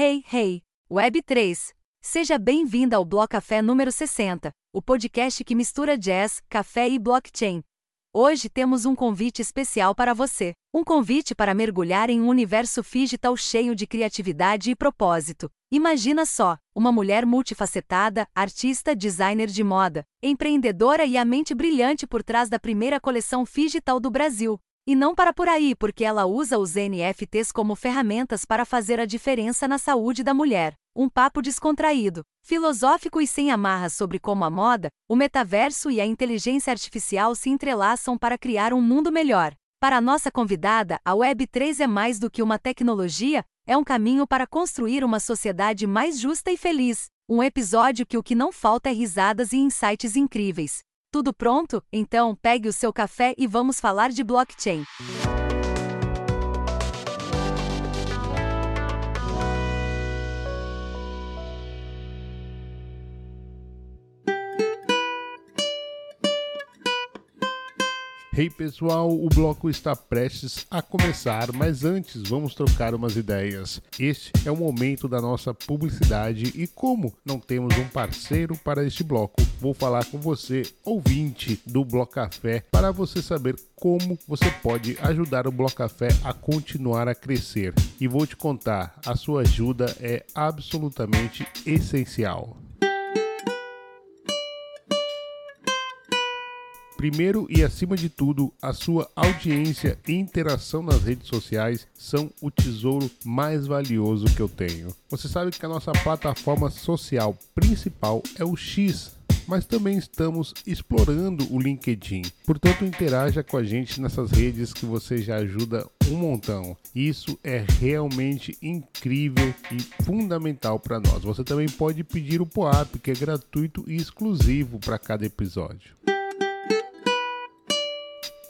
Hey, hey, Web3. Seja bem-vinda ao Bloco Café número 60, o podcast que mistura jazz, café e blockchain. Hoje temos um convite especial para você. Um convite para mergulhar em um universo digital cheio de criatividade e propósito. Imagina só, uma mulher multifacetada, artista, designer de moda, empreendedora e a mente brilhante por trás da primeira coleção digital do Brasil. E não para por aí, porque ela usa os NFTs como ferramentas para fazer a diferença na saúde da mulher. Um papo descontraído, filosófico e sem amarras sobre como a moda, o metaverso e a inteligência artificial se entrelaçam para criar um mundo melhor. Para nossa convidada, a Web3 é mais do que uma tecnologia, é um caminho para construir uma sociedade mais justa e feliz. Um episódio que o que não falta é risadas e insights incríveis. Tudo pronto? Então pegue o seu café e vamos falar de blockchain. Hey pessoal, o bloco está prestes a começar, mas antes vamos trocar umas ideias. Este é o momento da nossa publicidade e como não temos um parceiro para este bloco, vou falar com você, ouvinte do Bloco Café, para você saber como você pode ajudar o Bloco Café a continuar a crescer. E vou te contar, a sua ajuda é absolutamente essencial. Primeiro e acima de tudo, a sua audiência e interação nas redes sociais são o tesouro mais valioso que eu tenho. Você sabe que a nossa plataforma social principal é o X, mas também estamos explorando o LinkedIn. Portanto, interaja com a gente nessas redes que você já ajuda um montão. Isso é realmente incrível e fundamental para nós. Você também pode pedir o POAP, que é gratuito e exclusivo para cada episódio.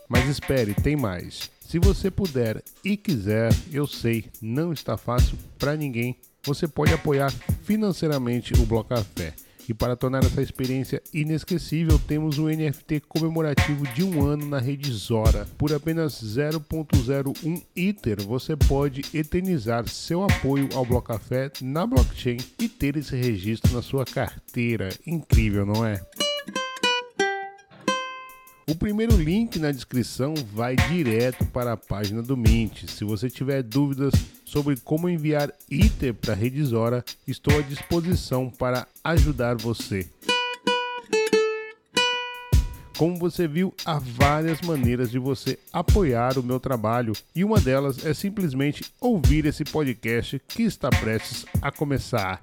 Mas espere, tem mais. Se você puder e quiser, eu sei, não está fácil para ninguém. Você pode apoiar financeiramente o Bloco Café. E para tornar essa experiência inesquecível, temos um NFT comemorativo de um ano na rede Zora. Por apenas 0.01 Ether, você pode eternizar seu apoio ao Bloco Café na blockchain e ter esse registro na sua carteira. Incrível, não é? O primeiro link na descrição vai direto para a página do Mint. Se você tiver dúvidas sobre como enviar ITER para a Rede Zora, estou à disposição para ajudar você. Como você viu, há várias maneiras de você apoiar o meu trabalho e uma delas é simplesmente ouvir esse podcast que está prestes a começar.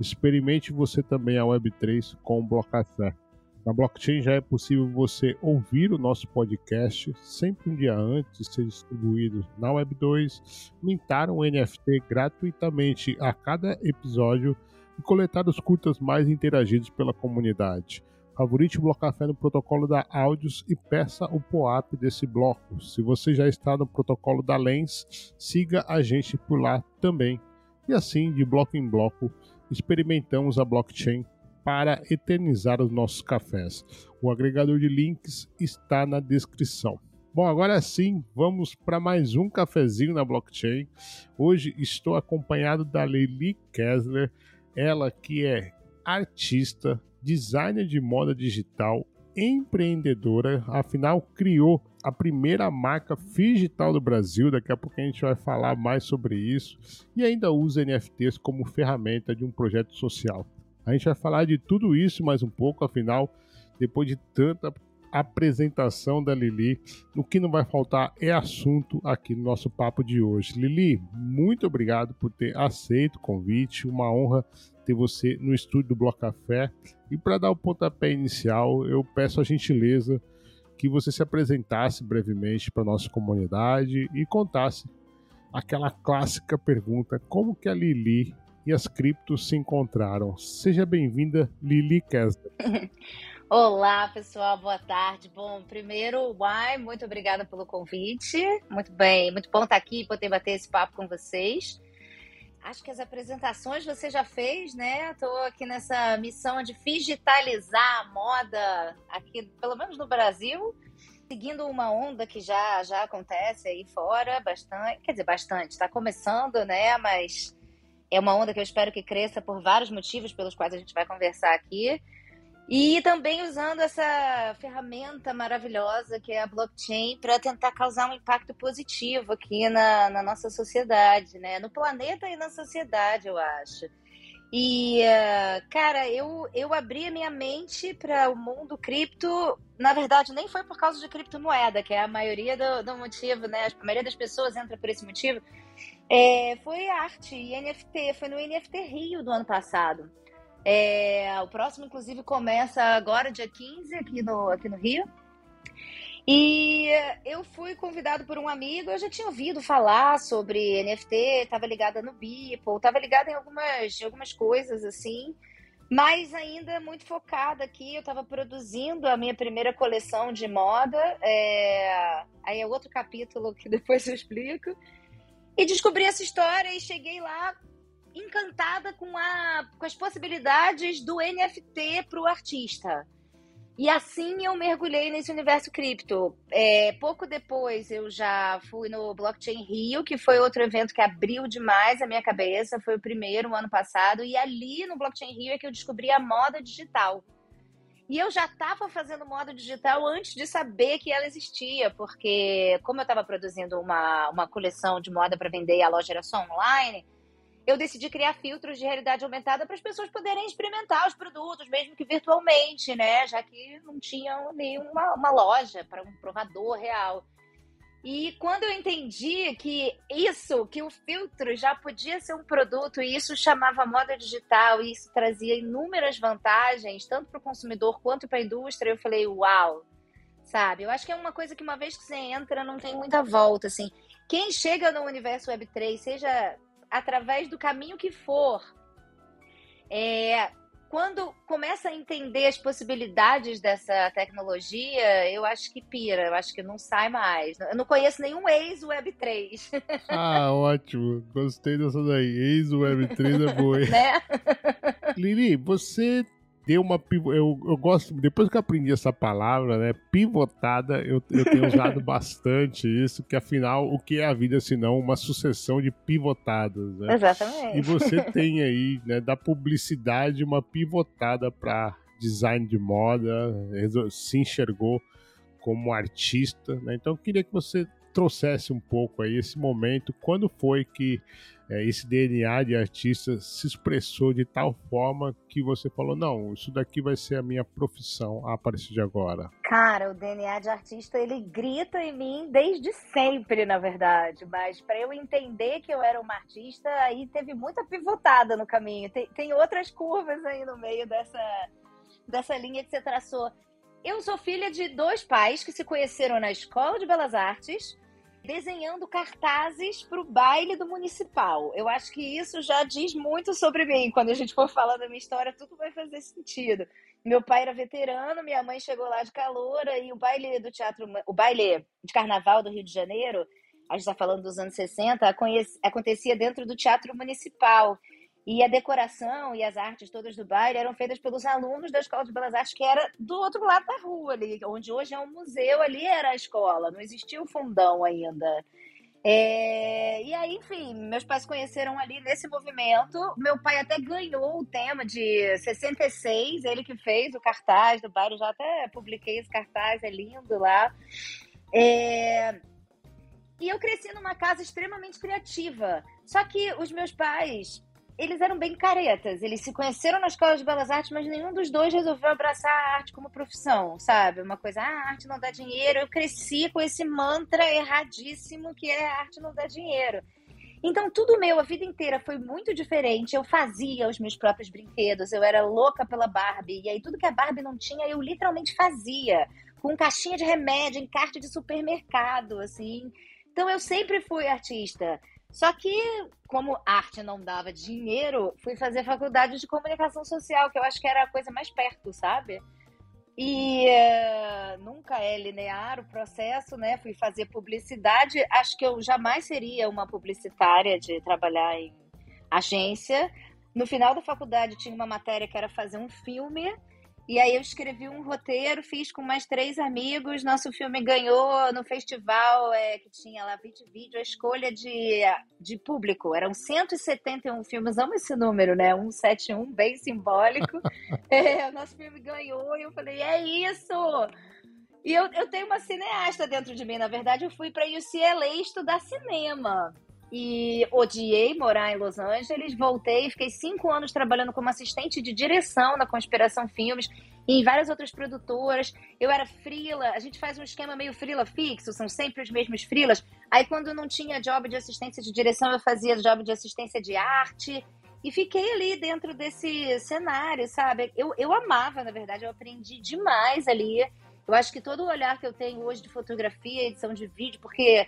Experimente você também a Web3 com o Blocafé. Na blockchain já é possível você ouvir o nosso podcast sempre um dia antes de ser distribuído na Web2, mintar um NFT gratuitamente a cada episódio e coletar os curtas mais interagidos pela comunidade. Favorite o Blocafé no protocolo da Áudios e peça o POAP desse bloco. Se você já está no protocolo da Lens, siga a gente por lá também. E assim, de bloco em bloco, experimentamos a blockchain para eternizar os nossos cafés. O agregador de links está na descrição. Bom, agora sim, vamos para mais um cafezinho na blockchain. Hoje estou acompanhado da Lili Kessler, ela que é artista, designer de moda digital, empreendedora, afinal criou a primeira marca digital do Brasil. Daqui a pouco a gente vai falar mais sobre isso. E ainda usa NFTs como ferramenta de um projeto social. A gente vai falar de tudo isso mais um pouco, afinal, depois de tanta apresentação da Lili, o que não vai faltar é assunto aqui no nosso papo de hoje. Lili, muito obrigado por ter aceito o convite, uma honra ter você no estúdio do Bloco Café. E para dar o pontapé inicial, eu peço a gentileza que você se apresentasse brevemente para nossa comunidade e contasse aquela clássica pergunta: como que a Lili e as criptos se encontraram? Seja bem-vinda, Lili Kessler. Olá, pessoal, boa tarde. Bom, primeiro, Uai, muito obrigada pelo convite. Muito bem, muito bom estar aqui e poder bater esse papo com vocês. Acho que as apresentações você já fez, né? Estou aqui nessa missão de digitalizar a moda aqui, pelo menos no Brasil, seguindo uma onda que já já acontece aí fora, bastante, quer dizer, bastante, está começando, né? Mas é uma onda que eu espero que cresça por vários motivos pelos quais a gente vai conversar aqui. E também usando essa ferramenta maravilhosa que é a blockchain para tentar causar um impacto positivo aqui na, na, nossa sociedade, né? No planeta e na sociedade, eu acho. E, uh, cara, eu, eu abri a minha mente para o mundo cripto. Na verdade, nem foi por causa de criptomoeda, que é a maioria do, do motivo, né? A maioria das pessoas entra por esse motivo. É, foi arte e NFT, foi no NFT Rio do ano passado. É, o próximo, inclusive, começa agora, dia 15, aqui no, aqui no Rio. E eu fui convidado por um amigo, eu já tinha ouvido falar sobre NFT, estava ligada no Beeple, estava ligada em algumas, algumas coisas assim, mas ainda muito focada aqui. Eu estava produzindo a minha primeira coleção de moda, é... aí é outro capítulo que depois eu explico. E descobri essa história e cheguei lá encantada com, a, com as possibilidades do NFT para o artista. E assim eu mergulhei nesse universo cripto. É, pouco depois eu já fui no Blockchain Rio, que foi outro evento que abriu demais a minha cabeça. Foi o primeiro no ano passado. E ali no Blockchain Rio é que eu descobri a moda digital. E eu já estava fazendo moda digital antes de saber que ela existia, porque como eu estava produzindo uma, uma coleção de moda para vender e a loja era só online, eu decidi criar filtros de realidade aumentada para as pessoas poderem experimentar os produtos, mesmo que virtualmente, né? Já que não tinha nem uma, uma loja para um provador real. E quando eu entendi que isso, que o filtro já podia ser um produto, e isso chamava moda digital, e isso trazia inúmeras vantagens, tanto para o consumidor quanto para a indústria, eu falei, uau, sabe? Eu acho que é uma coisa que uma vez que você entra, não tem muita volta, assim. Quem chega no universo Web3, seja através do caminho que for, é, quando começa a entender as possibilidades dessa tecnologia, eu acho que pira, eu acho que não sai mais. Eu não conheço nenhum ex-Web3. Ah, ótimo. Gostei dessa daí. Ex-Web3 é boa. Né? Lili, você uma eu, eu gosto depois que eu aprendi essa palavra né pivotada eu, eu tenho usado bastante isso que afinal o que é a vida se não uma sucessão de pivotadas né? exatamente e você tem aí né da publicidade uma pivotada para design de moda se enxergou como artista né? então eu queria que você trouxesse um pouco aí esse momento quando foi que é, esse DNA de artista se expressou de tal forma que você falou: não, isso daqui vai ser a minha profissão a partir de agora? Cara, o DNA de artista ele grita em mim desde sempre, na verdade. Mas para eu entender que eu era uma artista, aí teve muita pivotada no caminho. Tem, tem outras curvas aí no meio dessa, dessa linha que você traçou. Eu sou filha de dois pais que se conheceram na Escola de Belas Artes desenhando cartazes para o baile do municipal. Eu acho que isso já diz muito sobre mim. Quando a gente for falar da minha história, tudo vai fazer sentido. Meu pai era veterano, minha mãe chegou lá de caloura e o baile do teatro, o baile de carnaval do Rio de Janeiro, a gente está falando dos anos 60, acontecia dentro do teatro municipal. E a decoração e as artes todas do baile eram feitas pelos alunos da Escola de Belas Artes, que era do outro lado da rua ali, onde hoje é um museu, ali era a escola, não existia o fundão ainda. É, e aí, enfim, meus pais conheceram ali nesse movimento. Meu pai até ganhou o tema de 66, ele que fez o cartaz do baile, já até publiquei esse cartaz, é lindo lá. É, e eu cresci numa casa extremamente criativa. Só que os meus pais eles eram bem caretas. Eles se conheceram na escola de belas artes, mas nenhum dos dois resolveu abraçar a arte como profissão, sabe? Uma coisa, ah, a arte não dá dinheiro. Eu cresci com esse mantra erradíssimo que é a arte não dá dinheiro. Então, tudo meu, a vida inteira, foi muito diferente. Eu fazia os meus próprios brinquedos, eu era louca pela Barbie. E aí, tudo que a Barbie não tinha, eu literalmente fazia. Com caixinha de remédio, encarte de supermercado, assim. Então, eu sempre fui artista. Só que, como arte não dava dinheiro, fui fazer faculdade de comunicação social, que eu acho que era a coisa mais perto, sabe? E uh, nunca é linear o processo, né? Fui fazer publicidade. Acho que eu jamais seria uma publicitária de trabalhar em agência. No final da faculdade tinha uma matéria que era fazer um filme e aí eu escrevi um roteiro, fiz com mais três amigos. Nosso filme ganhou no festival é, que tinha lá 20 vídeos, a escolha de, de público. Eram 171 filmes, amo esse número, né? 171, bem simbólico. é, o nosso filme ganhou e eu falei, é isso! E eu, eu tenho uma cineasta dentro de mim. Na verdade, eu fui para UCLA estudar cinema e odiei morar em Los Angeles. Voltei, fiquei cinco anos trabalhando como assistente de direção na Conspiração Filmes e em várias outras produtoras. Eu era frila, a gente faz um esquema meio frila fixo, são sempre os mesmos frilas. Aí quando não tinha job de assistência de direção, eu fazia job de assistência de arte. E fiquei ali dentro desse cenário, sabe? Eu, eu amava, na verdade, eu aprendi demais ali. Eu acho que todo o olhar que eu tenho hoje de fotografia, edição de vídeo, porque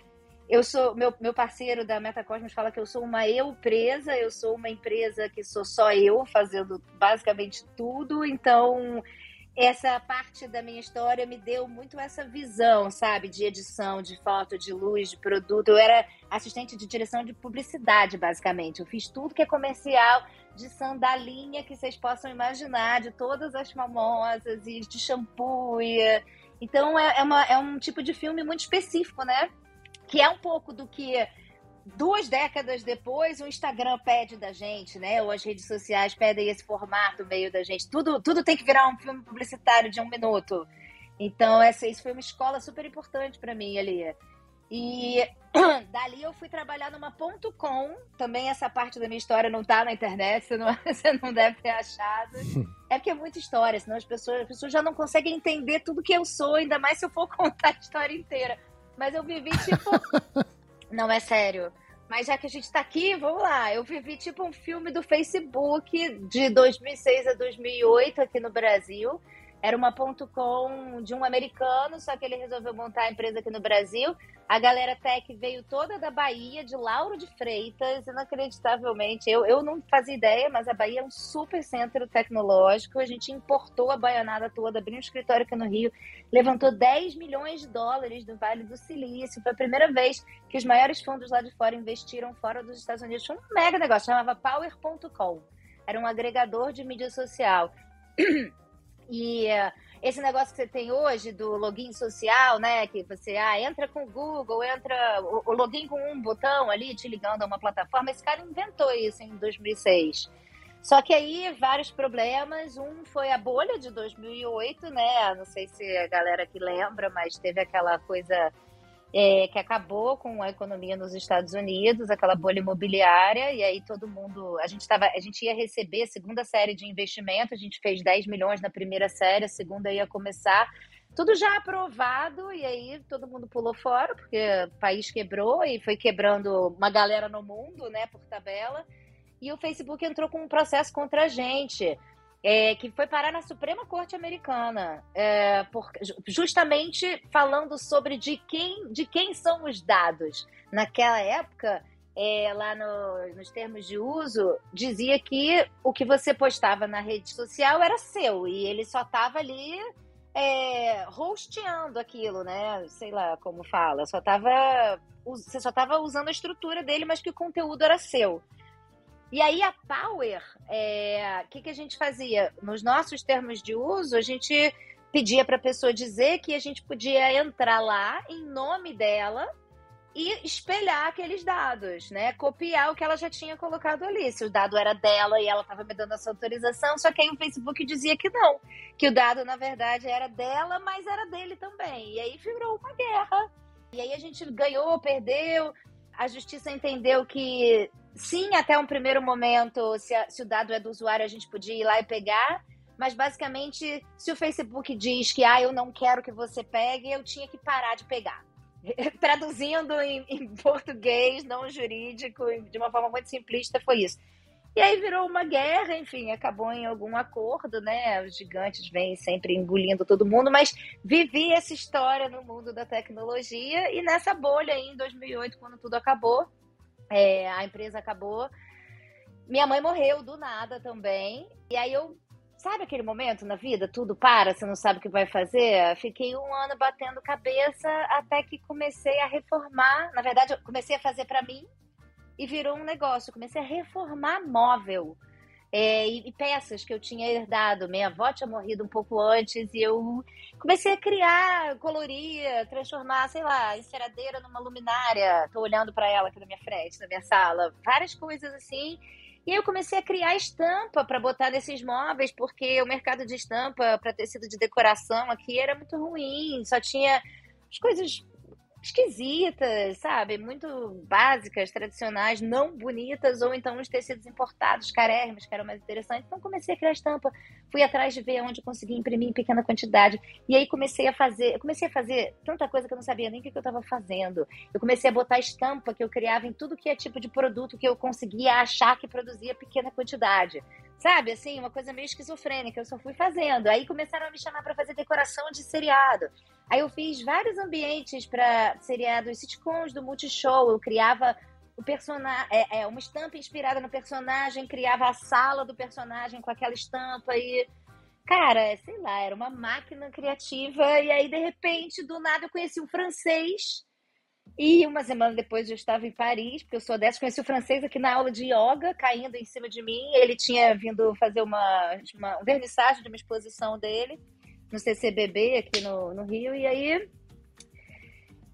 eu sou meu, meu parceiro da Metacosmos fala que eu sou uma eu presa, eu sou uma empresa que sou só eu fazendo basicamente tudo, então essa parte da minha história me deu muito essa visão, sabe, de edição, de foto, de luz, de produto. Eu era assistente de direção de publicidade, basicamente. Eu fiz tudo que é comercial, de sandalinha que vocês possam imaginar, de todas as famosas e de shampoo. E... Então é, é, uma, é um tipo de filme muito específico, né? Que é um pouco do que duas décadas depois o Instagram pede da gente, né? Ou as redes sociais pedem esse formato meio da gente. Tudo, tudo tem que virar um filme publicitário de um minuto. Então, essa, isso foi uma escola super importante para mim ali. E dali eu fui trabalhar numa ponto .com. Também essa parte da minha história não tá na internet, você não, você não deve ter achado. É porque é muita história, senão as pessoas, as pessoas já não conseguem entender tudo que eu sou, ainda mais se eu for contar a história inteira. Mas eu vivi tipo. Não, é sério. Mas já que a gente tá aqui, vamos lá. Eu vivi tipo um filme do Facebook de 2006 a 2008 aqui no Brasil. Era uma ponto .com de um americano, só que ele resolveu montar a empresa aqui no Brasil. A galera tech veio toda da Bahia, de Lauro de Freitas, inacreditavelmente. Eu, eu não fazia ideia, mas a Bahia é um super centro tecnológico. A gente importou a baianada toda, abriu um escritório aqui no Rio, levantou 10 milhões de dólares do Vale do Silício. Foi a primeira vez que os maiores fundos lá de fora investiram fora dos Estados Unidos. Foi um mega negócio, chamava Power.com. Era um agregador de mídia social. E uh, esse negócio que você tem hoje do login social, né? Que você ah, entra com o Google, entra o, o login com um botão ali te ligando a uma plataforma. Esse cara inventou isso em 2006. Só que aí vários problemas. Um foi a bolha de 2008, né? Não sei se a galera que lembra, mas teve aquela coisa é, que acabou com a economia nos Estados Unidos, aquela bolha imobiliária, e aí todo mundo. A gente, tava, a gente ia receber a segunda série de investimento, a gente fez 10 milhões na primeira série, a segunda ia começar. Tudo já aprovado, e aí todo mundo pulou fora, porque o país quebrou e foi quebrando uma galera no mundo, né, por tabela. E o Facebook entrou com um processo contra a gente é, que foi parar na Suprema Corte Americana, é, por, justamente falando sobre de quem, de quem são os dados. Naquela época, é, lá no, nos termos de uso, dizia que o que você postava na rede social era seu e ele só estava ali é, hosteando aquilo, né? Sei lá como fala, só tava, você só estava usando a estrutura dele, mas que o conteúdo era seu. E aí a Power, o é, que, que a gente fazia? Nos nossos termos de uso, a gente pedia para a pessoa dizer que a gente podia entrar lá em nome dela e espelhar aqueles dados, né? Copiar o que ela já tinha colocado ali. Se o dado era dela e ela estava me dando essa autorização, só que aí o Facebook dizia que não, que o dado na verdade era dela, mas era dele também. E aí virou uma guerra. E aí a gente ganhou, perdeu. A justiça entendeu que Sim, até um primeiro momento, se, a, se o dado é do usuário, a gente podia ir lá e pegar. Mas basicamente, se o Facebook diz que ah, eu não quero que você pegue, eu tinha que parar de pegar. Traduzindo em, em, português, não jurídico, de uma forma muito simplista, foi isso. E aí virou uma guerra, enfim, acabou em algum acordo, né? Os gigantes vêm sempre engolindo todo mundo, mas vivi essa história no mundo da tecnologia e nessa bolha aí, em 2008, quando tudo acabou, É, a empresa acabou. Minha mãe morreu do nada também. E aí eu Sabe aquele momento na vida, tudo para, você não sabe o que vai fazer? Fiquei um ano batendo cabeça até que comecei a reformar. Na verdade, eu comecei a fazer para mim e virou um negócio. comecei a reformar móvel. É, e, e, peças que eu tinha herdado. Minha avó tinha morrido um pouco antes e eu comecei a criar, colorir, transformar, sei lá, enceradeira numa luminária. Tô olhando para ela aqui na minha frente, na minha sala. Várias coisas assim. E eu comecei a criar estampa para botar nesses móveis, porque o mercado de estampa para tecido de decoração aqui era muito ruim, só tinha as coisas esquisitas, sabe? Muito básicas, tradicionais, não bonitas, ou então os tecidos importados, carérrimos, que eram mais interessantes. Então comecei a criar estampa, fui atrás de ver onde consegui imprimir em pequena quantidade. E aí comecei a fazer, comecei a fazer tanta coisa que eu não sabia nem o que eu estava fazendo. Eu comecei a botar estampa que eu criava em tudo que é tipo de produto que eu conseguia achar que produzia pequena quantidade. Sabe, assim, uma coisa meio esquizofrênica, eu só fui fazendo. Aí começaram a me chamar para fazer decoração de seriado. Aí eu fiz vários ambientes para seriados sitcoms do Multishow. Eu criava o personagem, é, é, uma estampa inspirada no personagem, criava a sala do personagem com aquela estampa e cara, sei lá, era uma máquina criativa e aí de repente do nada eu conheci um francês e uma semana depois eu estava em Paris, porque eu sou dessa, conheci o francês aqui na aula de yoga, caindo em cima de mim. Ele tinha vindo fazer uma, uma um de uma exposição dele no CCBB aqui no, no Rio, e aí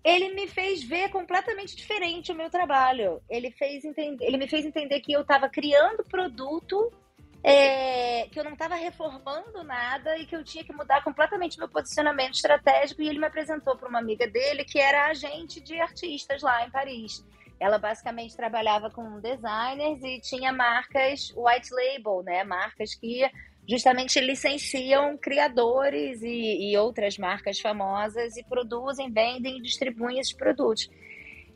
ele me fez ver completamente diferente o meu trabalho. Ele, fez ele me fez entender que eu estava criando produto é, que eu não estava reformando nada e que eu tinha que mudar completamente meu posicionamento estratégico. E ele me apresentou para uma amiga dele que era agente de artistas lá em Paris. Ela basicamente trabalhava com designers e tinha marcas white label, né? Marcas que justamente licenciam criadores e, e outras marcas famosas e produzem, vendem e distribuem esses produtos.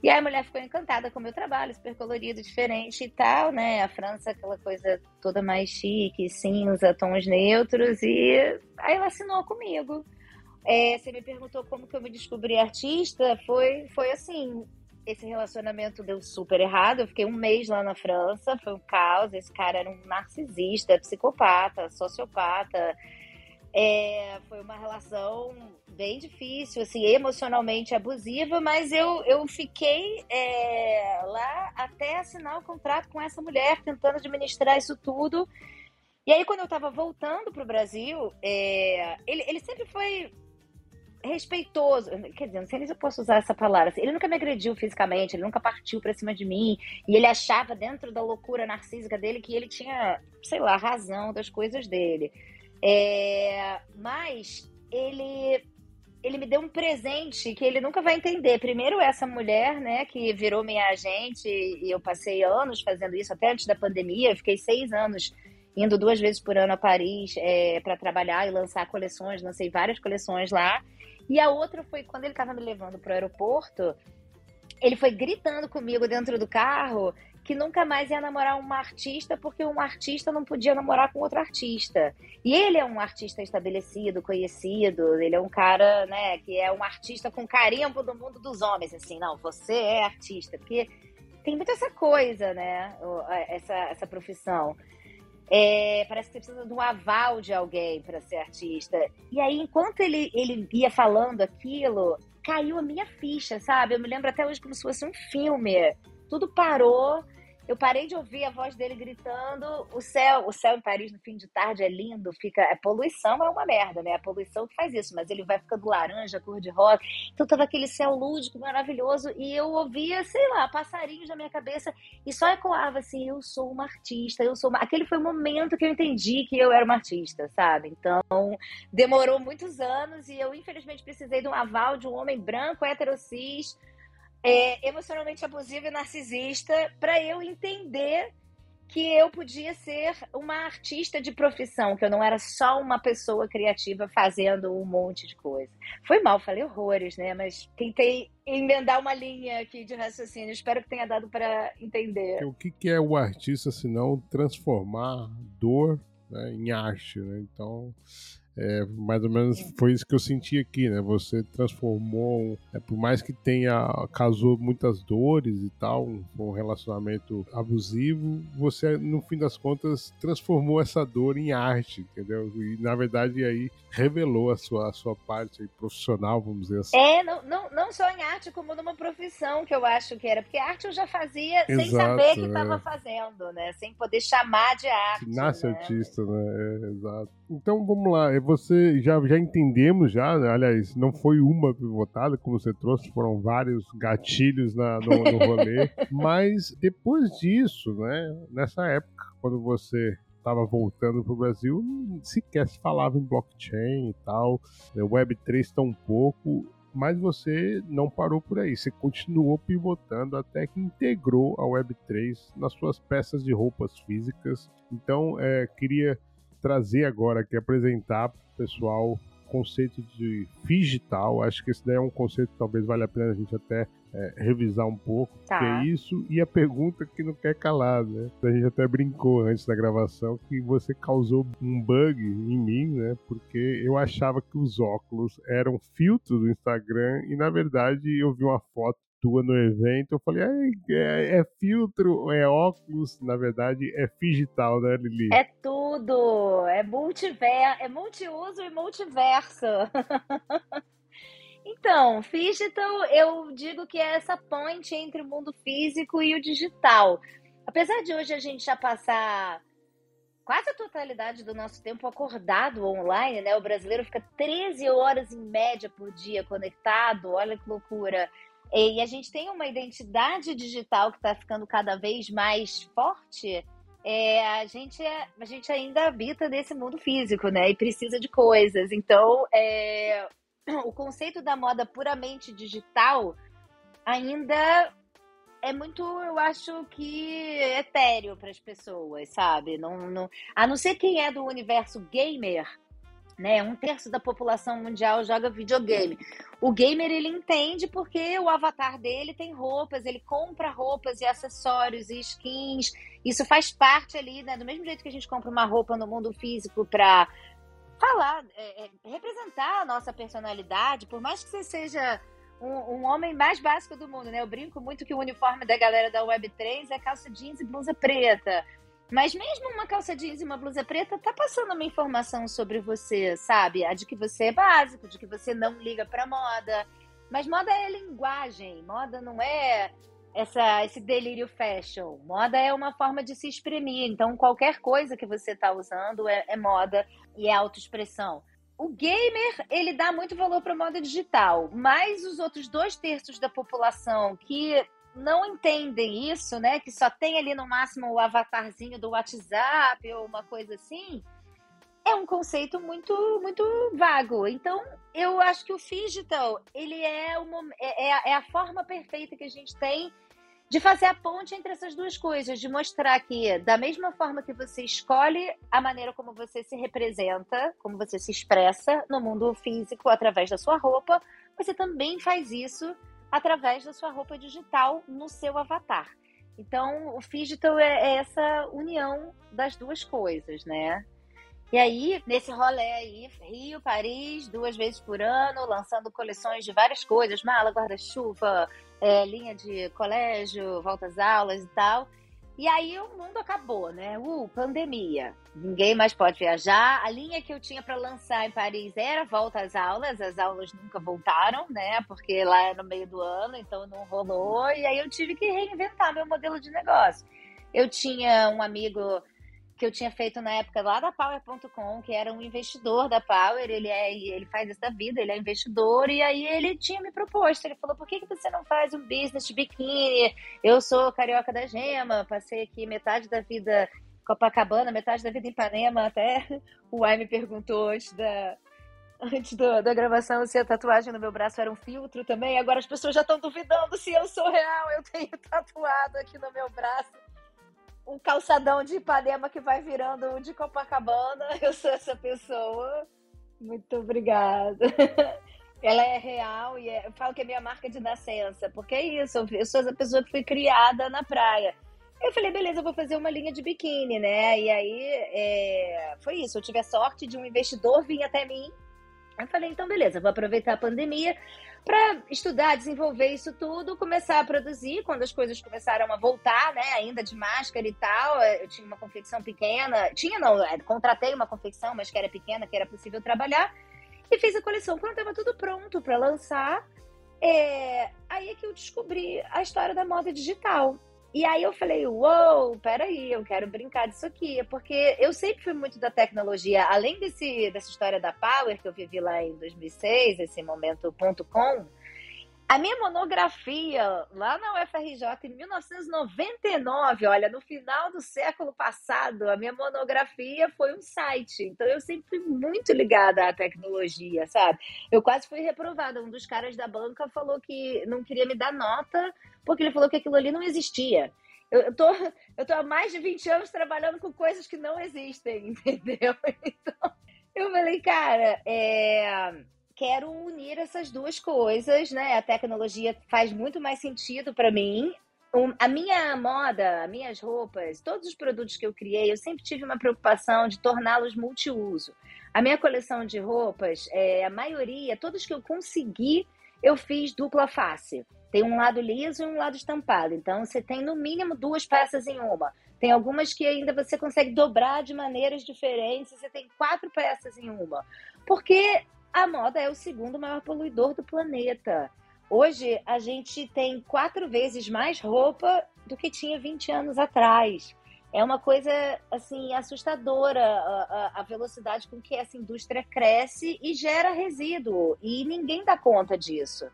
E aí a mulher ficou encantada com o meu trabalho, super colorido, diferente e tal, né? A França, aquela coisa toda mais chique, cinza, tons neutros. E aí ela assinou comigo. É, você me perguntou como que eu me descobri artista. Foi, foi assim, esse relacionamento deu super errado. Eu fiquei um mês lá na França, foi um caos. Esse cara era um narcisista, psicopata, sociopata. É, foi uma relação bem difícil, assim, emocionalmente abusiva, mas eu, eu fiquei é, lá até assinar o contrato com essa mulher, tentando administrar isso tudo. E aí, quando eu estava voltando para o Brasil, é, ele, ele sempre foi respeitoso, quer dizer, não sei nem se eu posso usar essa palavra. Assim, ele nunca me agrediu fisicamente, ele nunca partiu para cima de mim, e ele achava dentro da loucura narcísica dele que ele tinha, sei lá, razão das coisas dele. É, mas ele ele me deu um presente que ele nunca vai entender. Primeiro, essa mulher, né, que virou minha agente, e eu passei anos fazendo isso, até antes da pandemia, eu fiquei seis anos indo duas vezes por ano a Paris é, para trabalhar e lançar coleções, lancei várias coleções lá. E a outra foi quando ele estava me levando para o aeroporto, ele foi gritando comigo dentro do carro que nunca mais ia namorar uma artista porque um artista não podia namorar com outro artista. E ele é um artista estabelecido, conhecido, ele é um cara, né, que é um artista com carimbo do mundo dos homens, assim, não, você é artista, porque tem muito essa coisa, né, essa, essa profissão. É, parece que você precisa de um aval de alguém para ser artista. E aí, enquanto ele, ele ia falando aquilo, caiu a minha ficha, sabe? Eu me lembro até hoje como se fosse um filme. Tudo parou eu parei de ouvir a voz dele gritando. O céu, o céu em Paris no fim de tarde é lindo, fica. A poluição é uma merda, né? A poluição que faz isso, mas ele vai ficando laranja, cor de rosa. Então tava aquele céu lúdico, maravilhoso, e eu ouvia, sei lá, passarinhos na minha cabeça e só ecoava assim: eu sou uma artista, eu sou uma. Aquele foi o momento que eu entendi que eu era uma artista, sabe? Então demorou muitos anos e eu, infelizmente, precisei de um aval de um homem branco, heterocis é, emocionalmente abusivo e narcisista para eu entender que eu podia ser uma artista de profissão, que eu não era só uma pessoa criativa fazendo um monte de coisa. Foi mal, falei horrores, né? Mas tentei emendar uma linha aqui de raciocínio. Espero que tenha dado para entender. O que é o artista se não transformar dor né, em arte, né? Então, É, mais ou menos foi isso que eu senti aqui, né? Você transformou, é, por mais que tenha causou muitas dores e tal, um, um relacionamento abusivo, você no fim das contas transformou essa dor em arte, entendeu? E na verdade aí revelou a sua, a sua parte profissional, vamos dizer assim. É, não, não, não só em arte, como numa profissão que eu acho que era, porque arte eu já fazia Exato, sem saber que estava é. fazendo, né? Sem poder chamar de arte. Nasce né? artista, né? É, exato. Então vamos lá, é, você já, já entendemos já, né? aliás, não foi uma pivotada como você trouxe, foram vários gatilhos na, no, no rolê, mas depois disso, né, nessa época, quando você estava voltando para o Brasil, sequer se falava em blockchain e tal, né, Web3 tão pouco, mas você não parou por aí, você continuou pivotando até que integrou a Web3 nas suas peças de roupas físicas. Então, é, queria trazer agora aqui, apresentar para o pessoal o conceito de digital. Acho que esse daí é um conceito que talvez valha a pena a gente até é, revisar um pouco, tá. que é isso, e a pergunta que não quer calar, né? A gente até brincou antes da gravação que você causou um bug em mim, né? Porque eu achava que os óculos eram filtros do Instagram e na verdade eu vi uma foto tua no evento, eu falei, é, é, filtro, é óculos, na verdade é digital, né, Lili? É tudo, é multiver, é multiuso e multiverso. então, digital, eu digo que é essa ponte entre o mundo físico e o digital. Apesar de hoje a gente já passar quase a totalidade do nosso tempo acordado online, né? O brasileiro fica 13 horas em média por dia conectado, olha que loucura. E a gente tem uma identidade digital que está ficando cada vez mais forte. É, a, gente é, a gente ainda habita nesse mundo físico, né? E precisa de coisas. Então, é, o conceito da moda puramente digital ainda é muito, eu acho que etéreo para as pessoas, sabe? Não, não, a não ser quem é do universo gamer, né? Um terço da população mundial joga videogame. O gamer ele entende porque o avatar dele tem roupas, ele compra roupas e acessórios e skins. Isso faz parte ali, né? Do mesmo jeito que a gente compra uma roupa no mundo físico para falar, é, é, representar a nossa personalidade, por mais que você seja um, um, homem mais básico do mundo, né? Eu brinco muito que o uniforme da galera da Web3 é calça jeans e blusa preta. Mas mesmo uma calça jeans e uma blusa preta tá passando uma informação sobre você, sabe? A de que você é básico, de que você não liga pra moda. Mas moda é linguagem, moda não é essa, esse delírio fashion. Moda é uma forma de se exprimir. Então, qualquer coisa que você tá usando é, é moda e é autoexpressão. O gamer, ele dá muito valor para moda digital, mas os outros dois terços da população que não entendem isso, né? Que só tem ali no máximo o avatarzinho do WhatsApp ou uma coisa assim, é um conceito muito muito vago. Então, eu acho que o digital ele é, uma, é, é, é a forma perfeita que a gente tem de fazer a ponte entre essas duas coisas, de mostrar que, da mesma forma que você escolhe a maneira como você se representa, como você se expressa no mundo físico através da sua roupa, você também faz isso através da sua roupa digital no seu avatar. Então, o digital é, é essa união das duas coisas, né? E aí, nesse rolê aí, Rio, Paris, duas vezes por ano, lançando coleções de várias coisas, mala, guarda-chuva, é, linha de colégio, volta às aulas e tal. E aí o mundo acabou, né? Uh, pandemia. Ninguém mais pode viajar. A linha que eu tinha para lançar em Paris era volta às aulas. As aulas nunca voltaram, né? Porque lá é no meio do ano, então não rolou. E aí eu tive que reinventar meu modelo de negócio. Eu tinha um amigo que eu tinha feito na época lá da Power.com, que era um investidor da Power, ele é ele faz isso da vida, ele é investidor, e aí ele tinha me proposto, ele falou, por que, que você não faz um business de biquíni? Eu sou carioca da gema, passei aqui metade da vida Copacabana, metade da vida em Ipanema, até o Ai me perguntou antes da, antes do, da gravação se a tatuagem no meu braço era um filtro também. Agora as pessoas já estão duvidando se eu sou real. Eu tenho tatuado aqui no meu braço um calçadão de Ipanema que vai virando de Copacabana. Eu sou essa pessoa. Muito obrigada. Ela é real e é, eu falo que é minha marca de nascença, porque é isso, eu sou essa pessoa que foi criada na praia. Eu falei, beleza, eu vou fazer uma linha de biquíni, né? E aí é... foi isso. Eu tive a sorte de um investidor vir até mim. Eu falei, então beleza, vou aproveitar a pandemia para estudar, desenvolver isso tudo, começar a produzir. Quando as coisas começaram a voltar, né? Ainda de máscara e tal, eu tinha uma confecção pequena. Tinha, não, é, contratei uma confecção, mas que era pequena, que era possível trabalhar. E fiz a coleção. Quando estava tudo pronto para lançar, é... aí é que eu descobri a história da moda digital. E aí eu falei, uou, peraí, eu quero brincar disso aqui. Porque eu sempre fui muito da tecnologia. Além desse, dessa história da Power, que eu vivi lá em 2006, esse momento ponto .com, a minha monografia lá na UFRJ em 1999, olha, no final do século passado, a minha monografia foi um site. Então eu sempre fui muito ligada à tecnologia, sabe? Eu quase fui reprovada. Um dos caras da banca falou que não queria me dar nota porque ele falou que aquilo ali não existia. Eu, eu, tô, eu tô há mais de 20 anos trabalhando com coisas que não existem, entendeu? Então, eu falei, cara, é, quero unir essas duas coisas, né? A tecnologia faz muito mais sentido para mim. A minha moda, minhas roupas, todos os produtos que eu criei, eu sempre tive uma preocupação de torná-los multiuso. A minha coleção de roupas, é, a maioria, todos que eu consegui, eu fiz dupla face. Tem um lado liso e um lado estampado. Então, você tem no mínimo duas peças em uma. Tem algumas que ainda você consegue dobrar de maneiras diferentes. Você tem quatro peças em uma. Porque a moda é o segundo maior poluidor do planeta. Hoje, a gente tem quatro vezes mais roupa do que tinha 20 anos atrás. É uma coisa, assim, assustadora a, a, a velocidade com que essa indústria cresce e gera resíduo. E ninguém dá conta disso.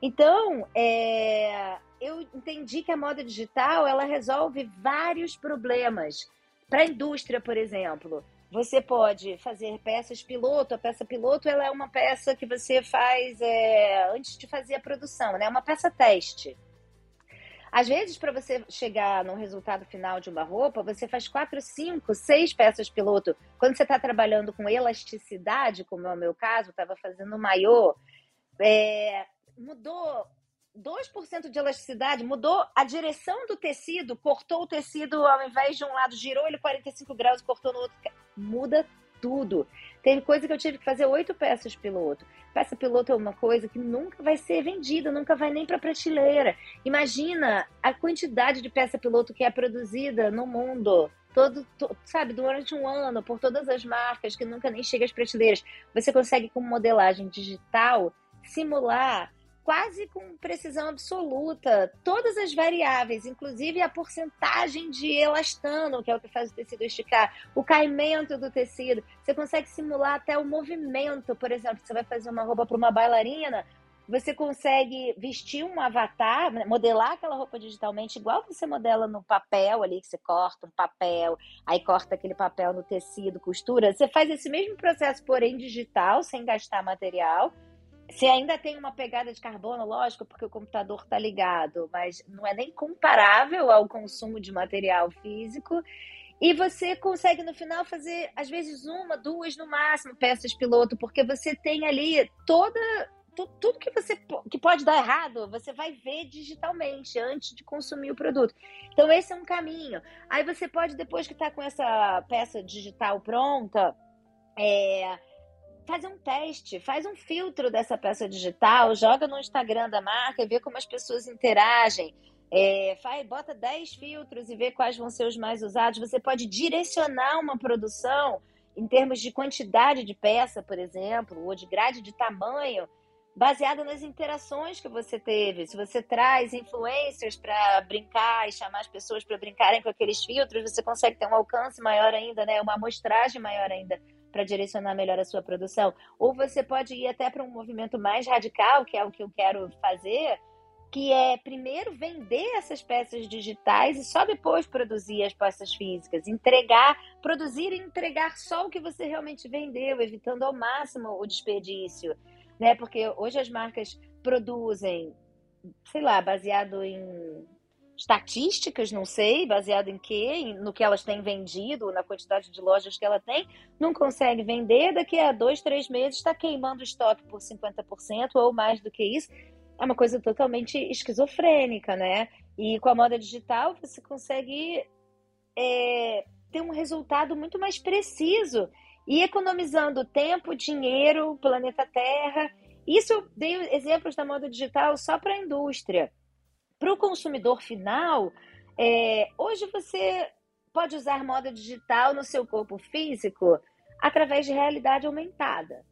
Então, é, eu entendi que a moda digital ela resolve vários problemas. Para a indústria, por exemplo, você pode fazer peças piloto. A peça piloto ela é uma peça que você faz é, antes de fazer a produção, né? É uma peça teste. Às vezes, para você chegar no resultado final de uma roupa, você faz quatro, cinco, seis peças piloto. Quando você está trabalhando com elasticidade, como é o meu caso, estava fazendo maiô, é, mudou 2% de elasticidade, mudou a direção do tecido, cortou o tecido ao invés de um lado, girou ele 45 graus e cortou no outro. Muda tudo. Teve coisa que eu tive que fazer oito peças piloto. Peça piloto é uma coisa que nunca vai ser vendida, nunca vai nem para prateleira. Imagina a quantidade de peça piloto que é produzida no mundo. Todo, todo, sabe, durante um ano, por todas as marcas, que nunca nem chega às prateleiras. Você consegue, com modelagem digital, simular quase com precisão absoluta todas as variáveis, inclusive a porcentagem de elastano, que é o que faz o tecido esticar, o caimento do tecido. Você consegue simular até o movimento, por exemplo, você vai fazer uma roupa para uma bailarina, você consegue vestir um avatar, né, modelar aquela roupa digitalmente, igual você modela no papel ali, que você corta um papel, aí corta aquele papel no tecido, costura. Você faz esse mesmo processo, porém digital, sem gastar material se ainda tem uma pegada de carbono, lógico, porque o computador está ligado, mas não é nem comparável ao consumo de material físico. E você consegue no final fazer, às vezes, uma, duas no máximo peças piloto, porque você tem ali toda tudo que você que pode dar errado, você vai ver digitalmente antes de consumir o produto. Então esse é um caminho. Aí você pode depois que está com essa peça digital pronta, é, fazer um teste, faz um filtro dessa peça digital, joga no Instagram da marca e vê como as pessoas interagem. É, faz, bota 10 filtros e vê quais vão ser os mais usados. Você pode direcionar uma produção em termos de quantidade de peça, por exemplo, ou de grade de tamanho, baseado nas interações que você teve. Se você traz influencers para brincar e chamar as pessoas para brincarem com aqueles filtros, você consegue ter um alcance maior ainda, né? uma amostragem maior ainda para direcionar melhor a sua produção. Ou você pode ir até para um movimento mais radical, que é o que eu quero fazer, que é primeiro vender essas peças digitais e só depois produzir as peças físicas. Entregar, produzir e entregar só o que você realmente vendeu, evitando ao máximo o desperdício. Né? Porque hoje as marcas produzem, sei lá, baseado em estatísticas, não sei, baseado em quê, no que elas têm vendido, na quantidade de lojas que ela tem, não consegue vender, daqui a dois, três meses está queimando o estoque por 50% ou mais do que isso. É uma coisa totalmente esquizofrênica, né? E com a moda digital, você consegue é, ter um resultado muito mais preciso e economizando tempo, dinheiro, planeta Terra. Isso eu dei exemplos da moda digital só para a indústria. Para o consumidor final, é, hoje você pode usar moda digital no seu corpo físico através de realidade aumentada.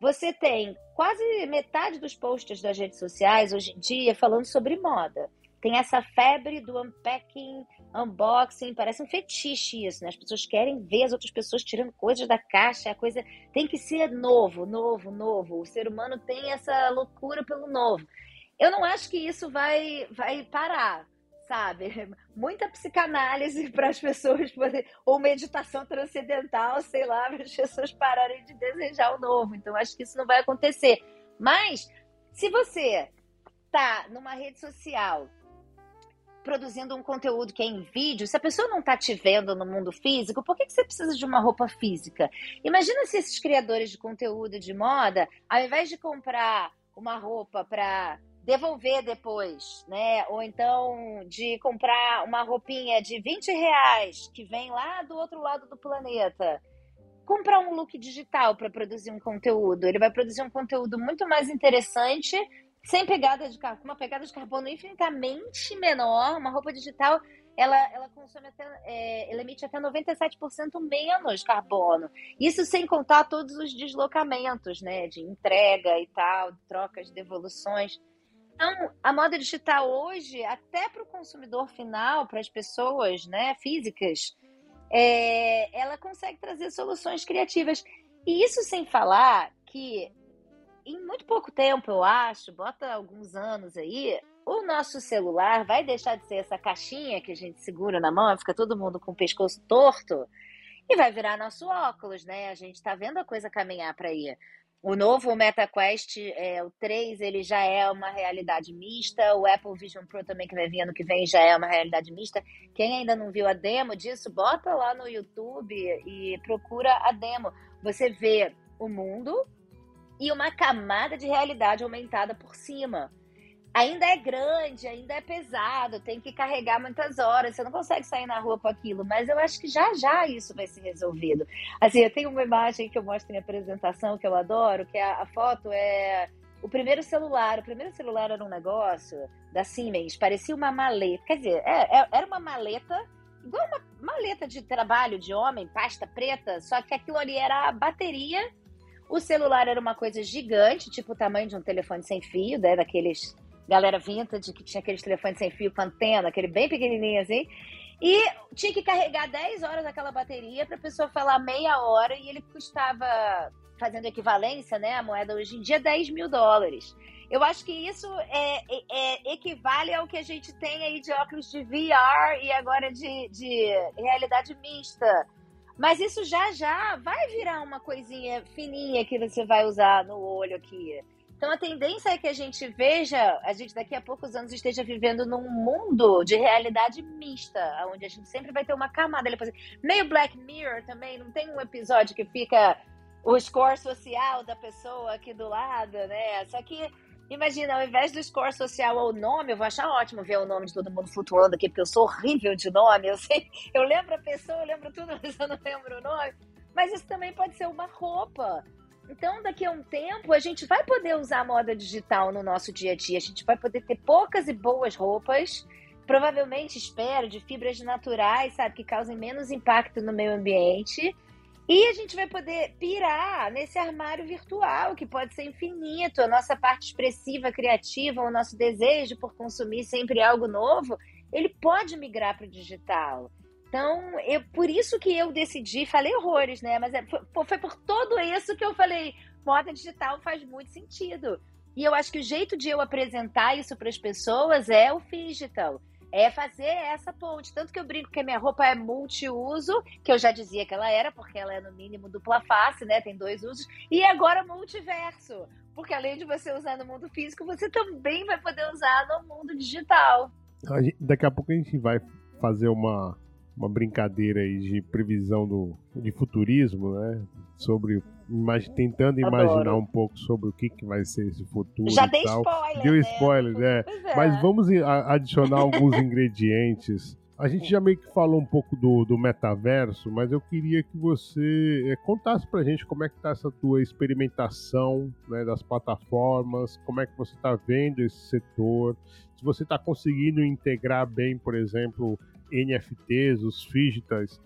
Você tem quase metade dos posts das redes sociais hoje em dia falando sobre moda. Tem essa febre do unpacking, unboxing, parece um fetiche isso, né? As pessoas querem ver as outras pessoas tirando coisas da caixa, a coisa tem que ser novo, novo, novo. O ser humano tem essa loucura pelo novo. Eu não acho que isso vai, vai parar sabe? Muita psicanálise para as pessoas poderem, ou meditação transcendental, sei lá, para as pessoas pararem de desejar o novo. Então, acho que isso não vai acontecer. Mas, se você tá numa rede social produzindo um conteúdo que é em vídeo, se a pessoa não está te vendo no mundo físico, por que, que você precisa de uma roupa física? Imagina se esses criadores de conteúdo de moda, ao invés de comprar uma roupa para devolver depois, né? Ou então de comprar uma roupinha de 20 reais que vem lá do outro lado do planeta. Comprar um look digital para produzir um conteúdo. Ele vai produzir um conteúdo muito mais interessante, sem pegada de carbono, uma pegada de carbono infinitamente menor. Uma roupa digital ela, ela consome até, é, ela emite até 97% menos carbono. Isso sem contar todos os deslocamentos, né? De entrega e tal, trocas, devoluções. Então, a moda digital hoje, até para o consumidor final, para as pessoas né, físicas, é, ela consegue trazer soluções criativas. E isso sem falar que em muito pouco tempo, eu acho, bota alguns anos aí, o nosso celular vai deixar de ser essa caixinha que a gente segura na mão, fica todo mundo com o pescoço torto, e vai virar nosso óculos, né? A gente está vendo a coisa caminhar para aí. O novo MetaQuest, é, o 3, ele já é uma realidade mista. O Apple Vision Pro também, que vai vir ano que vem, já é uma realidade mista. Quem ainda não viu a demo disso, bota lá no YouTube e procura a demo. Você vê o mundo e uma camada de realidade aumentada por cima ainda é grande, ainda é pesado, tem que carregar muitas horas, você não consegue sair na rua com aquilo, mas eu acho que já já isso vai ser resolvido. Assim, eu tenho uma imagem que eu mostro em apresentação que eu adoro, que a, a foto é o primeiro celular. O primeiro celular era um negócio da Siemens, parecia uma maleta, quer dizer, é, é, era uma maleta igual uma maleta de trabalho de homem, pasta preta, só que aquilo ali era a bateria. O celular era uma coisa gigante, tipo o tamanho de um telefone sem fio, né, daqueles galera vintage, que tinha aqueles telefones sem fio com antena, aquele bem pequenininho assim. E tinha que carregar 10 horas aquela bateria para a pessoa falar meia hora e ele custava, fazendo equivalência, né, a moeda hoje em dia, 10 mil dólares. Eu acho que isso é, é, é, equivale ao que a gente tem aí de óculos de VR e agora de, de realidade mista. Mas isso já já vai virar uma coisinha fininha que você vai usar no olho aqui. Então a tendência é que a gente veja, a gente daqui a poucos anos esteja vivendo num mundo de realidade mista, onde a gente sempre vai ter uma camada. Meio Black Mirror também, não tem um episódio que fica o score social da pessoa aqui do lado, né? Só que Imagina, ao invés do score social ou nome, eu vou achar ótimo ver o nome de todo mundo flutuando aqui, porque eu sou horrível de nome. Eu sei, eu lembro a pessoa, eu lembro tudo, mas eu não lembro o nome. Mas isso também pode ser uma roupa. Então, daqui a um tempo, a gente vai poder usar a moda digital no nosso dia a dia. A gente vai poder ter poucas e boas roupas, provavelmente, espero, de fibras naturais, sabe, que causem menos impacto no meio ambiente. E a gente vai poder pirar nesse armário virtual, que pode ser infinito. A nossa parte expressiva, criativa, o nosso desejo por consumir sempre algo novo, ele pode migrar para o digital. Então, eu, por isso que eu decidi, falei horrores, né? Mas é, foi, foi por tudo isso que eu falei, moda digital faz muito sentido. E eu acho que o jeito de eu apresentar isso para as pessoas é o digital. É fazer essa ponte. Tanto que eu brinco que a minha roupa é multiuso, que eu já dizia que ela era, porque ela é no mínimo dupla face, né? Tem dois usos. E agora multiverso. Porque além de você usar no mundo físico, você também vai poder usar no mundo digital. Daqui a pouco a gente vai fazer uma uma brincadeira aí de previsão do, de futurismo, né? Sobre imag, tentando Adoro. imaginar um pouco sobre o que, que vai ser esse futuro. Já dei tal. spoiler. Deu né? spoiler, né? É. Mas vamos adicionar alguns ingredientes. A gente já meio que falou um pouco do, do metaverso, mas eu queria que você é, contasse pra gente como é que tá essa tua experimentação né, das plataformas, como é que você está vendo esse setor, se você está conseguindo integrar bem, por exemplo, NFTs, os digitais,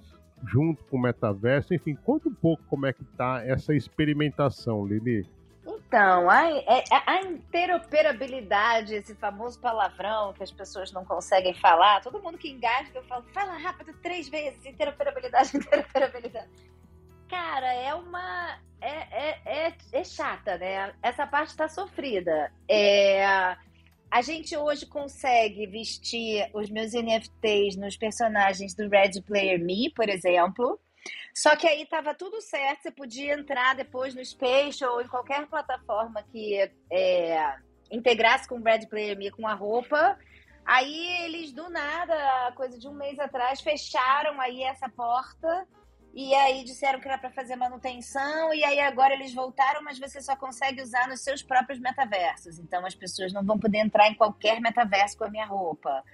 junto com o metaverso, enfim, conta um pouco como é que tá essa experimentação, Lili. Então, a, é, a, interoperabilidade, esse famoso palavrão que as pessoas não conseguem falar, todo mundo que engaja, eu falo, fala rápido três vezes, interoperabilidade, interoperabilidade. Cara, é uma. É, é, é, é chata, né? Essa parte está sofrida. É, a gente hoje consegue vestir os meus NFTs nos personagens do Red Player Me, por exemplo. Só que aí tava tudo certo, você podia entrar depois no Space ou em qualquer plataforma que é, integrasse com o Red Player Me com a roupa. Aí eles, do nada, coisa de um mês atrás, fecharam aí essa porta e aí disseram que era para fazer manutenção, e aí agora eles voltaram, mas você só consegue usar nos seus próprios metaversos. Então as pessoas não vão poder entrar em qualquer metaverso com a minha roupa.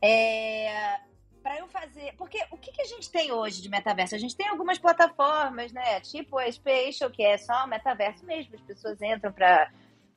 É, para eu fazer. Porque o que, que, a gente tem hoje de metaverso? A gente tem algumas plataformas, né? Tipo a Spatial, que é só metaverso mesmo, as pessoas entram para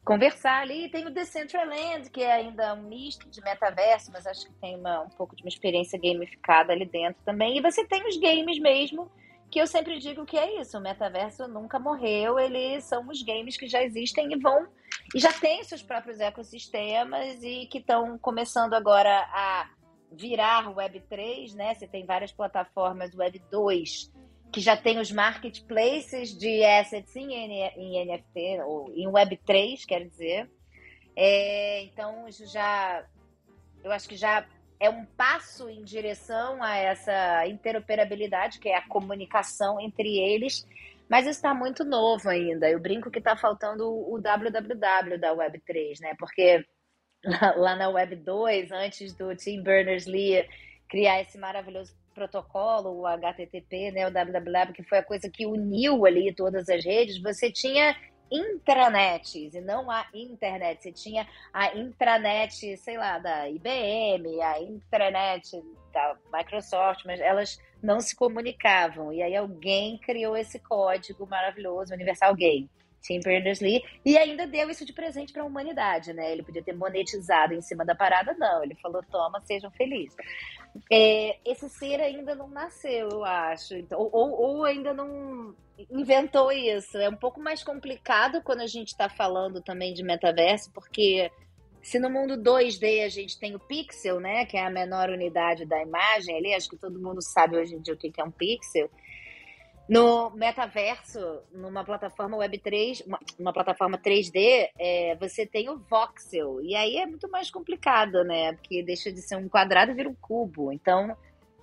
conversar ali. Tem o Decentraland, que é ainda um misto de metaverso, mas acho que tem uma, um pouco de uma experiência gamificada ali dentro também. E você tem os games mesmo, que eu sempre digo que é isso. O metaverso nunca morreu, eles são os games que já existem e vão. E já têm seus próprios ecossistemas e que estão começando agora a virar Web3, né? Você tem várias plataformas Web2 que já tem os marketplaces de assets em, em NFT, ou em Web3, quer dizer. É, então, isso já. Eu acho que já é um passo em direção a essa interoperabilidade, que é a comunicação entre eles, mas isso está muito novo ainda. Eu brinco que está faltando o www da Web3, né? Porque lá na Web 2, antes do Tim Berners-Lee criar esse maravilhoso protocolo, o HTTP, né, o www, que foi a coisa que uniu ali todas as redes, você tinha intranets e não a internet. Você tinha a intranet, sei lá, da IBM, a intranet da Microsoft, mas elas não se comunicavam. E aí alguém criou esse código maravilhoso, Universal Game. Tim Berners-Lee, e ainda deu isso de presente para a humanidade, né? Ele podia ter monetizado em cima da parada, não. Ele falou: toma, sejam felizes. É, esse ser ainda não nasceu, eu acho. Então, ou, ou ainda não inventou isso. É um pouco mais complicado quando a gente está falando também de metaverso, porque se no mundo 2D a gente tem o pixel, né, que é a menor unidade da imagem ali, acho que todo mundo sabe hoje em dia o que é um pixel. No metaverso, numa plataforma Web3, uma, uma plataforma 3D, é, você tem o voxel. E aí é muito mais complicado, né? Porque deixa de ser um quadrado e vira um cubo. Então,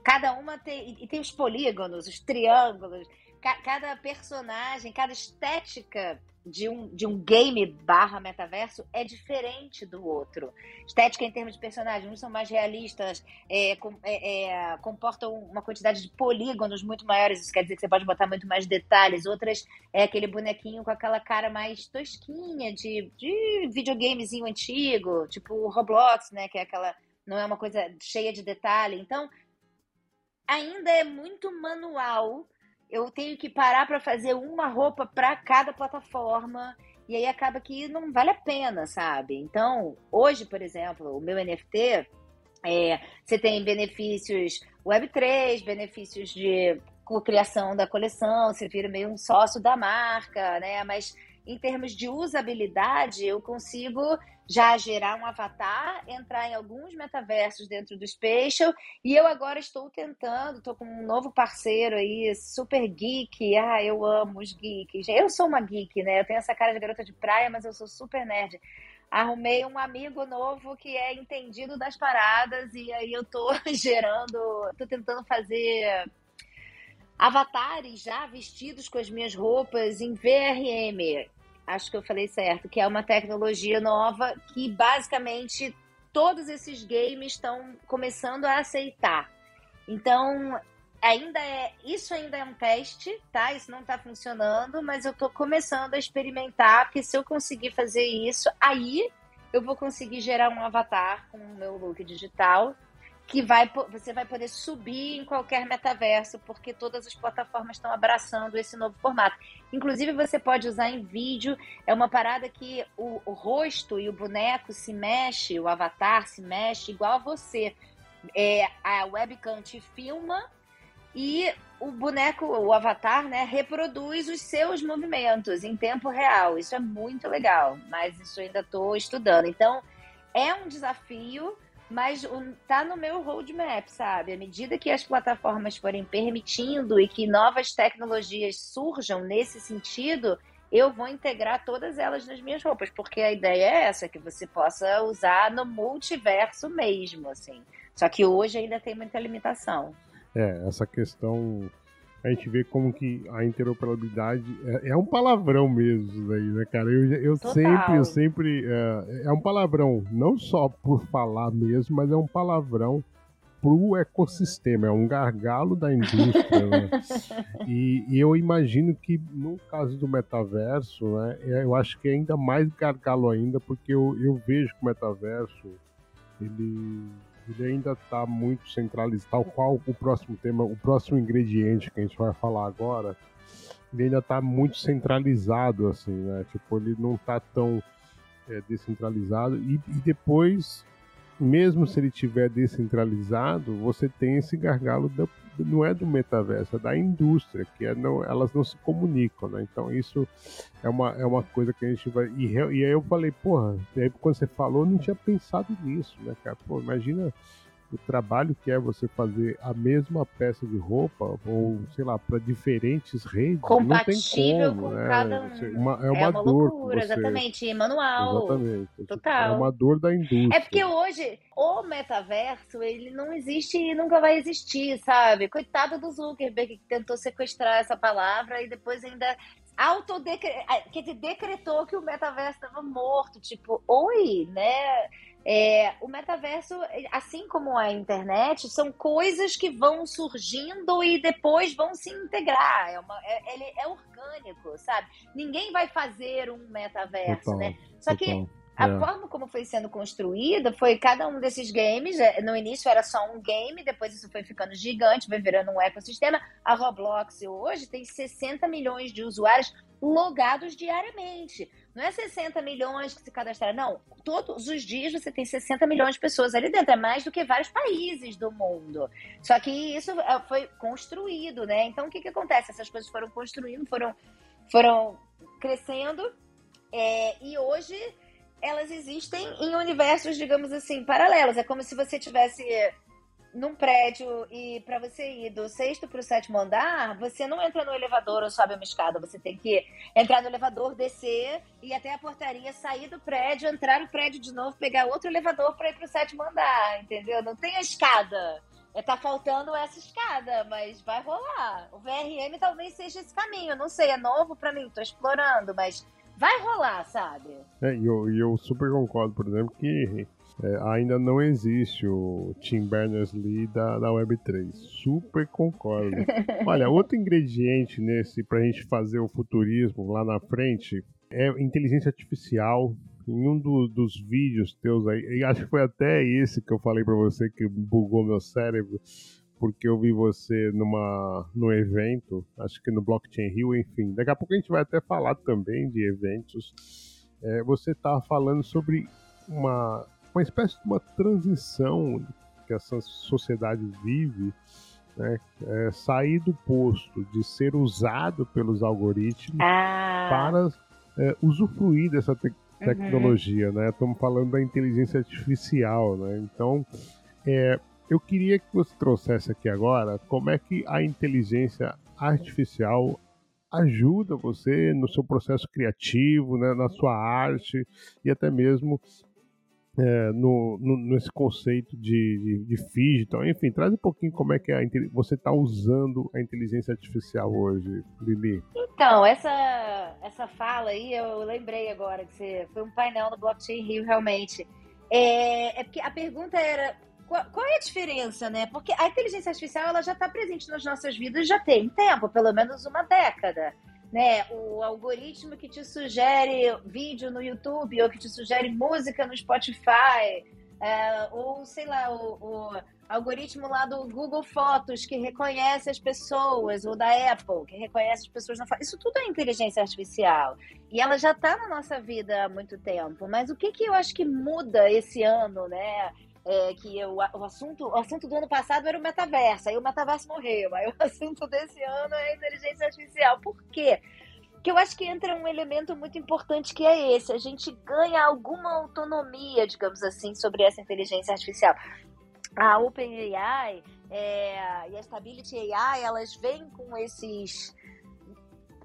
cada uma tem. E tem os polígonos, os triângulos. Ca, cada personagem, cada estética de um, de um game barra metaverso é diferente do outro. Estética em termos de personagens, uns são mais realistas, é, com, é, é, comportam uma quantidade de polígonos muito maiores, isso quer dizer que você pode botar muito mais detalhes. Outras é aquele bonequinho com aquela cara mais tosquinha de, de videogamezinho antigo, tipo Roblox, né? Que é aquela. não é uma coisa cheia de detalhe. Então, ainda é muito manual eu tenho que parar para fazer uma roupa para cada plataforma e aí acaba que não vale a pena, sabe? Então, hoje, por exemplo, o meu NFT, é, você tem benefícios Web3, benefícios de criação da coleção, você vira meio um sócio da marca, né? Mas em termos de usabilidade, eu consigo já gerar um avatar, entrar em alguns metaversos dentro do Spatial, e eu agora estou tentando, estou com um novo parceiro aí, super geek, ah, eu amo os geeks. Eu sou uma geek, né? Eu tenho essa cara de garota de praia, mas eu sou super nerd. Arrumei um amigo novo que é entendido das paradas, e aí eu tô gerando, tô tentando fazer avatares já vestidos com as minhas roupas em VRM acho que eu falei certo, que é uma tecnologia nova que basicamente todos esses games estão começando a aceitar. Então, ainda é isso ainda é um teste, tá? Isso não está funcionando, mas eu estou começando a experimentar, porque se eu conseguir fazer isso, aí eu vou conseguir gerar um avatar com o meu look digital que vai, você vai poder subir em qualquer metaverso, porque todas as plataformas estão abraçando esse novo formato. Inclusive, você pode usar em vídeo, é uma parada que o, o rosto e o boneco se mexe, o avatar se mexe igual a você. É, a webcam te filma e o boneco, o avatar, né, reproduz os seus movimentos em tempo real. Isso é muito legal, mas isso ainda estou estudando. Então, é um desafio mas tá no meu roadmap, sabe? À medida que as plataformas forem permitindo e que novas tecnologias surjam nesse sentido, eu vou integrar todas elas nas minhas roupas, porque a ideia é essa, que você possa usar no multiverso mesmo, assim. Só que hoje ainda tem muita limitação. É, essa questão a gente vê como que a interoperabilidade é, é um palavrão mesmo daí, né, cara? Eu, eu sempre, eu sempre. É, é, um palavrão, não só por falar mesmo, mas é um palavrão pro ecossistema, é um gargalo da indústria, né? E, e, eu imagino que no caso do metaverso, né, é, eu acho que é ainda mais gargalo ainda, porque eu, eu vejo que o metaverso ele ele ainda está muito centralizado, tal qual o próximo tema, o próximo ingrediente que a gente vai falar agora, ele ainda está muito centralizado, assim, né? Tipo, ele não está tão é, descentralizado. E, e, depois, mesmo se ele tiver descentralizado, você tem esse gargalo da, não é do metaverso, é da indústria, que é não, elas não se comunicam, né? Então isso é uma, é uma coisa que a gente vai. E, e aí eu falei, porra, aí quando você falou, eu não tinha pensado nisso, né, cara? Pô, imagina o trabalho que é você fazer a mesma peça de roupa, ou sei lá, para diferentes redes. Compatível não tem como, com né? cada um. Uma, é, uma, é uma dor. Loucura, você... Exatamente, manual. Exatamente. É Total. É uma dor da indústria. É porque hoje o metaverso, ele não existe e nunca vai existir, sabe? Coitado do Zuckerberg que tentou sequestrar essa palavra e depois ainda autodecre... que decretou que o metaverso estava morto, tipo, oi, né? É, o metaverso, assim como a internet, são coisas que vão surgindo e depois vão se integrar. É, uma, é ele é orgânico, sabe? Ninguém vai fazer um metaverso, total, né? Só total. que a é. forma como foi sendo construída foi cada um desses games. É, no início era só um game, depois isso foi ficando gigante, vai virando um ecossistema. A Roblox hoje tem 60 milhões de usuários logados diariamente. Não é 60 milhões que se cadastraram, não. Todos os dias você tem 60 milhões de pessoas ali dentro. É mais do que vários países do mundo. Só que isso é, foi construído, né? Então o que, que acontece? Essas coisas foram construindo, foram, foram crescendo. É, e hoje elas existem em universos, digamos assim, paralelos. É como se você tivesse num prédio e para você ir do sexto para o sétimo andar, você não entra no elevador ou sobe uma escada. Você tem que entrar no elevador, descer, ir até a portaria, sair do prédio, entrar no prédio de novo, pegar outro elevador para ir para o sétimo andar, entendeu? Não tem a escada. É, tá faltando essa escada, mas vai rolar. O VRM talvez seja esse caminho. Não sei, é novo para mim, tô explorando, mas vai rolar, sabe? É, e eu, eu super concordo, por exemplo, que é, ainda não existe o Tim Berners-Lee da, da Web3. Super concordo. Olha, outro ingrediente nesse para a gente fazer o futurismo lá na frente é inteligência artificial. Em um do, dos vídeos teus aí, acho que foi até esse que eu falei para você que bugou meu cérebro, porque eu vi você numa no evento, acho que no Blockchain Rio, enfim. Daqui a pouco a gente vai até falar também de eventos. É, você estava falando sobre uma uma espécie de uma transição que essa sociedade vive, né? É, sair do posto de ser usado pelos algoritmos ah. para é, usufruir dessa te uhum. tecnologia, uhum. né? Estamos falando da inteligência artificial, né? Então, é, eu queria que você trouxesse aqui agora como é que a inteligência artificial ajuda você no seu processo criativo, né, na sua arte e até mesmo é, no, no, nesse conceito de, de, de então, enfim, traz um pouquinho como é que é a, você está usando a inteligência artificial hoje, Lili. Então, essa, essa fala aí, eu lembrei agora que você, foi um painel no Blockchain Rio, realmente. É, é porque a pergunta era qual, qual, é a diferença, né? Porque a inteligência artificial ela já está presente nas nossas vidas já tem tempo, pelo menos uma década. Né? O algoritmo que te sugere vídeo no YouTube ou que te sugere música no Spotify, é, ou sei lá, o, o, algoritmo lá do Google Fotos que reconhece as pessoas, ou da Apple que reconhece as pessoas na foto. Isso tudo é inteligência artificial. E ela já está na nossa vida há muito tempo. Mas o que, que eu acho que muda esse ano, né? É, que eu, o, assunto, o assunto do ano passado era o metaverso, aí o metaverso morreu, aí o assunto desse ano é a inteligência artificial. Por quê? que eu acho que entra um elemento muito importante que é esse: a gente ganha alguma autonomia, digamos assim, sobre essa inteligência artificial. A OpenAI é, e a Stability AI, elas vêm com esses,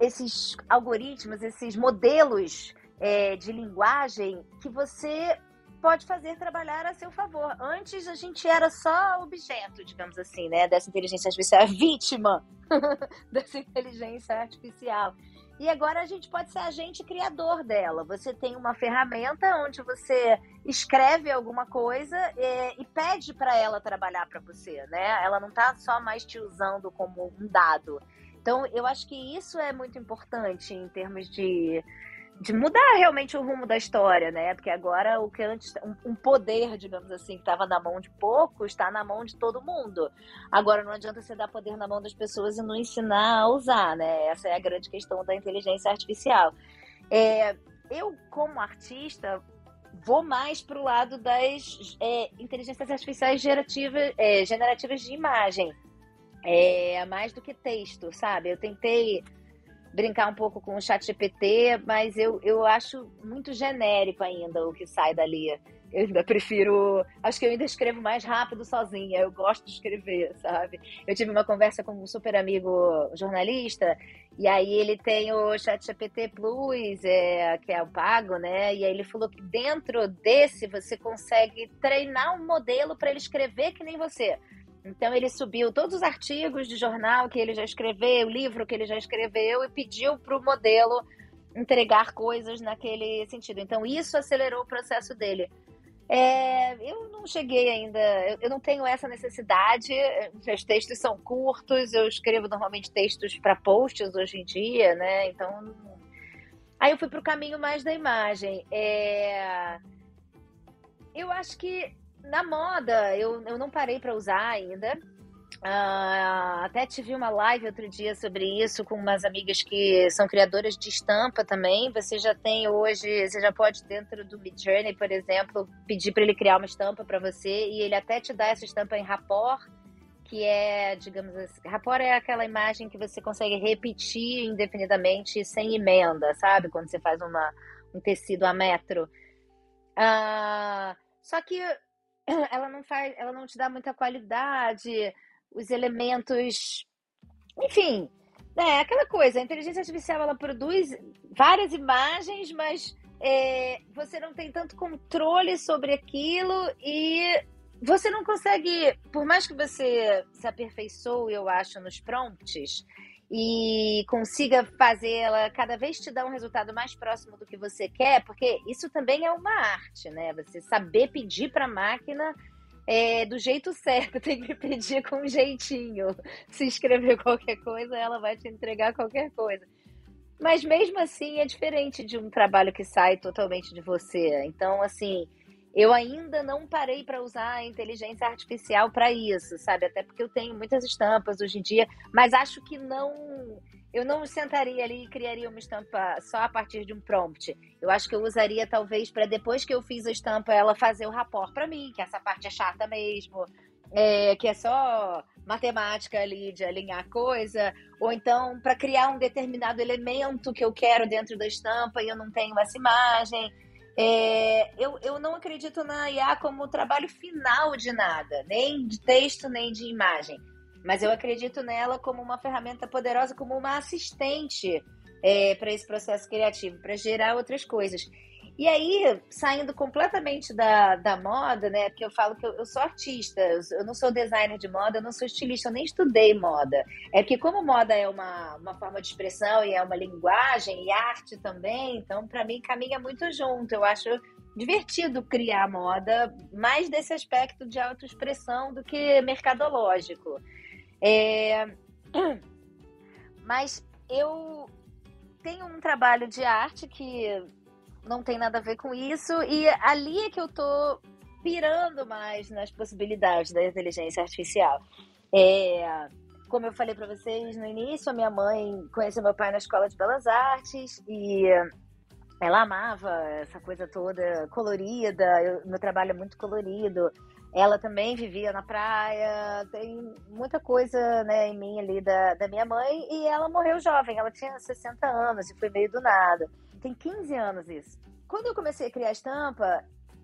esses algoritmos, esses modelos é, de linguagem que você pode fazer trabalhar a seu favor. Antes a gente era só objeto, digamos assim, né, dessa inteligência artificial, vítima dessa inteligência artificial. E agora a gente pode ser agente criador dela. Você tem uma ferramenta onde você escreve alguma coisa e, é, e pede para ela trabalhar para você, né? Ela não está só mais te usando como um dado. Então, eu acho que isso é muito importante em termos de de mudar realmente o rumo da história, né? Porque agora o que antes um, poder, digamos assim, que estava na mão de poucos, está na mão de todo mundo. Agora não adianta você dar poder na mão das pessoas e não ensinar a usar, né? Essa é a grande questão da inteligência artificial. É, eu, como artista, vou mais para o lado das é, inteligências artificiais gerativas, é, generativas de imagem, é, mais do que texto, sabe? Eu tentei brincar um pouco com o chat GPT, mas eu, eu acho muito genérico ainda o que sai dali. Eu ainda prefiro. Acho que eu ainda escrevo mais rápido sozinha. Eu gosto de escrever, sabe? Eu tive uma conversa com um super amigo jornalista, e aí ele tem o Chat GPT Plus, é, que é o pago, né? E aí ele falou que dentro desse você consegue treinar um modelo para ele escrever que nem você. Então ele subiu todos os artigos de jornal que ele já escreveu, o livro que ele já escreveu e pediu para o modelo entregar coisas naquele sentido. Então isso acelerou o processo dele. É, eu não cheguei ainda, eu, não tenho essa necessidade. Meus textos são curtos, eu escrevo normalmente textos para posts hoje em dia, né? Então, aí eu fui para o caminho mais da imagem. É, eu acho que na moda, eu, eu não parei para usar ainda. Uh, até tive uma live outro dia sobre isso com umas amigas que são criadoras de estampa também. Você já tem hoje, você já pode dentro do Midjourney, por exemplo, pedir para ele criar uma estampa para você e ele até te dá essa estampa em rapport, que é, digamos assim, rapport é aquela imagem que você consegue repetir indefinidamente sem emenda, sabe? Quando você faz uma, um tecido a metro. Uh, só que ela não faz, ela não te dá muita qualidade, os elementos, enfim, é aquela coisa. A inteligência artificial ela produz várias imagens, mas é, você não tem tanto controle sobre aquilo e você não consegue, por mais que você se aperfeiçoe, eu acho, nos prompts, e consiga fazê-la cada vez te dar um resultado mais próximo do que você quer, porque isso também é uma arte, né? Você saber pedir para a máquina é, do jeito certo, tem que pedir com um jeitinho. Se escrever qualquer coisa, ela vai te entregar qualquer coisa. Mas mesmo assim é diferente de um trabalho que sai totalmente de você. Então, assim, eu ainda não parei para usar a inteligência artificial para isso, sabe? Até porque eu tenho muitas estampas hoje em dia, mas acho que não. Eu não sentaria ali e criaria uma estampa só a partir de um prompt. Eu acho que eu usaria talvez para depois que eu fiz a estampa ela fazer o rapport para mim, que essa parte é chata mesmo, é, que é só matemática ali de alinhar coisa, ou então para criar um determinado elemento que eu quero dentro da estampa e eu não tenho essa imagem. É, eu, eu não acredito na IA como trabalho final de nada, nem de texto, nem de imagem. Mas eu acredito nela como uma ferramenta poderosa, como uma assistente é, para esse processo criativo, para gerar outras coisas. E aí, saindo completamente da, da moda, né? Porque eu falo que eu, eu, sou artista, eu não sou designer de moda, eu não sou estilista, eu nem estudei moda. É que como moda é uma, uma forma de expressão e é uma linguagem e arte também, então para mim caminha muito junto. Eu acho divertido criar moda, mais desse aspecto de autoexpressão do que mercadológico. É... Mas eu tenho um trabalho de arte que não tem nada a ver com isso, e ali é que eu tô pirando mais nas possibilidades da inteligência artificial. É, como eu falei para vocês no início, a minha mãe conheceu meu pai na escola de belas artes e ela amava essa coisa toda colorida. Eu, meu trabalho é muito colorido. Ela também vivia na praia. Tem muita coisa né, em mim ali da, da minha mãe. E ela morreu jovem. Ela tinha 60 anos e foi meio do nada. Tem 15 anos isso. Quando eu comecei a criar estampa,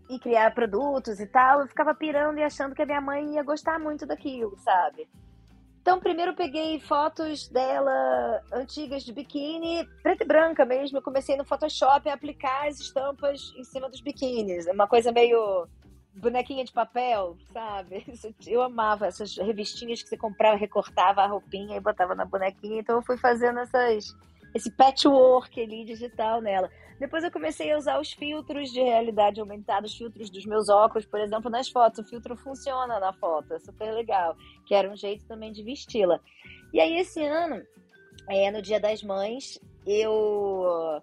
e criar produtos e tal, eu ficava pirando e achando que a minha mãe ia gostar muito daquilo, sabe? Então, primeiro eu peguei fotos dela antigas de biquíni, preta e branca mesmo. Eu comecei no Photoshop a aplicar as estampas em cima dos biquínis. Uma coisa meio bonequinha de papel, sabe? Eu amava essas revistinhas que você comprava, recortava a roupinha e botava na bonequinha. Então eu fui fazendo essas, esse patchwork ali digital nela. Depois eu comecei a usar os filtros de realidade aumentada, os filtros dos meus óculos, por exemplo, nas fotos. O filtro funciona na foto, é super legal. Que era um jeito também de vesti-la. E aí, esse ano, é, no Dia das Mães, eu,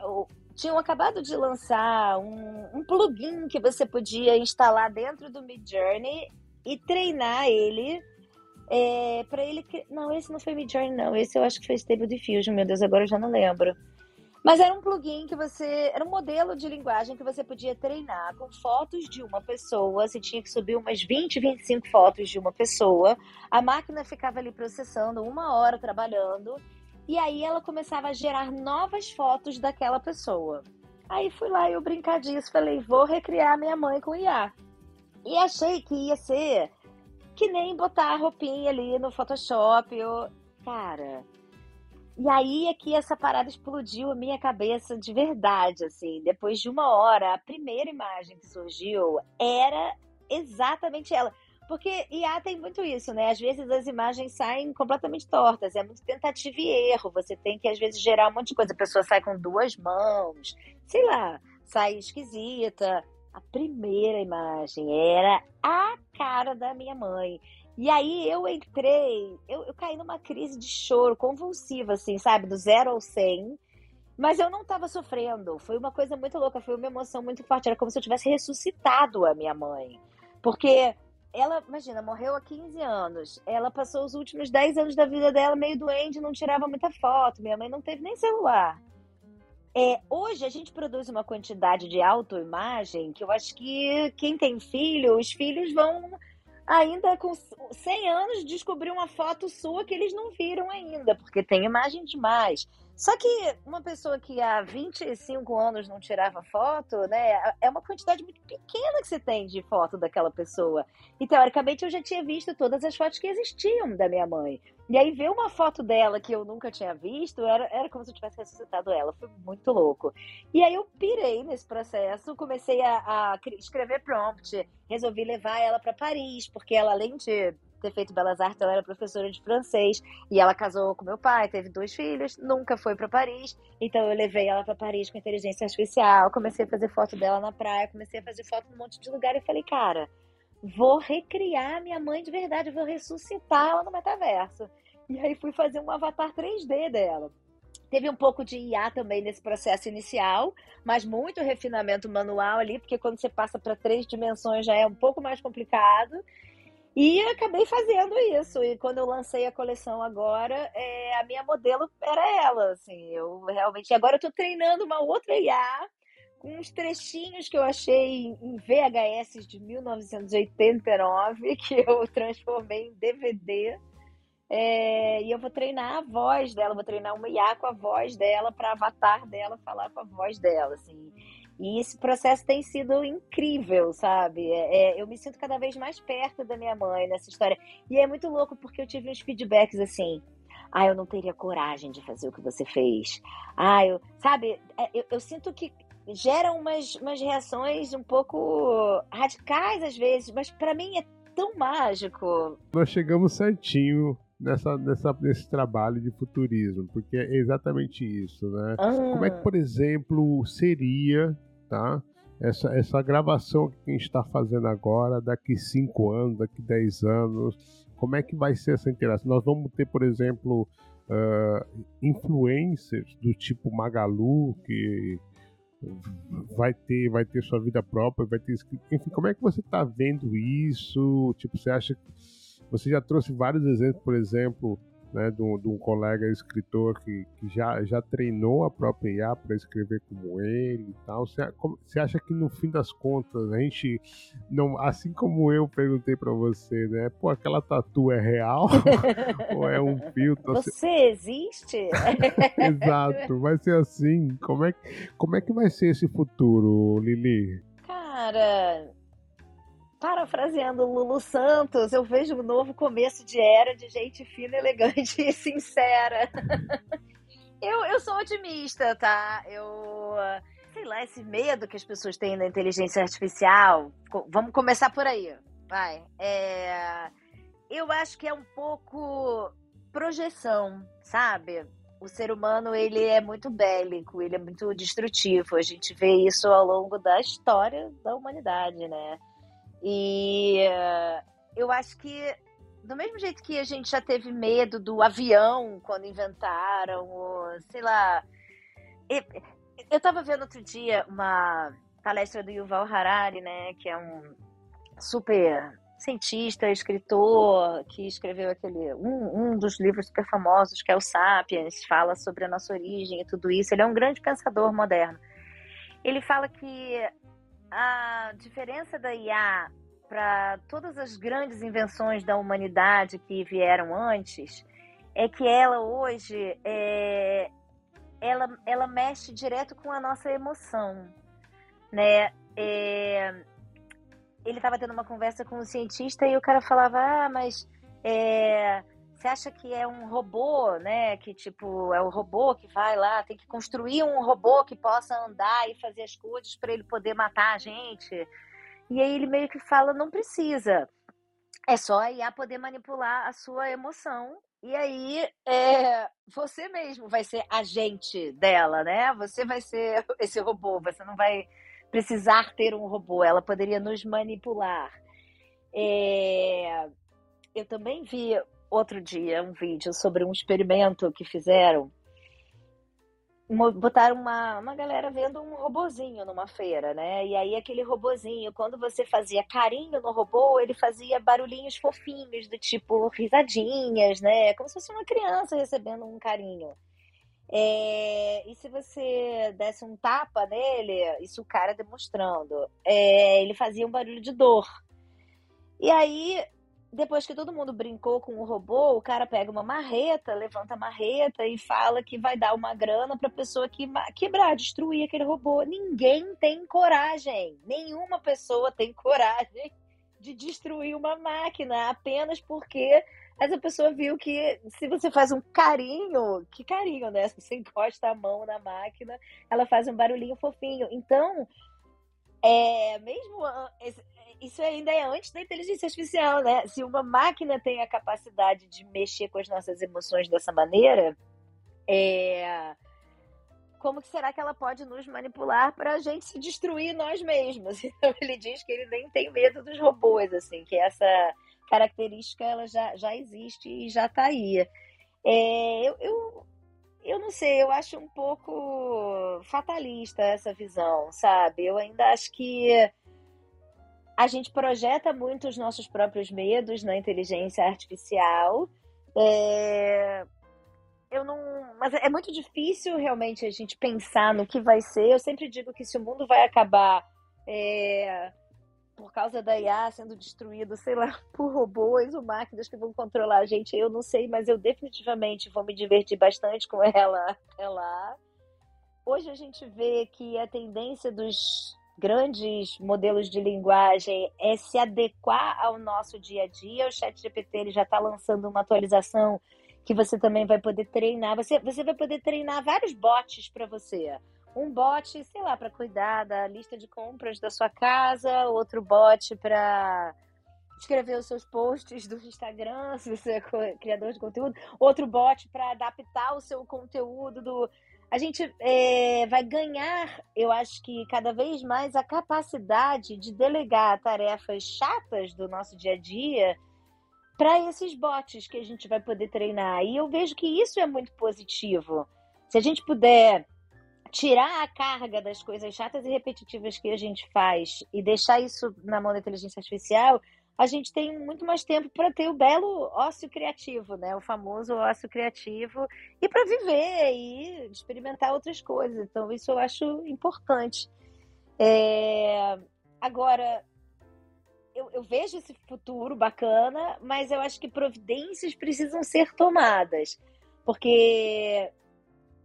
eu tinham acabado de lançar um, um plugin que você podia instalar dentro do Mid Journey e treinar ele é, para ele. Não, esse não foi Mid Journey, não. Esse eu acho que foi Stable Diffusion, meu Deus, agora eu já não lembro. Mas era um plugin que você. Era um modelo de linguagem que você podia treinar com fotos de uma pessoa. Você tinha que subir umas 20, 25 fotos de uma pessoa. A máquina ficava ali processando uma hora trabalhando. E aí ela começava a gerar novas fotos daquela pessoa. Aí fui lá e eu brincar disso. Falei, vou recriar minha mãe com IA. E achei que ia ser que nem botar a roupinha ali no Photoshop. Eu... Cara, e aí é que essa parada explodiu a minha cabeça de verdade, assim. Depois de uma hora, a primeira imagem que surgiu era exatamente ela. Porque IA tem muito isso, né? Às vezes as imagens saem completamente tortas, é muito tentativa e erro. Você tem que, às vezes, gerar um monte de coisa. A pessoa sai com duas mãos, sei lá, sai esquisita. A primeira imagem era a cara da minha mãe. E aí eu entrei, eu, eu caí numa crise de choro convulsiva, assim, sabe? Do zero ao cem. Mas eu não estava sofrendo. Foi uma coisa muito louca, foi uma emoção muito forte. Era como se eu tivesse ressuscitado a minha mãe. Porque ela, imagina, morreu há 15 anos. Ela passou os últimos 10 anos da vida dela meio doente, não tirava muita foto. Minha mãe não teve nem celular. É, hoje a gente produz uma quantidade de autoimagem que eu acho que quem tem filho, os filhos vão ainda com 100 anos, descobrir uma foto sua que eles não viram ainda, porque tem imagem demais. Só que uma pessoa que há 25 anos não tirava foto, né, é uma quantidade muito pequena que você tem de foto daquela pessoa. E teoricamente eu já tinha visto todas as fotos que existiam da minha mãe. E aí ver uma foto dela que eu nunca tinha visto, era, era como se eu tivesse ressuscitado ela. Foi muito louco. E aí eu pirei nesse processo, comecei a, a escrever prompt, resolvi levar ela para Paris, porque ela, além de ter feito Belas Artes, ela era professora de francês e ela casou com meu pai, teve dois filhos, nunca foi para Paris. Então eu levei ela para Paris com inteligência artificial, comecei a fazer foto dela na praia, comecei a fazer foto num monte de lugar e falei, cara, vou recriar minha mãe de verdade, vou ressuscitar ela no metaverso. E aí fui fazer um avatar 3D dela. Teve um pouco de IA também nesse processo inicial, mas muito refinamento manual ali, porque quando você passa para três dimensões já é um pouco mais complicado. E acabei fazendo isso. E quando eu lancei a coleção agora, é, a minha modelo era ela, assim. Eu realmente. Agora eu tô treinando uma outra IA com uns trechinhos que eu achei em VHS de 1989, que eu transformei em DVD. É, e eu vou treinar a voz dela, vou treinar uma IA com a voz dela para avatar dela falar com a voz dela, assim. E esse processo tem sido incrível, sabe? É, é, eu me sinto cada vez mais perto da minha mãe nessa história. E é muito louco porque eu tive uns feedbacks assim. Ah, eu não teria coragem de fazer o que você fez. Ah, eu. Sabe, é, eu, eu sinto que gera umas, umas reações um pouco radicais às vezes, mas para mim é tão mágico. Nós chegamos certinho nessa, nessa, nesse trabalho de futurismo, porque é exatamente isso, né? Ah. Como é que, por exemplo, seria tá? essa, essa gravação que a gente está fazendo agora, daqui 5 anos, daqui 10 anos, como é que vai ser essa interação? Nós vamos ter, por exemplo, uh, influencers do tipo Magalu, que vai ter, vai ter sua vida própria, vai ter. Enfim, como é que você está vendo isso? Tipo, você acha que. Você já trouxe vários exemplos, por exemplo, né, de, um, de um colega escritor que, que já, já treinou a própria IA para escrever como ele e tal. Você, como, você acha que no fim das contas a gente não, assim como eu perguntei para você, né, pô, aquela tatu é real ou é um filtro? Você existe? Exato, vai ser assim. Como é, como é que vai ser esse futuro, Lili? Cara, parafraseando Lulu Santos, eu vejo um novo começo de era de gente fina, elegante e sincera. eu, eu sou otimista, tá? Eu. Sei lá, esse medo que as pessoas têm da inteligência artificial. Vamos começar por aí. Vai. É, eu acho que é um pouco projeção, sabe? O ser humano ele é muito bélico, ele é muito destrutivo. A gente vê isso ao longo da história da humanidade, né? E uh, eu acho que, do mesmo jeito que a gente já teve medo do avião quando inventaram, ou, sei lá. Eu estava vendo outro dia uma palestra do Yuval Harari, né, que é um super cientista, escritor, que escreveu aquele um, um dos livros super famosos, que é o Sapiens, fala sobre a nossa origem e tudo isso. Ele é um grande pensador moderno. Ele fala que a diferença da IA para todas as grandes invenções da humanidade que vieram antes é que ela hoje é, ela, ela mexe direto com a nossa emoção, né? É, ele estava tendo uma conversa com um cientista e o cara falava, ah, mas é, você acha que é um robô, né? Que tipo, é o robô que vai lá, tem que construir um robô que possa andar e fazer as coisas para ele poder matar a gente. E aí ele meio que fala, não precisa. É só a IA poder manipular a sua emoção. E aí é, você mesmo vai ser agente dela, né? Você vai ser esse robô, você não vai precisar ter um robô, ela poderia nos manipular. É, eu também vi outro dia um vídeo sobre um experimento que fizeram. Botaram uma, uma galera vendo um robozinho numa feira, né? E aí aquele robozinho, quando você fazia carinho no robô, ele fazia barulhinhos fofinhos, do tipo risadinhas, né? Como se fosse uma criança recebendo um carinho. É, e se você desse um tapa nele, isso o cara demonstrando, é, ele fazia um barulho de dor. E aí depois que todo mundo brincou com o robô, o cara pega uma marreta, levanta a marreta e fala que vai dar uma grana para pessoa que quebrar, destruir aquele robô. Ninguém tem coragem, nenhuma pessoa tem coragem de destruir uma máquina apenas porque essa pessoa viu que se você faz um carinho, que carinho, né? Se você encosta a mão na máquina, ela faz um barulhinho fofinho. Então, é, mesmo isso ainda é antes da inteligência artificial, né? Se uma máquina tem a capacidade de mexer com as nossas emoções dessa maneira, é... como que será que ela pode nos manipular para a gente se destruir nós mesmos? Então ele diz que ele nem tem medo dos robôs, assim, que essa característica ela já, já existe e já está aí. É, eu, eu, eu não sei, eu acho um pouco fatalista essa visão, sabe? Eu ainda acho que a gente projeta muito os nossos próprios medos na inteligência artificial. É... Eu não, mas é muito difícil realmente a gente pensar no que vai ser. Eu sempre digo que se o mundo vai acabar é... por causa da IA sendo destruído, sei lá, por robôs ou máquinas que vão controlar a gente, eu não sei, mas eu definitivamente vou me divertir bastante com ela lá. Hoje a gente vê que a tendência dos grandes modelos de linguagem é se adequar ao nosso dia a dia. O Chat GPT ele já está lançando uma atualização que você também vai poder treinar. Você, você vai poder treinar vários bots para você. Um bot, sei lá, para cuidar da lista de compras da sua casa, outro bot para escrever os seus posts do Instagram, se você é criador de conteúdo, outro bot para adaptar o seu conteúdo do a gente é, vai ganhar, eu acho que cada vez mais, a capacidade de delegar tarefas chatas do nosso dia a dia para esses bots que a gente vai poder treinar. E eu vejo que isso é muito positivo. Se a gente puder tirar a carga das coisas chatas e repetitivas que a gente faz e deixar isso na mão da inteligência artificial, a gente tem muito mais tempo para ter o belo ócio criativo, né? O famoso ócio criativo e para viver e experimentar outras coisas. Então isso eu acho importante. É... Agora eu, eu vejo esse futuro bacana, mas eu acho que providências precisam ser tomadas, porque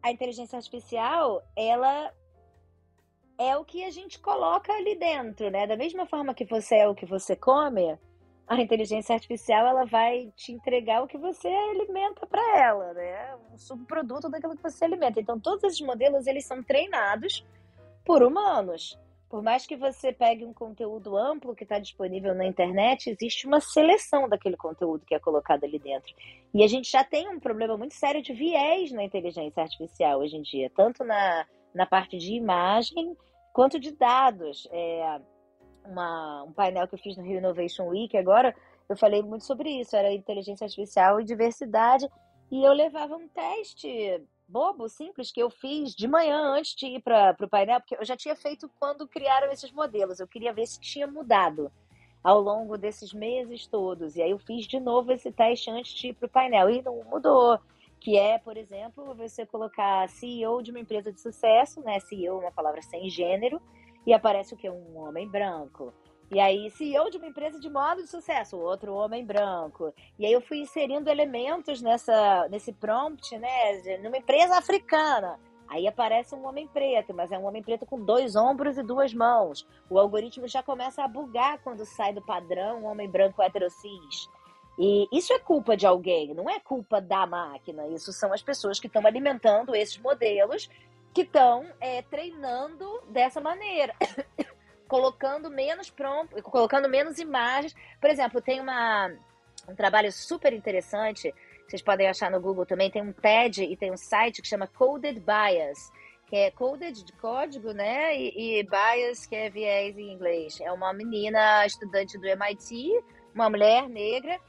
a inteligência artificial ela é o que a gente coloca ali dentro, né? Da mesma forma que você é o que você come, a inteligência artificial ela vai te entregar o que você alimenta para ela, né? Um subproduto daquilo que você alimenta. Então todos esses modelos eles são treinados por humanos. Por mais que você pegue um conteúdo amplo que está disponível na internet, existe uma seleção daquele conteúdo que é colocado ali dentro. E a gente já tem um problema muito sério de viés na inteligência artificial hoje em dia, tanto na, na parte de imagem quanto de dados. É, uma, um painel que eu fiz no Rio Innovation Week agora, eu falei muito sobre isso, era inteligência artificial e diversidade, e eu levava um teste bobo, simples, que eu fiz de manhã antes de ir para o painel, porque eu já tinha feito quando criaram esses modelos, eu queria ver se tinha mudado ao longo desses meses todos, e aí eu fiz de novo esse teste antes de ir para o painel, e não mudou, que é, por exemplo, você colocar CEO de uma empresa de sucesso, né, CEO é uma palavra sem gênero, e aparece o que? Um homem branco. E aí, CEO de uma empresa de modo de sucesso, outro homem branco. E aí eu fui inserindo elementos nessa, nesse prompt, né? Numa empresa africana. Aí aparece um homem preto, mas é um homem preto com dois ombros e duas mãos. O algoritmo já começa a bugar quando sai do padrão um homem branco heterocis. E isso é culpa de alguém, não é culpa da máquina. Isso são as pessoas que estão alimentando esses modelos que estão é, treinando dessa maneira. colocando menos prompt, colocando menos imagens. Por exemplo, tem uma, um trabalho super interessante, vocês podem achar no Google também, tem um TED e tem um site que chama Coded Bias, que é coded de código, né? E, e bias, que é viés em inglês. É uma menina estudante do MIT, uma mulher negra,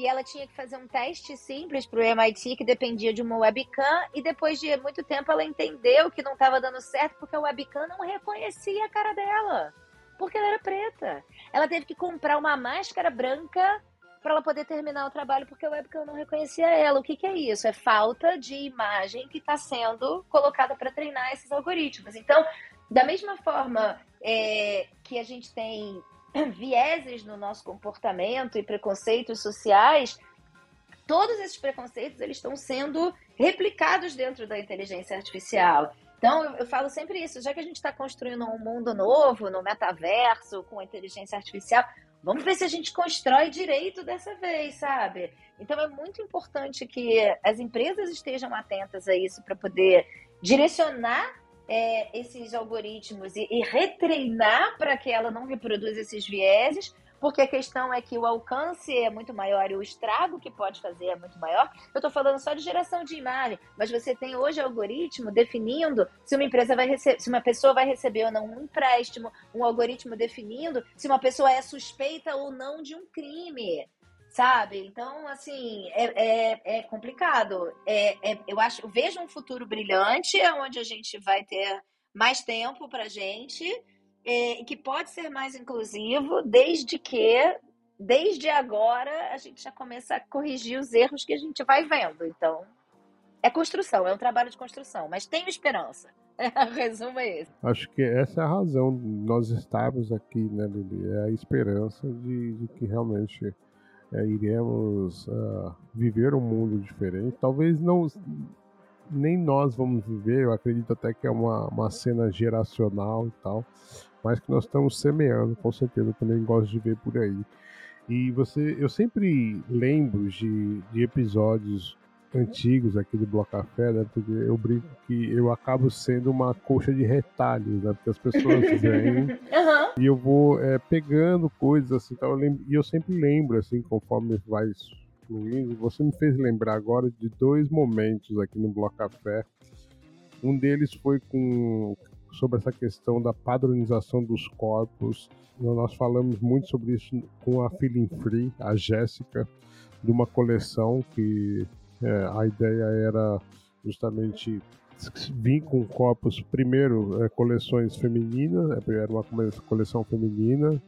e ela tinha que fazer um teste simples para o MIT que dependia de uma webcam e depois de muito tempo ela entendeu que não estava dando certo porque a webcam não reconhecia a cara dela, porque ela era preta. Ela teve que comprar uma máscara branca para ela poder terminar o trabalho porque a webcam não reconhecia ela. O que, que é isso? É falta de imagem que está sendo colocada para treinar esses algoritmos. Então, da mesma forma é, que a gente tem vieses no nosso comportamento e preconceitos sociais, todos esses preconceitos eles estão sendo replicados dentro da inteligência artificial. Então, eu, eu falo sempre isso, já que a gente está construindo um mundo novo, no metaverso, com inteligência artificial, vamos ver se a gente constrói direito dessa vez, sabe? Então, é muito importante que as empresas estejam atentas a isso para poder direcionar é, esses algoritmos e, e retreinar para que ela não reproduza esses vieses, porque a questão é que o alcance é muito maior e o estrago que pode fazer é muito maior. Eu estou falando só de geração de imagem, mas você tem hoje algoritmo definindo se uma empresa vai receber, se uma pessoa vai receber ou não um empréstimo, um algoritmo definindo se uma pessoa é suspeita ou não de um crime sabe? Então, assim, é, é, é complicado. É, é, eu acho, eu vejo um futuro brilhante, onde a gente vai ter mais tempo para gente, é, que pode ser mais inclusivo, desde que, desde agora, a gente já começa a corrigir os erros que a gente vai vendo. Então, é construção, é um trabalho de construção, mas tenho esperança. o resumo é esse. Acho que essa é a razão de nós estarmos aqui, né, Lili? É a esperança de, de que realmente é, iremos uh, viver um mundo diferente. Talvez não nem nós vamos viver, eu acredito até que é uma, uma cena geracional e tal, mas que nós estamos semeando, com certeza, eu também gosto de ver por aí. E você, eu sempre lembro de, de episódios antigos aqui do Bloco Café, né? Porque eu brinco que eu acabo sendo uma coxa de retalhos, né? Porque as pessoas vêm uhum. e eu vou é, pegando coisas assim, então eu lembro, e eu sempre lembro, assim, conforme vai fluindo. Você me fez lembrar agora de dois momentos aqui no Bloco Café Um deles foi com sobre essa questão da padronização dos corpos. Nós falamos muito sobre isso com a Feeling Free, a Jéssica, de uma coleção que é, a ideia era justamente vir com corpos, primeiro, é, coleções femininas, é, era uma coleção feminina,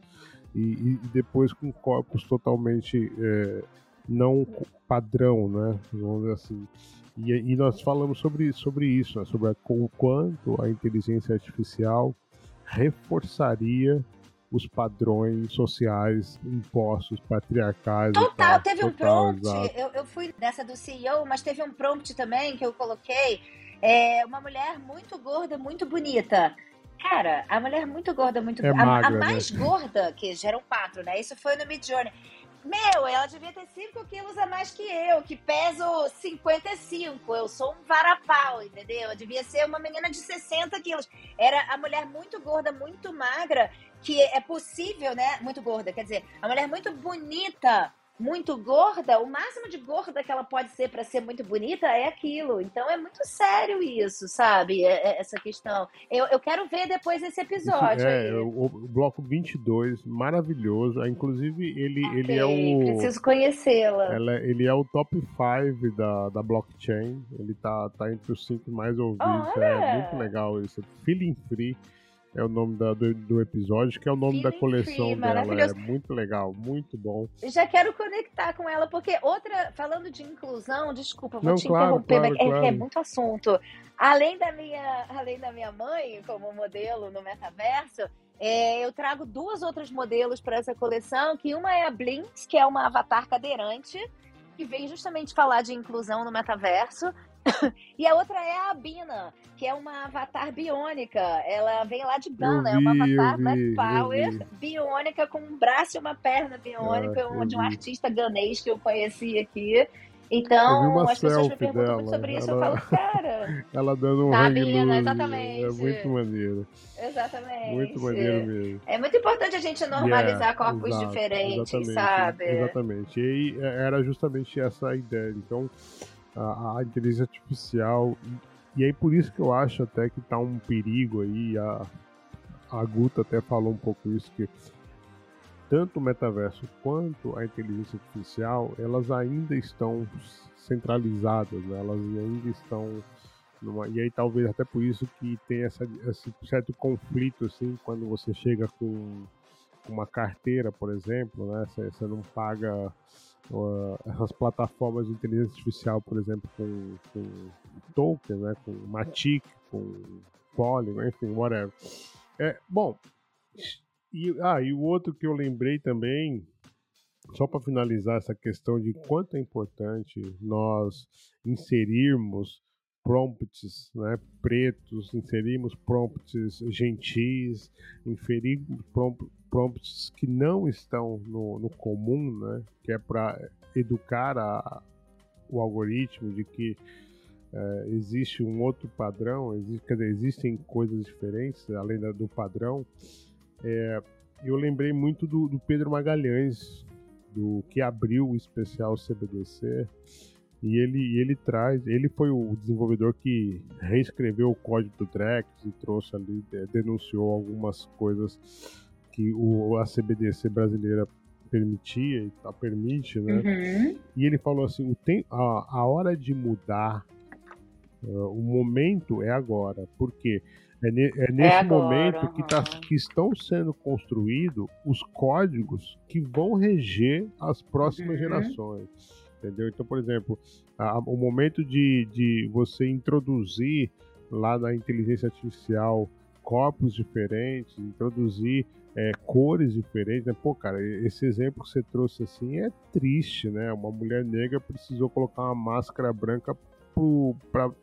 e, e depois com corpos totalmente é, não padrão, né? Vamos dizer assim. E, e, nós falamos sobre, sobre isso, né? sobre a, o quanto a inteligência artificial reforçaria os padrões sociais impostos, patriarcais. Total, teve Total, um prompt. Eu, eu fui nessa do CEO, mas teve um prompt também que eu coloquei. É, uma mulher muito gorda, muito bonita. Cara, a mulher muito gorda, muito é a, magra, a, mais né? gorda, que geram quatro, né? Isso foi no Mid Journey. Meu, ela devia ter 5 quilos a mais que eu, que peso 55. Eu sou um varapau, entendeu? Eu devia ser uma menina de 60 quilos. Era a mulher muito gorda, muito magra, que é possível, né? Muito gorda, quer dizer, a mulher muito bonita muito gorda, o máximo de gorda que ela pode ser para ser muito bonita é aquilo. Então é muito sério isso, sabe? É, é, essa questão. Eu, eu quero ver depois esse episódio. É, aí. O, o bloco 22, maravilhoso. Ah, inclusive, ele, okay, ele é o. Preciso conhecê-la. Ele é o top 5 da, da blockchain. Ele tá, tá entre os 5 mais ouvidos. É muito legal isso. Feeling Free é o nome da, do, do, episódio, que é o nome Feeling da coleção free, dela. É muito legal, muito bom. Já quero conectar com ela, porque outra, falando de inclusão, desculpa, vou Não, te claro, interromper, claro, mas é, claro. é, muito assunto. Além da minha, além da minha mãe como modelo no metaverso, é, eu trago duas outras modelos para essa coleção, que uma é a Blinks, que é uma avatar cadeirante, que vem justamente falar de inclusão no metaverso, e a outra é a Bina, que é uma avatar biônica. Ela vem lá de Ghana, é uma avatar Black Power biônica com um braço e uma perna biônica, ah, de um artista ganês que eu conheci aqui. Então, as pessoas me perguntam dela. muito sobre isso, ela... eu falo, cara. ela dando um tá, Bina, exatamente. É muito maneiro. Exatamente. Muito maneiro mesmo. É muito importante a gente normalizar yeah, corpos exato, diferentes, exatamente, sabe? Exatamente. E é, era justamente essa a ideia. Então, a, a inteligência artificial. E, aí por isso que eu acho até que tá um perigo aí. A, a Guta até falou um pouco isso, que tanto o metaverso quanto a inteligência artificial, elas ainda estão centralizadas, né? elas ainda estão numa... e aí talvez até por isso que tem essa, esse certo conflito assim quando você chega com uma carteira, por exemplo, né? Você não paga uh, essas plataformas de inteligência artificial, por exemplo, com, com token, né, com Matic, com Polygon, enfim, whatever. É, bom, e, ah, e o outro que eu lembrei também, só para finalizar essa questão de quanto é importante nós inserirmos prompts né, pretos, inserimos prompts gentis, inserimos prompts que não estão no, no comum, né, que é para educar a, o algoritmo de que é, existe um outro padrão, existe, quer dizer, existem coisas diferentes além da, do padrão. É, eu lembrei muito do, do Pedro Magalhães, do que abriu o especial CBDC e ele, ele traz, ele foi o desenvolvedor que reescreveu o código do Drex e trouxe ali, denunciou algumas coisas que o, a CBDC brasileira permitia e tá, permite, né? Uhum. E ele falou assim, o tem, a, a hora de mudar, uh, o momento é agora, porque é, ne, é nesse é momento que, tá, que estão sendo construídos os códigos que vão reger as próximas uhum. gerações entendeu? Então, por exemplo, a, o momento de, de você introduzir lá na inteligência artificial corpos diferentes, introduzir é, cores diferentes, né? Pô, cara, esse exemplo que você trouxe assim é triste, né? Uma mulher negra precisou colocar uma máscara branca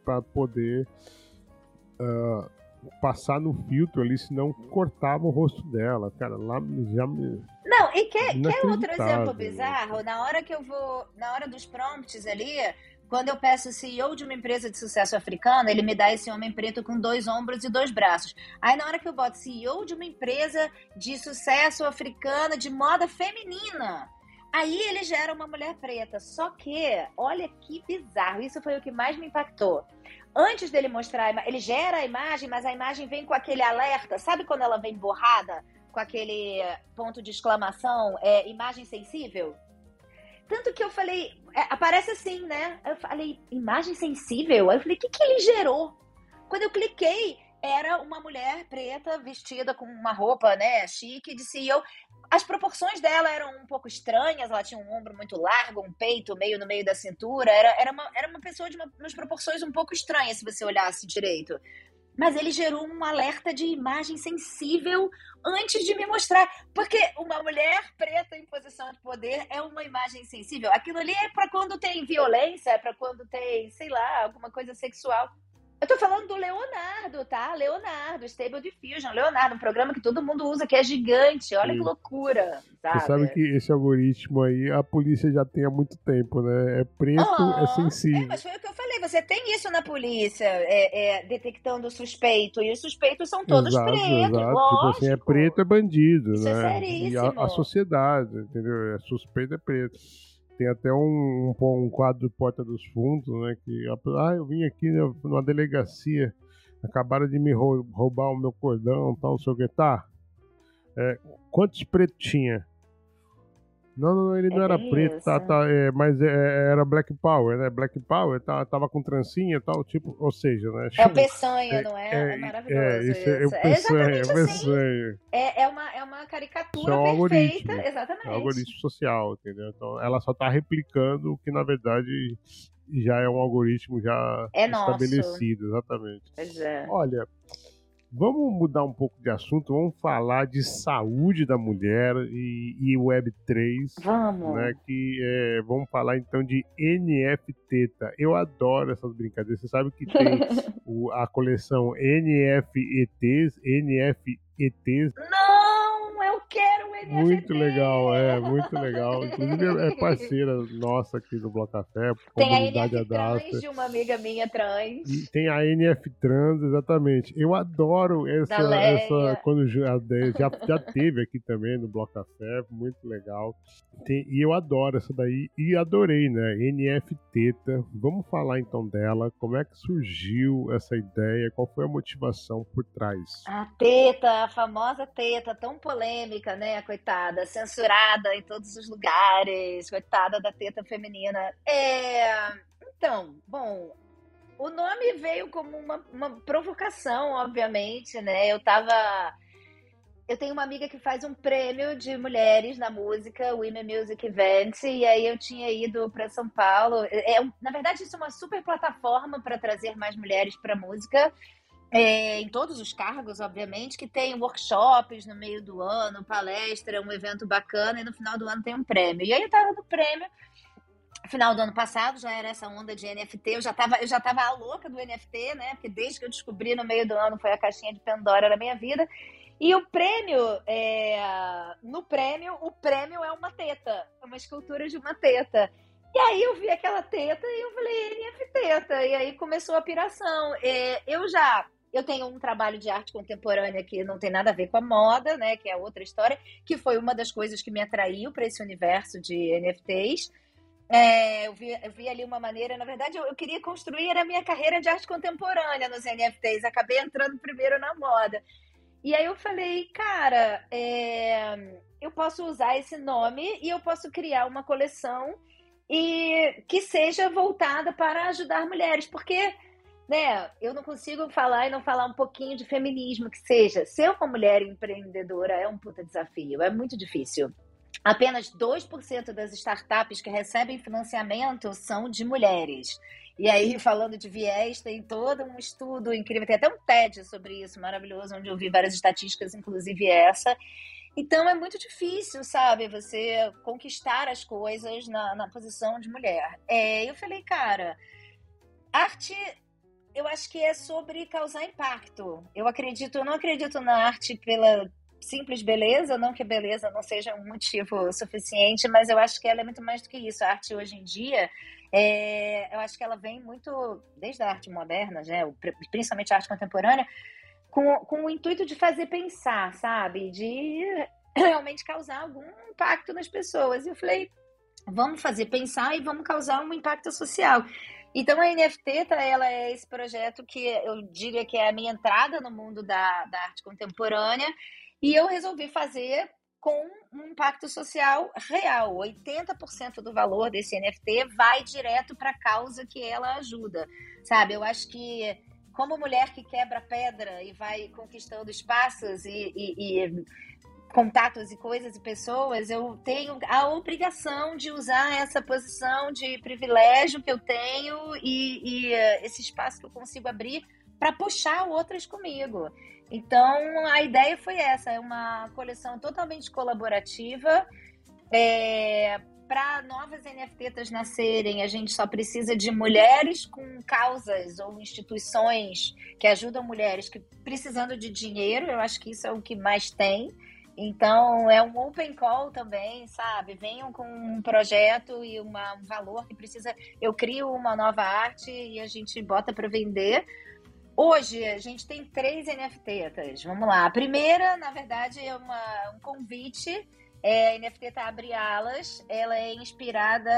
para poder uh, passar no filtro ali, senão cortava o rosto dela. Cara, lá já me. Não, e quer, quer outro exemplo bizarro? Na hora que eu vou. Na hora dos prompts ali, quando eu peço CEO de uma empresa de sucesso africana, ele me dá esse homem preto com dois ombros e dois braços. Aí na hora que eu boto CEO de uma empresa de sucesso africana de moda feminina, Aí ele gera uma mulher preta. Só que, olha que bizarro, isso foi o que mais me impactou. Antes dele mostrar, ele gera a imagem, mas a imagem vem com aquele alerta. Sabe quando ela vem borrada? Com aquele ponto de exclamação, é, imagem sensível? Tanto que eu falei, é, aparece assim, né? Eu falei, imagem sensível? Aí eu falei, o que, que ele gerou? Quando eu cliquei, era uma mulher preta vestida com uma roupa, né, chique de CEO. As proporções dela eram um pouco estranhas, ela tinha um ombro muito largo, um peito meio no meio da cintura. Era, era, uma, era uma pessoa de uma, umas proporções um pouco estranhas, se você olhasse direito. Mas ele gerou um alerta de imagem sensível antes de me mostrar. Porque uma mulher preta em posição de poder é uma imagem sensível. Aquilo ali é para quando tem violência, é para quando tem, sei lá, alguma coisa sexual. Eu tô falando do Leonardo, tá? Leonardo, Stable Diffusion, Leonardo, um programa que todo mundo usa, que é gigante. Olha Sim. que loucura, sabe? Você sabe que esse algoritmo aí, a polícia já tem há muito tempo, né? É preto, oh, é sensível. É, mas foi o que eu falei, você tem isso na polícia, é, é detectando o suspeito, e os suspeitos são todos exato, pretos, exato. Lógico. Tipo assim, é preto, é bandido, isso é né? É seríssimo. E a, a sociedade, entendeu? É suspeito, é preto. Tem até um, um, um quadro do Porta dos Fundos, né? Que, ah, eu vim aqui numa delegacia, acabaram de me roubar o meu cordão, tal, o que, tá? É, quantos pretos tinha? Não, não, ele não é era preto, tá, tá, é, mas é, é, era Black Power, né? Black Power tá, tava com trancinha e tal, tipo, ou seja, né? É o peçanha, não é? É, é maravilhoso. É, isso, isso. é o peçanha, é, o assim. É, é, uma, é uma caricatura é um perfeita, exatamente. É um algoritmo social, entendeu? Então ela só tá replicando o que na verdade já é um algoritmo já é estabelecido, nosso. exatamente. Pois é. Olha, Vamos mudar um pouco de assunto, vamos falar de saúde da mulher e, e Web3. Vamos. Né, que, é, vamos falar então de NFT. Eu adoro essas brincadeiras. Você sabe que tem o, a coleção NFETs, NFETs. Não, quero NFT. Muito legal, é, muito legal. Inclusive é parceira nossa aqui do Bloco Café, Tem a NF Trans de uma amiga minha trans. E tem a NF Trans, exatamente. Eu adoro essa, essa quando já, já, já teve aqui também no Bloco Café, muito legal. Tem, e eu adoro essa daí e adorei, né? NF Teta. Vamos falar então dela, como é que surgiu essa ideia, qual foi a motivação por trás? A teta, a famosa teta, tão polêmica, né? coitada, censurada em todos os lugares, coitada da teta feminina. É, então, bom, o nome veio como uma, uma provocação, obviamente, né? Eu tava. Eu tenho uma amiga que faz um prêmio de mulheres na música, Women Music Event, e aí eu tinha ido para São Paulo. É, na verdade, isso é uma super plataforma para trazer mais mulheres para música é, em todos os cargos, obviamente, que tem workshops no meio do ano, palestra, um evento bacana, e no final do ano tem um prêmio. E aí eu tava no prêmio, final do ano passado, já era essa onda de NFT, eu já tava, eu já tava a louca do NFT, né? Porque desde que eu descobri no meio do ano foi a caixinha de Pandora na minha vida. E o prêmio, é... no prêmio, o prêmio é uma teta, é uma escultura de uma teta. E aí eu vi aquela teta e eu falei, NFT teta. E aí começou a piração. É, eu já eu tenho um trabalho de arte contemporânea que não tem nada a ver com a moda, né? Que é outra história, que foi uma das coisas que me atraiu para esse universo de NFTs. É, eu, vi, eu, vi, ali uma maneira, na verdade, eu, eu, queria construir a minha carreira de arte contemporânea nos NFTs, acabei entrando primeiro na moda. E aí eu falei, cara, é, eu posso usar esse nome e eu posso criar uma coleção e que seja voltada para ajudar mulheres, porque né, eu não consigo falar e não falar um pouquinho de feminismo que seja. Ser uma mulher empreendedora é um puta desafio, é muito difícil. Apenas 2% das startups que recebem financiamento são de mulheres. E aí, falando de viés, tem todo um estudo incrível, tem até um TED sobre isso, maravilhoso, onde eu vi várias estatísticas, inclusive essa. Então é muito difícil, sabe, você conquistar as coisas na, na posição de mulher. É, eu falei, cara, arte eu acho que é sobre causar impacto. Eu acredito, eu não acredito na arte pela simples beleza, não que beleza não seja um motivo suficiente, mas eu acho que ela é muito mais do que isso. A arte hoje em dia, é, eu acho que ela vem muito desde a arte moderna, né, principalmente a arte contemporânea, com, com o intuito de fazer pensar, sabe? De realmente causar algum impacto nas pessoas. E eu falei, vamos fazer pensar e vamos causar um impacto social. Então a NFT, tá, ela é esse projeto que eu diria que é a minha entrada no mundo da, da arte contemporânea e eu resolvi fazer com um impacto social real. 80% do valor desse NFT vai direto para a causa que ela ajuda, sabe? Eu acho que como mulher que quebra pedra e vai conquistando espaços e, e, e contatos e coisas e pessoas, eu tenho a obrigação de usar essa posição de privilégio que eu tenho e, e uh, esse espaço que eu consigo abrir para puxar outras comigo. Então, a ideia foi essa: é uma coleção totalmente colaborativa. É, para novas NFTs nascerem, a gente só precisa de mulheres com causas ou instituições que ajudam mulheres que precisando de dinheiro. Eu acho que isso é o que mais tem. Então, é um open call também, sabe? Venham com um projeto e uma, um valor que precisa. Eu crio uma nova arte e a gente bota para vender. Hoje a gente tem três NFTs. Vamos lá. A primeira, na verdade, é uma, um convite. É, a NFT Abre Alas. Ela é inspirada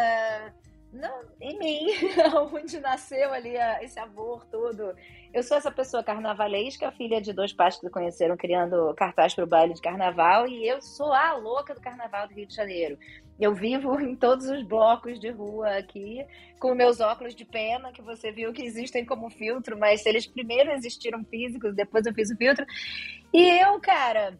não, em mim, onde nasceu ali esse amor todo. Eu sou essa pessoa carnavalesca, filha de dois pais que se conheceram criando cartaz para o baile de carnaval, e eu sou a louca do carnaval do Rio de Janeiro. Eu vivo em todos os blocos de rua aqui, com meus óculos de pena, que você viu que existem como filtro, mas eles primeiro existiram físicos, depois eu fiz o filtro. E eu, cara,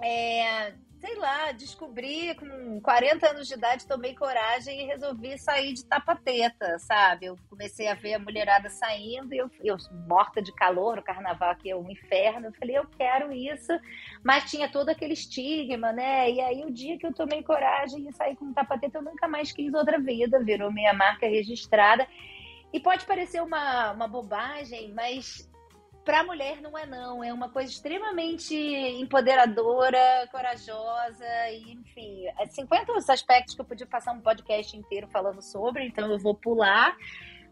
é, sei lá, descobri com 40 anos de idade, tomei coragem e resolvi sair de tapateta, sabe? Eu comecei a ver a mulherada saindo eu, eu morta de calor, o carnaval aqui é um inferno. Eu falei, eu quero isso, mas tinha todo aquele estigma, né? E aí o dia que eu tomei coragem e saí com tapateta, eu nunca mais quis outra vida, virou minha marca registrada. E pode parecer uma, uma bobagem, mas para a mulher não é não, é uma coisa extremamente empoderadora, corajosa e enfim, 50 é aspectos que eu podia passar um podcast inteiro falando sobre, então eu vou pular.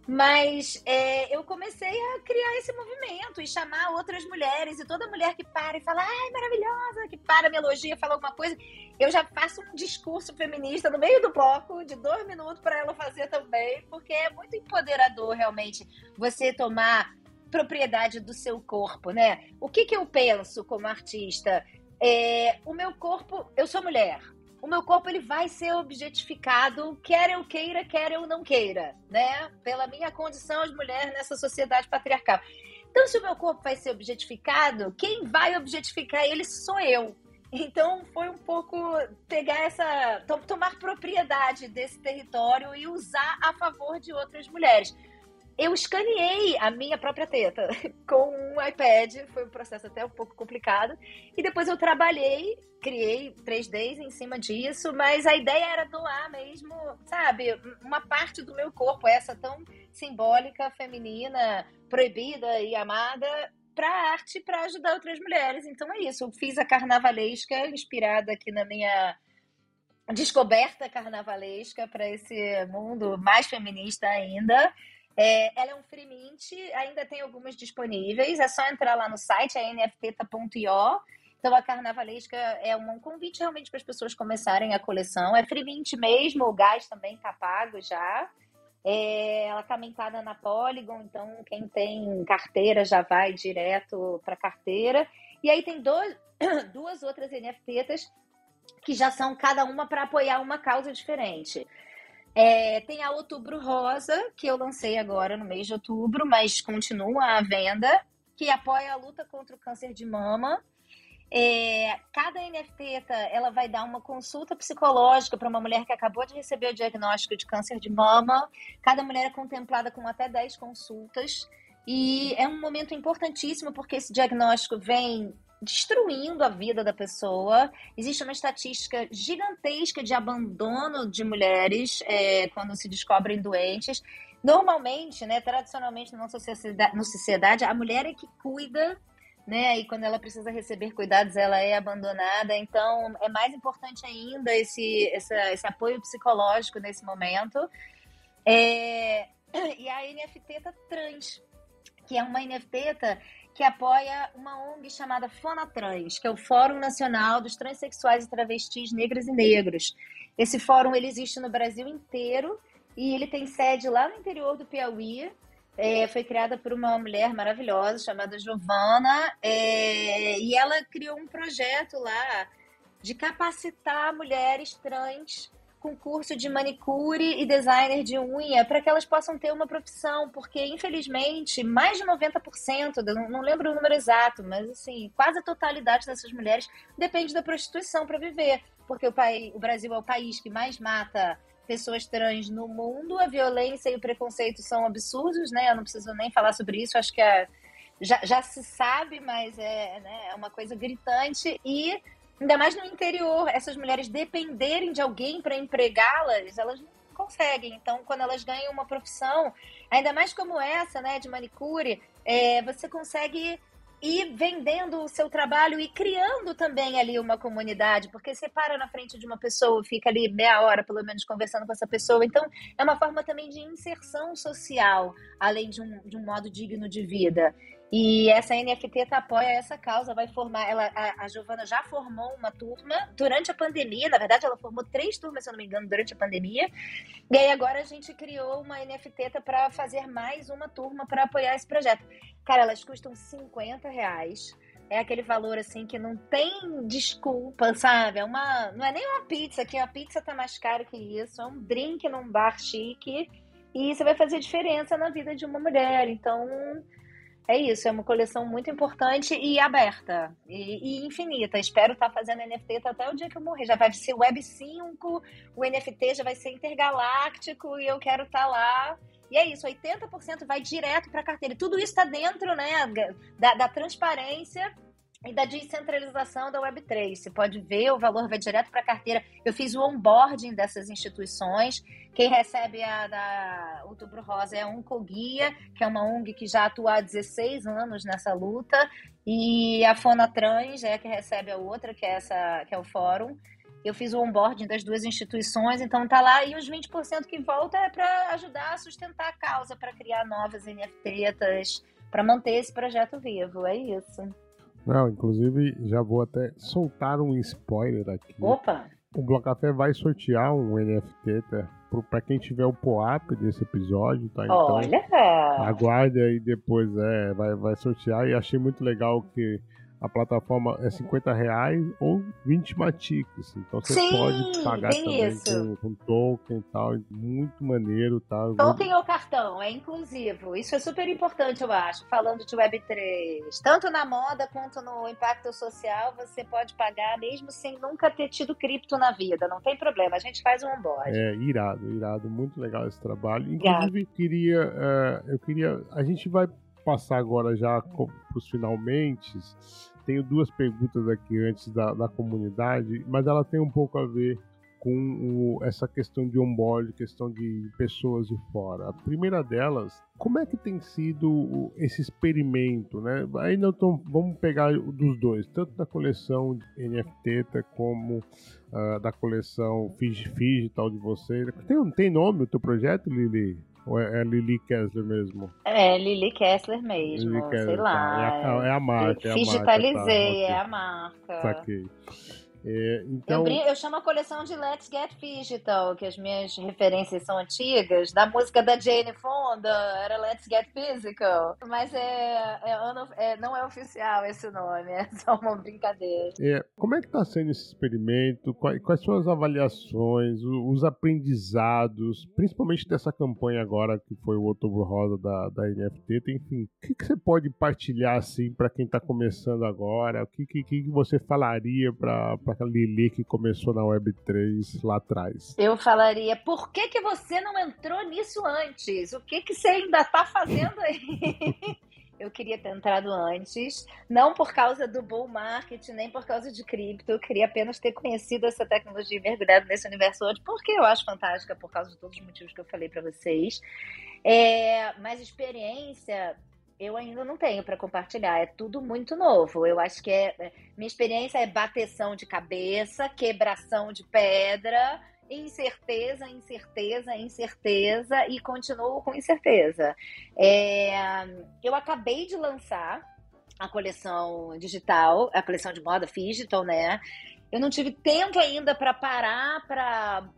Mas é, eu comecei a criar esse movimento e chamar outras mulheres. E toda mulher que para e fala, ai, maravilhosa, que para, me elogia, fala alguma coisa, eu já faço um discurso feminista no meio do bloco, de dois minutos, para ela fazer também, porque é muito empoderador realmente você tomar propriedade do seu corpo, né? O que, que eu penso como artista? É, o meu corpo, eu sou mulher. O meu corpo ele vai ser objetificado, quer eu queira, quer eu não queira, né? Pela minha condição de mulher nessa sociedade patriarcal. Então, se o meu corpo vai ser objetificado, quem vai objetificar ele sou eu. Então, foi um pouco pegar essa. tomar propriedade desse território e usar a favor de outras mulheres eu escaneei a minha própria teta com um iPad, foi um processo até um pouco complicado, e depois eu trabalhei, criei 3Ds em cima disso, mas a ideia era doar mesmo, sabe, uma parte do meu corpo, essa tão simbólica, feminina, proibida e amada, para arte, para ajudar outras mulheres. Então é isso, eu fiz a carnavalesca, inspirada aqui na minha descoberta carnavalesca para esse mundo mais feminista ainda. É, ela é um free mint, ainda tem algumas disponíveis, é só entrar lá no site, é nfteta.io. Então a Carnavalesca é um convite realmente para as pessoas começarem a coleção. É free mint mesmo, o gás também está pago já. É, ela está mentada na Polygon, então quem tem carteira já vai direto para carteira. E aí tem dois, duas outras NFTs que já são cada uma para apoiar uma causa diferente. É, tem a Outubro Rosa, que eu lancei agora no mês de outubro, mas continua à venda, que apoia a luta contra o câncer de mama. É, cada NFT ela vai dar uma consulta psicológica para uma mulher que acabou de receber o diagnóstico de câncer de mama. Cada mulher é contemplada com até 10 consultas. E é um momento importantíssimo porque esse diagnóstico vem destruindo a vida da pessoa. Existe uma estatística gigantesca de abandono de mulheres é, quando se descobrem doentes. Normalmente, né, tradicionalmente na nossa sociedade, na sociedade, a mulher é que cuida, né? E quando ela precisa receber cuidados, ela é abandonada. Então, é mais importante ainda esse, esse, esse apoio psicológico nesse momento. É, e a NFT tá trans, que é uma NFT que apoia uma ONG chamada Fonatrans, que é o Fórum Nacional dos Transsexuais e Travestis Negras e Negros. Esse fórum ele existe no Brasil inteiro e ele tem sede lá no interior do Piauí. É, foi criada por uma mulher maravilhosa chamada Giovana é, e ela criou um projeto lá de capacitar mulheres trans com curso de manicure e designer de unha para que elas possam ter uma profissão, porque infelizmente mais de 90%, não lembro o número exato, mas assim, quase a totalidade dessas mulheres depende da prostituição para viver, porque o, país, o Brasil é o país que mais mata pessoas trans no mundo, a violência e o preconceito são absurdos, né? Eu não preciso nem falar sobre isso, acho que é, já, já se sabe, mas é, né, é uma coisa gritante e ainda mais no interior, essas mulheres dependerem de alguém para empregá-las, elas não conseguem. Então, quando elas ganham uma profissão, ainda mais como essa, né, de manicure, é, você consegue ir vendendo o seu trabalho e criando também ali uma comunidade, porque você para na frente de uma pessoa, fica ali meia hora pelo menos conversando com essa pessoa. Então, é uma forma também de inserção social, além de um, de um modo digno de vida. E essa NFT apoia essa causa, vai formar. Ela, a, a Giovana já formou uma turma durante a pandemia. Na verdade, ela formou três turmas, se eu não me engano, durante a pandemia. E aí agora a gente criou uma NFT para fazer mais uma turma para apoiar esse projeto. Cara, elas custam 50 reais. É aquele valor assim que não tem desculpa, sabe? É uma, não é nem uma pizza, que a pizza tá mais cara que isso. É um drink num bar chique. E isso vai fazer diferença na vida de uma mulher. Então, é isso, é uma coleção muito importante e aberta e, e infinita. Espero estar tá fazendo NFT até o dia que eu morrer. Já vai ser Web 5, o NFT já vai ser intergaláctico e eu quero estar tá lá. E é isso, 80% vai direto para a carteira. Tudo isso está dentro né, da, da transparência e da descentralização da Web3. Você pode ver, o valor vai direto para a carteira. Eu fiz o onboarding dessas instituições. Quem recebe a da Outubro Rosa é a Oncoguia, que é uma ONG que já atua há 16 anos nessa luta. E a Fonatrans é a que recebe a outra, que é, essa, que é o Fórum. Eu fiz o onboarding das duas instituições, então tá lá. E os 20% que volta é para ajudar a sustentar a causa, para criar novas NFTs, para manter esse projeto vivo. É isso. Não, inclusive já vou até soltar um spoiler aqui. Opa! O Blocafé vai sortear um NFT tá? para quem tiver o POAP desse episódio, tá? Então, Olha! Aguarde aí depois, é, vai, vai sortear. E achei muito legal que a plataforma é 50 reais ou 20 matiques. Então você Sim, pode pagar também com, com, token e tal. Muito maneiro, tá? Token ou cartão, é inclusivo. Isso é super importante, eu acho. Falando de Web3. Tanto na moda quanto no impacto social, você pode pagar mesmo sem nunca ter tido cripto na vida. Não tem problema, a gente faz um onboard. É, irado, irado. Muito legal esse trabalho. Inclusive, queria, uh, eu queria. A gente vai passar agora já para os finalmente. Tenho duas perguntas aqui antes da, da comunidade, mas ela tem um pouco a ver com o, essa questão de onboard, questão de pessoas de fora. A primeira delas, como é que tem sido esse experimento, né? Não tô, vamos pegar dos dois, tanto da coleção NFT como uh, da coleção Fiji tal de vocês. Tem, tem nome o teu projeto, Lili? Ou é, é Lili Kessler mesmo? É, Lili Kessler mesmo, Lili Kessler, sei lá. Tá. É, a, é a marca. Digitalizei, é a, tá, é a marca. Saquei. É, então... eu, eu, chamo a coleção de Let's Get Digital, que as minhas referências são antigas. Da música da Jane Fonda, era Let's Get Physical. Mas é, é, é, não é oficial esse nome, é só uma brincadeira. É, como é que está sendo esse experimento? Quais, quais, são as avaliações, os aprendizados, principalmente dessa campanha agora que foi o Outubro Rosa da, da NFT? Enfim, o que, que você pode partilhar assim para quem está começando agora? O que, que, que você falaria para aquela Lili que começou na Web3 lá atrás? Eu falaria, por que, que você não entrou nisso antes? O que, que você ainda está fazendo aí? eu queria ter entrado antes, não por causa do bull market, nem por causa de cripto, eu queria apenas ter conhecido essa tecnologia e mergulhado nesse universo hoje, porque eu acho fantástica, por causa de todos os motivos que eu falei para vocês. É, mas experiência eu ainda não tenho para compartilhar. É tudo muito novo. Eu acho que é, é, minha experiência é bateção de cabeça, quebração de pedra, incerteza, incerteza, incerteza e continuo com incerteza. É, eu acabei de lançar a coleção digital, a coleção de moda digital, né? Eu não tive tempo ainda para parar para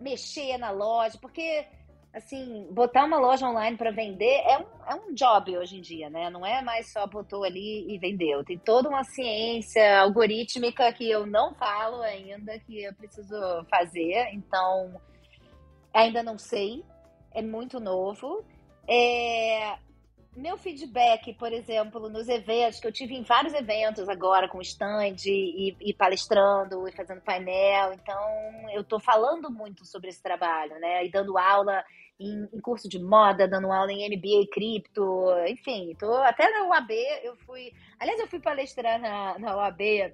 mexer na loja, porque assim, botar uma loja online para vender é um, é um job hoje em dia, né? Não é mais só botou ali e vendeu. Tem toda uma ciência algorítmica que eu não falo ainda, que eu preciso fazer. Então, ainda não sei. É muito novo. É, meu feedback, por exemplo, nos eventos, que eu tive em vários eventos agora, com stand e, e palestrando e fazendo painel, então eu estou falando muito sobre esse trabalho, né? E dando aula em, em, curso de moda, dando aula em MBA cripto, enfim, tô até na UAB, eu fui. Aliás, eu fui palestrar na, na UAB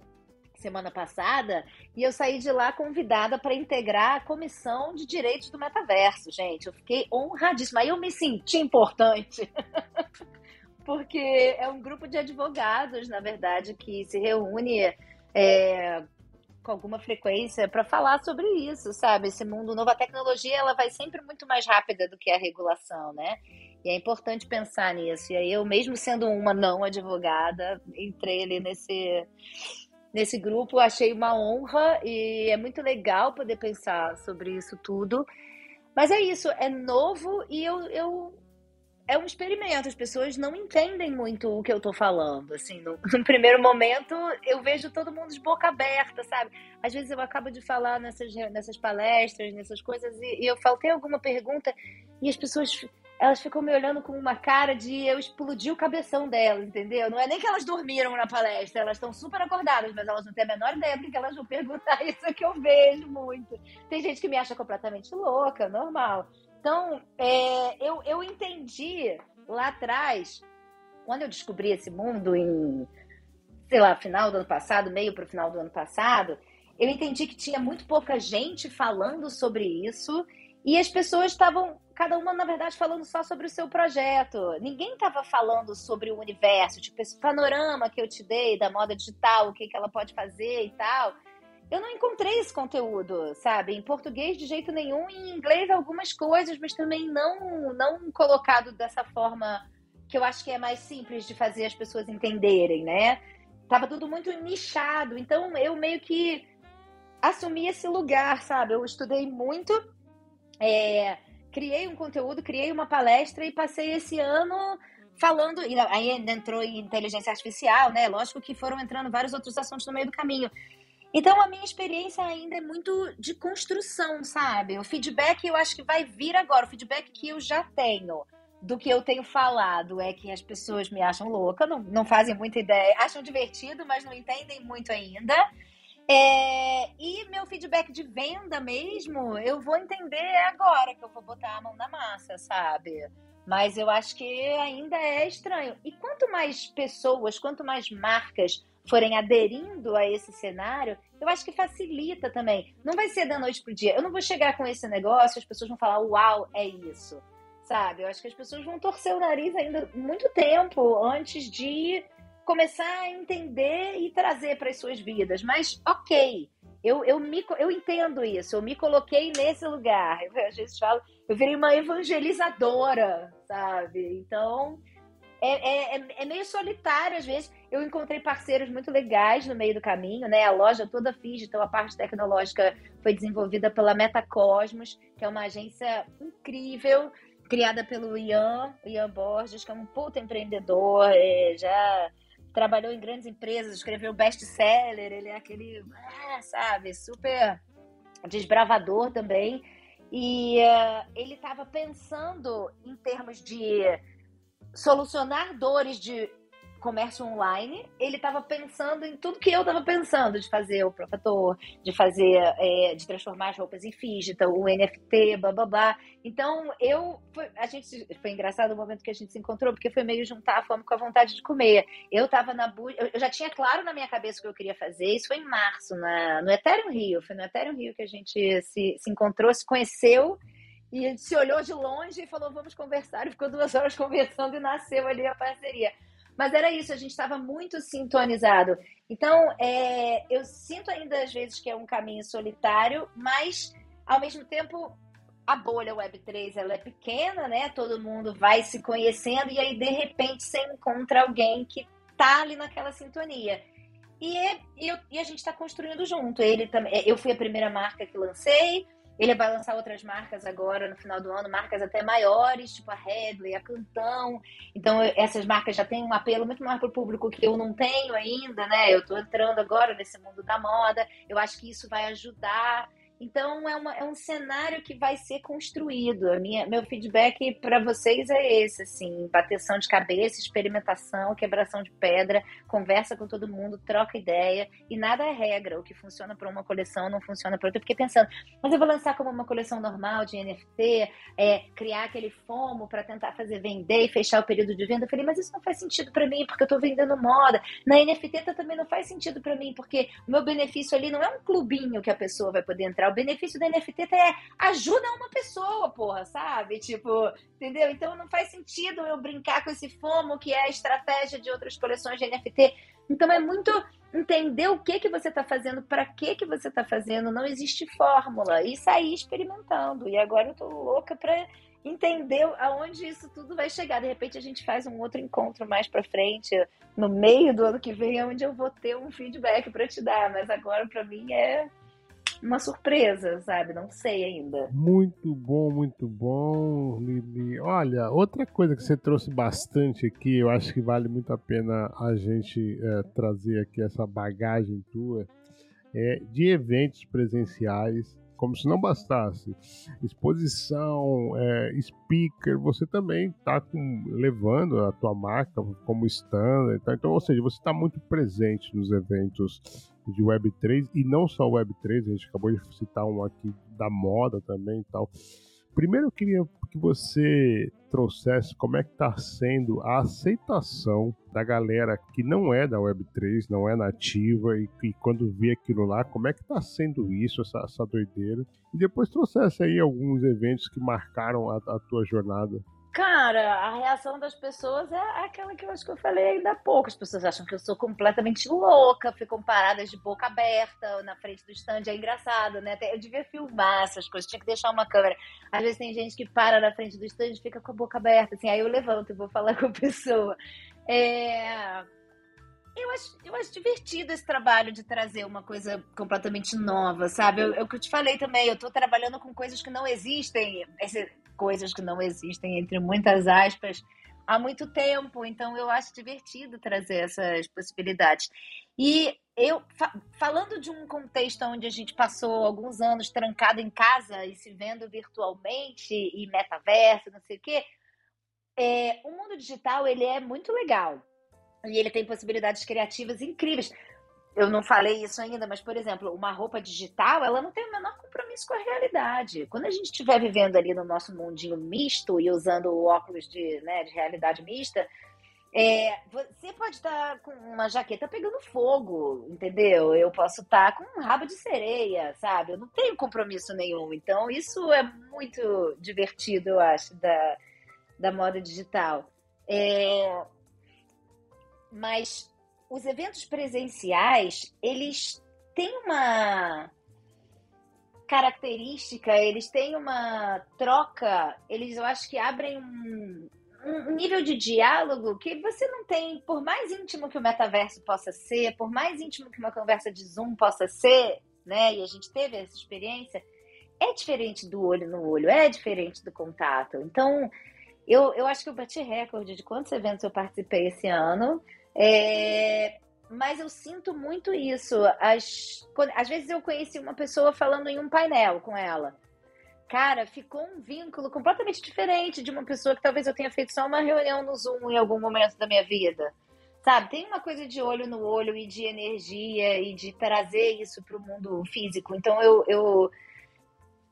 semana passada e eu saí de lá convidada para integrar a comissão de direitos do metaverso, gente. Eu fiquei honradíssima. Aí eu me senti importante. Porque é um grupo de advogados, na verdade, que se reúne é, com alguma frequência para falar sobre isso, sabe? Esse mundo novo, a tecnologia ela vai sempre muito mais rápida do que a regulação, né? E é importante pensar nisso. E aí eu, mesmo sendo uma não advogada, entrei ali nesse nesse grupo, achei uma honra e é muito legal poder pensar sobre isso tudo. Mas é isso, é novo e eu, eu é um experimento. As pessoas não entendem muito o que eu tô falando. Assim, no, no, primeiro momento, eu vejo todo mundo de boca aberta, sabe? Às vezes eu acabo de falar nessas, nessas palestras, nessas coisas, e, e eu faltei alguma pergunta e as pessoas elas ficam me olhando com uma cara de eu explodir o cabeção delas, entendeu? Não é nem que elas dormiram na palestra, elas estão super acordadas, mas elas não têm a menor ideia do que elas vão perguntar. Isso que eu vejo muito. Tem gente que me acha completamente louca, normal. Então, é, eu, eu entendi lá atrás, quando eu descobri esse mundo em, sei lá, final do ano passado, meio para o final do ano passado, eu entendi que tinha muito pouca gente falando sobre isso e as pessoas estavam cada uma, na verdade, falando só sobre o seu projeto. Ninguém estava falando sobre o universo, tipo, esse panorama que eu te dei da moda digital, o que, que ela pode fazer e tal. Eu não encontrei esse conteúdo, sabe? Em português de jeito nenhum, em inglês algumas coisas, mas também não, não colocado dessa forma que eu acho que é mais simples de fazer as pessoas entenderem, né? Tava tudo muito nichado, então eu meio que assumi esse lugar, sabe? Eu estudei muito, é, criei um conteúdo, criei uma palestra e passei esse ano falando, e aí entrou em inteligência artificial, né? Lógico que foram entrando vários outros assuntos no meio do caminho. Então a minha experiência ainda é muito de construção, sabe? O feedback eu acho que vai vir agora, o feedback que eu já tenho do que eu tenho falado é que as pessoas me acham louca, não, não fazem muita ideia, acham divertido, mas não entendem muito ainda. É, e meu feedback de venda mesmo, eu vou entender agora que eu vou botar a mão na massa, sabe? Mas eu acho que ainda é estranho. E quanto mais pessoas, quanto mais marcas forem aderindo a esse cenário, eu acho que facilita também. Não vai ser da noite pro dia. Eu não vou chegar com esse negócio, as pessoas vão falar, uau, é isso. Sabe? Eu acho que as pessoas vão torcer o nariz ainda muito tempo antes de começar a entender e trazer para as suas vidas. Mas, ok, eu, eu, me, eu entendo isso, eu me coloquei nesse lugar. Eu, às vezes falo, eu virei uma evangelizadora, sabe? Então, é, é, é, meio solitário às vezes. Eu encontrei parceiros muito legais no meio do caminho, né? A loja toda fiz, então a parte tecnológica foi desenvolvida pela Metacosmos, que é uma agência incrível, criada pelo Ian, Ian Borges, que é um puta empreendedor, é, já trabalhou em grandes empresas, escreveu best-seller, ele é aquele, é, sabe, super desbravador também. E uh, ele estava pensando em termos de solucionar dores de comércio online, ele estava pensando em tudo que eu estava pensando de fazer o profator, de fazer, é, de transformar as roupas em digital, o NFT, blá blá blá. Então eu, foi, a gente, foi engraçado o momento que a gente se encontrou, porque foi meio juntar a fome com a vontade de comer. Eu estava na eu já tinha claro na minha cabeça o que eu queria fazer, isso foi em março, na, no Ethereum Rio, foi no Ethereum Rio que a gente se, se encontrou, se conheceu, e a gente se olhou de longe e falou, vamos conversar, e ficou duas horas conversando e nasceu ali a parceria. Mas era isso, a gente estava muito sintonizado. Então, é, eu sinto ainda às vezes que é um caminho solitário, mas ao mesmo tempo a bolha Web3 ela é pequena, né? Todo mundo vai se conhecendo e aí de repente você encontra alguém que tá ali naquela sintonia. E, e, e a gente está construindo junto. Ele também, eu fui a primeira marca que lancei, ele vai lançar outras marcas agora no final do ano, marcas até maiores, tipo a Headley, a Cantão. Então, essas marcas já têm um apelo muito maior para o público que eu não tenho ainda, né? Eu estou entrando agora nesse mundo da moda. Eu acho que isso vai ajudar então é, uma, é um cenário que vai ser construído. A minha, meu feedback para vocês é esse, assim, bateção de cabeça, experimentação, quebração de pedra, conversa com todo mundo, troca ideia e nada é regra. O que funciona para uma coleção não funciona para outra. Eu fiquei pensando, mas eu vou lançar como uma coleção normal de NFT, é, criar aquele FOMO para tentar fazer vender e fechar o período de venda. Eu falei, mas isso não faz sentido para mim porque eu estou vendendo moda. Na NFT também não faz sentido para mim porque o meu benefício ali não é um clubinho que a pessoa vai poder entrar o benefício da NFT é ajuda uma pessoa, porra, sabe? Tipo, entendeu? Então não faz sentido eu brincar com esse FOMO, que é a estratégia de outras coleções de NFT. Então é muito entender o que que você está fazendo, para que que você está fazendo, não existe fórmula e sair experimentando. E agora eu tô louca para entender aonde isso tudo vai chegar. De repente a gente faz um outro encontro mais para frente, no meio do ano que vem, onde eu vou ter um feedback para te dar, mas agora para mim é uma surpresa, sabe? Não sei ainda. Muito bom, muito bom, Lili. Olha, outra coisa que você trouxe bastante aqui, eu acho que vale muito a pena a gente é, trazer aqui essa bagagem tua, é de eventos presenciais como se não bastasse exposição, é, speaker, você também está levando a tua marca como standard. Tá? Então, ou seja, você está muito presente nos eventos de Web3 e não só Web3, a gente acabou de citar um aqui da moda também e tal. Primeiro eu queria que você trouxesse como é que está sendo a aceitação da galera que não é da Web3, não é nativa e, e quando vê aquilo lá, como é que está sendo isso, essa, essa doideira. E depois trouxesse aí alguns eventos que marcaram a, a tua jornada. Cara, a reação das pessoas é aquela que eu acho que eu falei ainda há pouco. As pessoas acham que eu sou completamente louca, ficam paradas de boca aberta na frente do stand. É engraçado, né? Eu devia filmar essas coisas, tinha que deixar uma câmera. Às vezes tem gente que para na frente do stand e fica com a boca aberta, assim. Aí eu levanto e vou falar com a pessoa. É... Eu acho, eu acho divertido esse trabalho de trazer uma coisa completamente nova, sabe? É o que eu te falei também, eu estou trabalhando com coisas que não existem. Esse, coisas que não existem, entre muitas aspas, há muito tempo. Então, eu acho divertido trazer essas possibilidades. E eu, fa falando de um contexto onde a gente passou alguns anos trancado em casa e se vendo virtualmente e metaverso, não sei o quê, é, o mundo digital ele é muito legal e ele tem possibilidades criativas incríveis eu não falei isso ainda, mas, por exemplo, uma roupa digital, ela não tem o menor compromisso com a realidade. Quando a gente estiver vivendo ali no nosso mundinho misto e usando óculos de, né, de realidade mista, é, você pode estar com uma jaqueta pegando fogo, entendeu? Eu posso estar com um rabo de sereia, sabe? Eu não tenho compromisso nenhum. Então, isso é muito divertido, eu acho, da, da moda digital. É, mas os eventos presenciais, eles têm uma característica, eles têm uma troca, eles eu acho que abrem um, um nível de diálogo que você não tem, por mais íntimo que o metaverso possa ser, por mais íntimo que uma conversa de Zoom possa ser, né? E a gente teve essa experiência, é diferente do olho no olho, é diferente do contato. Então, eu, eu acho que eu bati recorde de quantos eventos eu participei esse ano. É, mas eu sinto muito isso. As, quando, às vezes eu conheci uma pessoa falando em um painel com ela. Cara, ficou um vínculo completamente diferente de uma pessoa que talvez eu tenha feito só uma reunião no Zoom em algum momento da minha vida. Sabe? Tem uma coisa de olho no olho e de energia e de trazer isso para o mundo físico. Então eu, eu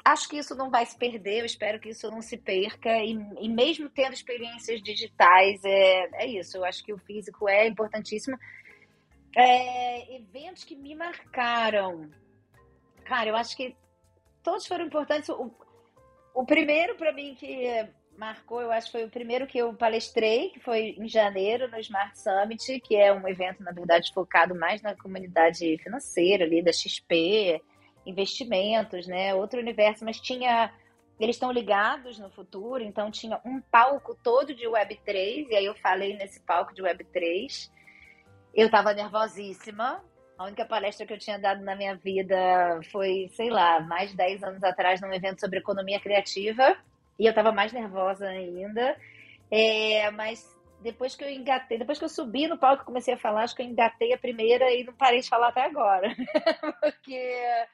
acho que isso não vai se perder, eu espero que isso não se perca, e, e mesmo tendo experiências digitais, é, é isso, eu acho que o físico é importantíssimo. É, eventos que me marcaram, cara, eu acho que todos foram importantes. O, o primeiro para mim que marcou, eu acho que foi o primeiro que eu palestrei, que foi em janeiro no Smart Summit, que é um evento, na verdade, focado mais na comunidade financeira ali da XP, investimentos, né? Outro universo, mas tinha. Eles estão ligados no futuro, então tinha um palco todo de Web3, e aí eu falei nesse palco de Web3. Eu estava nervosíssima. A única palestra que eu tinha dado na minha vida foi, sei lá, mais de 10 anos atrás, num evento sobre economia criativa. E eu estava mais nervosa ainda. É, mas depois que eu engatei, depois que eu subi no palco e comecei a falar, acho que eu engatei a primeira e não parei de falar até agora. Porque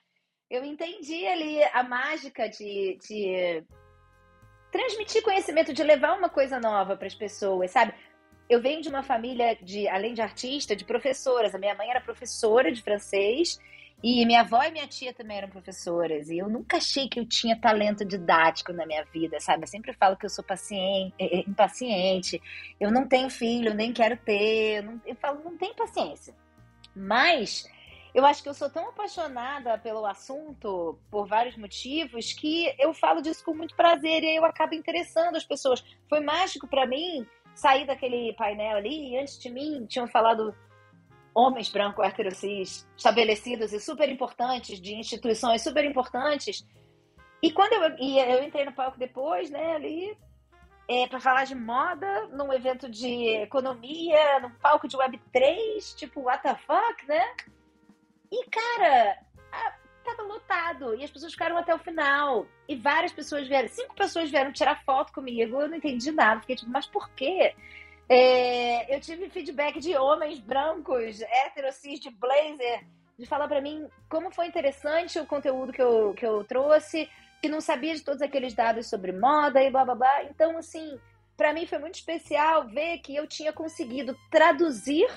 eu entendi ali a mágica de, de transmitir conhecimento, de levar uma coisa nova para as pessoas, sabe? Eu venho de uma família de, além de artista, de professoras. A minha mãe era professora de francês e minha avó e minha tia também eram professoras. E eu nunca achei que eu tinha talento didático na minha vida, sabe? Eu sempre falo que eu sou paciente, eh, eh, impaciente. Eu não tenho filho, nem quero ter. Eu, não, eu falo, não tenho paciência. Mas eu acho que eu sou tão apaixonada pelo assunto, por vários motivos, que eu falo disso com muito prazer e aí eu acabo interessando as pessoas. Foi mágico para mim sair daquele painel ali e antes de mim tinham falado homens brancos heterocis estabelecidos e super importantes, de instituições super importantes. E quando eu, e eu entrei no palco depois, né, ali, é, para falar de moda, num evento de economia, num palco de Web3, tipo, what the fuck, né? E, cara, a, tava lotado. E as pessoas ficaram até o final. E várias pessoas vieram, cinco pessoas vieram tirar foto comigo. Eu não entendi nada. Fiquei tipo, mas por quê? É, eu tive feedback de homens brancos, héteros, cis, de blazer, de falar para mim como foi interessante o conteúdo que eu, que eu trouxe, que não sabia de todos aqueles dados sobre moda e blá blá blá. Então, assim, para mim foi muito especial ver que eu tinha conseguido traduzir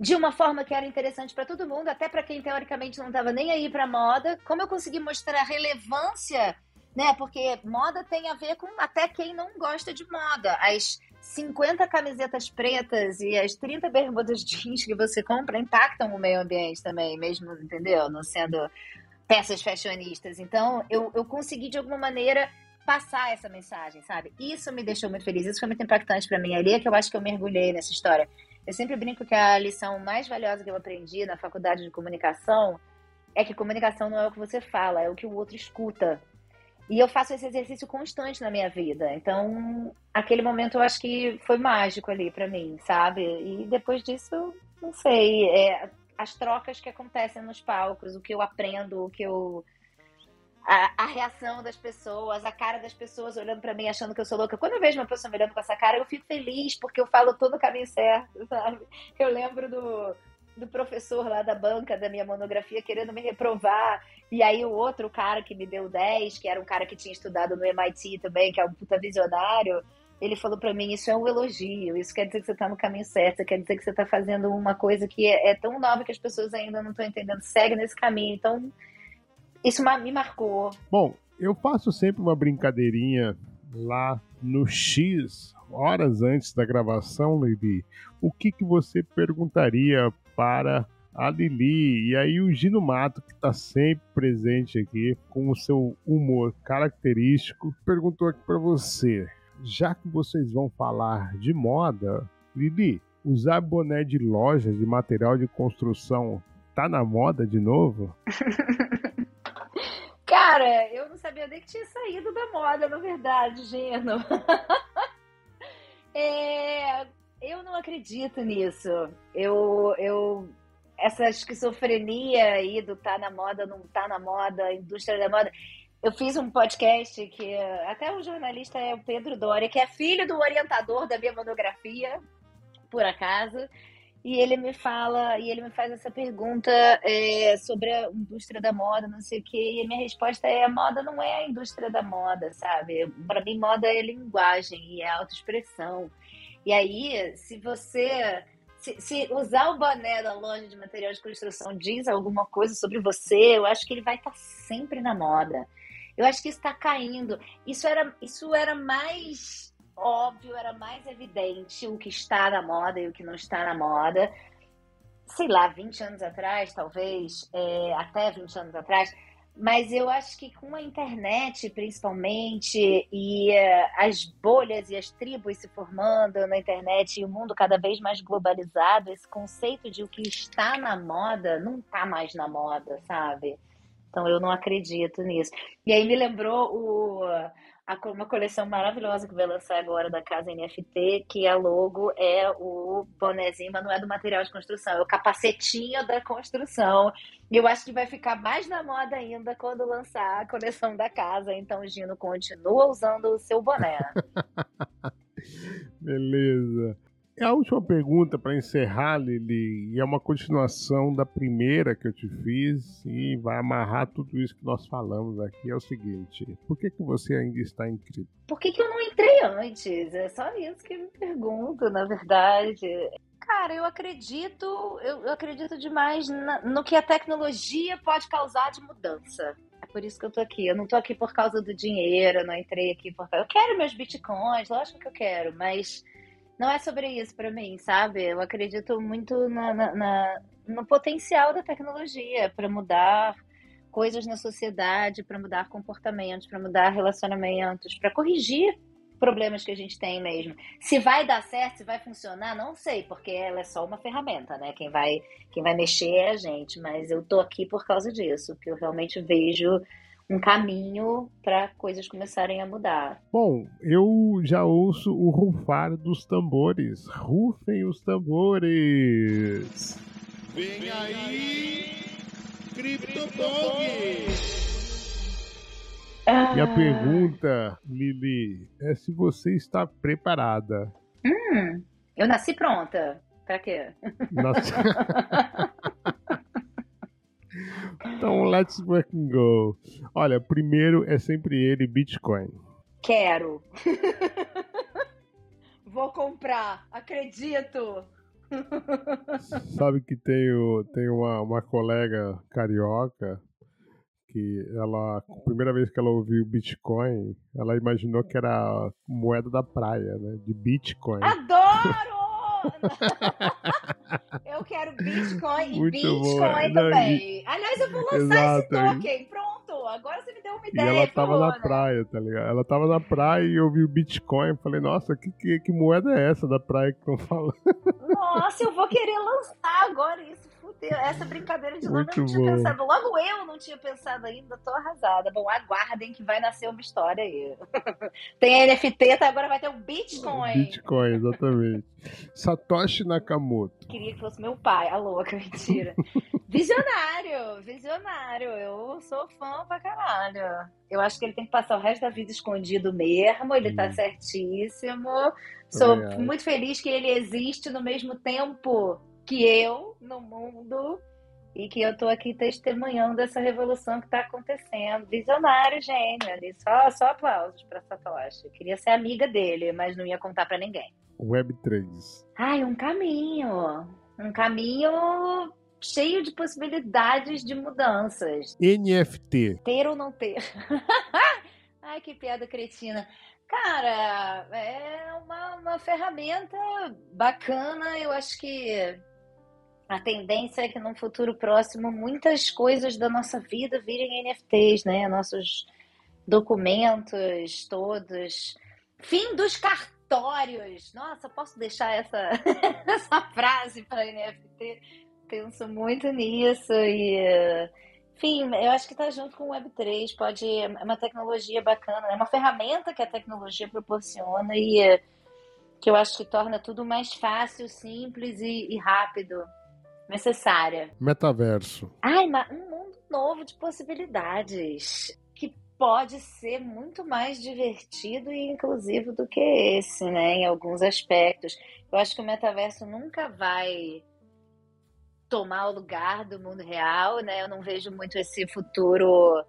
de uma forma que era interessante para todo mundo, até para quem teoricamente não estava nem aí para moda. Como eu consegui mostrar a relevância, né? Porque moda tem a ver com até quem não gosta de moda. As 50 camisetas pretas e as 30 bermudas jeans que você compra impactam o meio ambiente também, mesmo, entendeu? Não sendo peças fashionistas. Então, eu, eu consegui, de alguma maneira, passar essa mensagem, sabe? Isso me deixou muito feliz, isso foi muito impactante para mim. Ali é que eu acho que eu mergulhei nessa história. Eu sempre brinco que a lição mais valiosa que eu aprendi na faculdade de comunicação é que comunicação não é o que você fala, é o que o outro escuta. E eu faço esse exercício constante na minha vida. Então, aquele momento eu acho que foi mágico ali para mim, sabe? E depois disso, não sei, é, as trocas que acontecem nos palcos, o que eu aprendo, o que eu a, a, reação das pessoas, a cara das pessoas olhando para mim achando que eu sou louca. Quando eu vejo uma pessoa me olhando com essa cara, eu fico feliz porque eu falo todo o caminho certo, sabe? Eu lembro do do professor lá da banca da minha monografia querendo me reprovar. E aí o outro cara que me deu 10, que era um cara que tinha estudado no MIT também, que é um puta visionário, ele falou para mim, isso é um elogio, isso quer dizer que você tá no caminho certo, quer dizer que você tá fazendo uma coisa que é, é tão nova que as pessoas ainda não estão entendendo, segue nesse caminho. Então, isso me marcou. Bom, eu faço sempre uma brincadeirinha lá no X, horas antes da gravação, Lili. O que, que você perguntaria para a Lili. E aí o Gino Mato, que está sempre presente aqui, com o seu humor característico, perguntou aqui para você, já que vocês vão falar de moda, Lili, usar boné de loja de material de construção tá na moda de novo? Cara, eu não sabia nem que tinha saído da moda, na verdade, Gino. é, eu não acredito nisso. Eu, eu essa esquizofrenia aí do tá na moda, não tá na moda, indústria da moda. Eu fiz um podcast que até o jornalista é o Pedro Doria, que é filho do orientador da minha monografia, por acaso, e ele me fala, e ele me faz essa pergunta é, sobre a indústria da moda, não sei o quê, e a minha resposta é: a moda não é a indústria da moda, sabe? Para mim, moda é linguagem e é autoexpressão. E aí, se você. Se, se, usar o boné da loja de material de construção diz alguma coisa sobre você, eu acho que ele vai estar tá sempre na moda. Eu acho que está caindo. Isso era, isso era mais óbvio, era mais evidente o que está na moda e o que não está na moda. Sei lá, 20 anos atrás, talvez, é, até 20 anos atrás, mas eu acho que com a internet, principalmente, e uh, as bolhas e as tribos se formando na internet e o mundo cada vez mais globalizado, esse conceito de o que está na moda não está mais na moda, sabe? Então eu não acredito nisso. E aí me lembrou o, uma coleção maravilhosa que vai lançar agora da casa NFT, que a logo é o bonezinho, mas não é do material de construção, é o capacetinho da construção. E eu acho que vai ficar mais na moda ainda quando lançar a coleção da casa. Então, Gino continua usando o seu boné. Beleza. É a última pergunta para encerrar, Lili, e é uma continuação da primeira que eu te fiz e vai amarrar tudo isso que nós falamos aqui. É o seguinte: por que, que você ainda está em cripto? Por que, que eu não entrei antes? É só isso que eu me pergunto, na verdade. Cara, eu acredito, eu, acredito demais na, no que a tecnologia pode causar de mudança. É por isso que eu tô aqui. Eu não tô aqui por causa do dinheiro, eu não entrei aqui por causa. Eu quero meus bitcoins, lógico que eu quero, mas não é sobre isso para mim, sabe? Eu acredito muito na, na, na no potencial da tecnologia para mudar coisas na sociedade, para mudar comportamentos, para mudar relacionamentos, para corrigir problemas que a gente tem mesmo. Se vai dar certo, se vai funcionar, não sei, porque ela é só uma ferramenta, né? Quem vai, quem vai mexer é a gente, mas eu tô aqui por causa disso, que eu realmente vejo um caminho para coisas começarem a mudar. Bom, eu já ouço o rufar dos tambores. Rufem os tambores! Vem aí, CryptoPong! Ah. E a pergunta, Lili, é se você está preparada. Hum, eu nasci pronta. Pra quê? Nasci... Então, let's fucking go. Olha, primeiro é sempre ele, Bitcoin. Quero. Vou comprar, acredito. Sabe que tenho, tenho uma, uma colega carioca que ela, a primeira vez que ela ouviu Bitcoin, ela imaginou que era moeda da praia, né? De Bitcoin. Adoro! eu quero Bitcoin e Muito Bitcoin também. Aliás, eu vou lançar Exato, esse token. Pronto, agora você me deu uma ideia. E ela tava na praia, tá ligado? Ela tava na praia e eu vi o Bitcoin. Falei, nossa, que, que, que moeda é essa da praia que estão falando? Nossa, eu vou querer lançar agora isso essa brincadeira de nome Muito eu não tinha bom. pensado. Logo eu não tinha pensado ainda, tô arrasada. Bom, aguardem que vai nascer uma história aí. Tem NFT, tá? agora vai ter o Bitcoin. Bitcoin, exatamente. Satoshi Nakamoto. Queria que fosse meu pai, a louca, mentira. visionário, visionário. Eu sou fã pra caralho. Eu acho que ele tem que passar o resto da vida escondido mesmo, ele tá hum. tá certíssimo. Sou muito feliz que ele existe no mesmo tempo que eu no mundo e que eu estou aqui testemunhando essa revolução que está acontecendo. Visionário, gênio, ali. Só, só aplausos para Satoshi. Eu queria ser amiga dele, mas não ia contar para ninguém. Web3. Ai, um caminho. Um caminho cheio de possibilidades de mudanças. NFT. Ter ou não ter. Ai, que piada cretina. Cara, é uma, uma ferramenta bacana. Eu acho que a tendência é que no futuro próximo muitas coisas da nossa vida virem NFTs, né? Nossos documentos todos. Fim dos cartórios. Nossa, posso deixar essa, essa frase para NFT? Penso muito nisso e. Enfim, eu acho que está junto com o Web3, pode, é uma tecnologia bacana, é uma ferramenta que a tecnologia proporciona e que eu acho que torna tudo mais fácil, simples e, e rápido necessária. Metaverso. Ai, um mundo novo de possibilidades que pode ser muito mais divertido e inclusivo do que esse, né? Em alguns aspectos. Eu acho que o metaverso nunca vai tomar o lugar do mundo real, né? Eu não vejo muito esse futuro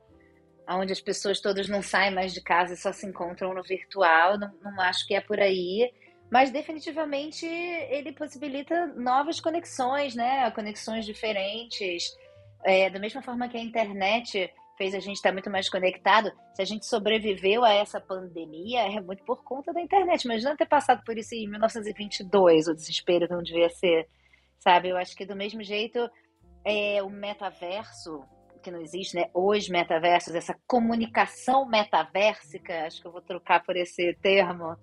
onde as pessoas todas não saem mais de casa e só se encontram no virtual. Não, não acho que é por aí mas definitivamente ele possibilita novas conexões, né? Conexões diferentes. É, da mesma forma que a internet fez a gente estar muito mais conectado, se a gente sobreviveu a essa pandemia, é muito por conta da internet. Imagina ter passado por isso em 1922, o desespero não devia ser, sabe? Eu acho que do mesmo jeito, é, o metaverso, que não existe, né? Os metaversos, essa comunicação metaversica, acho que eu vou trocar por esse termo,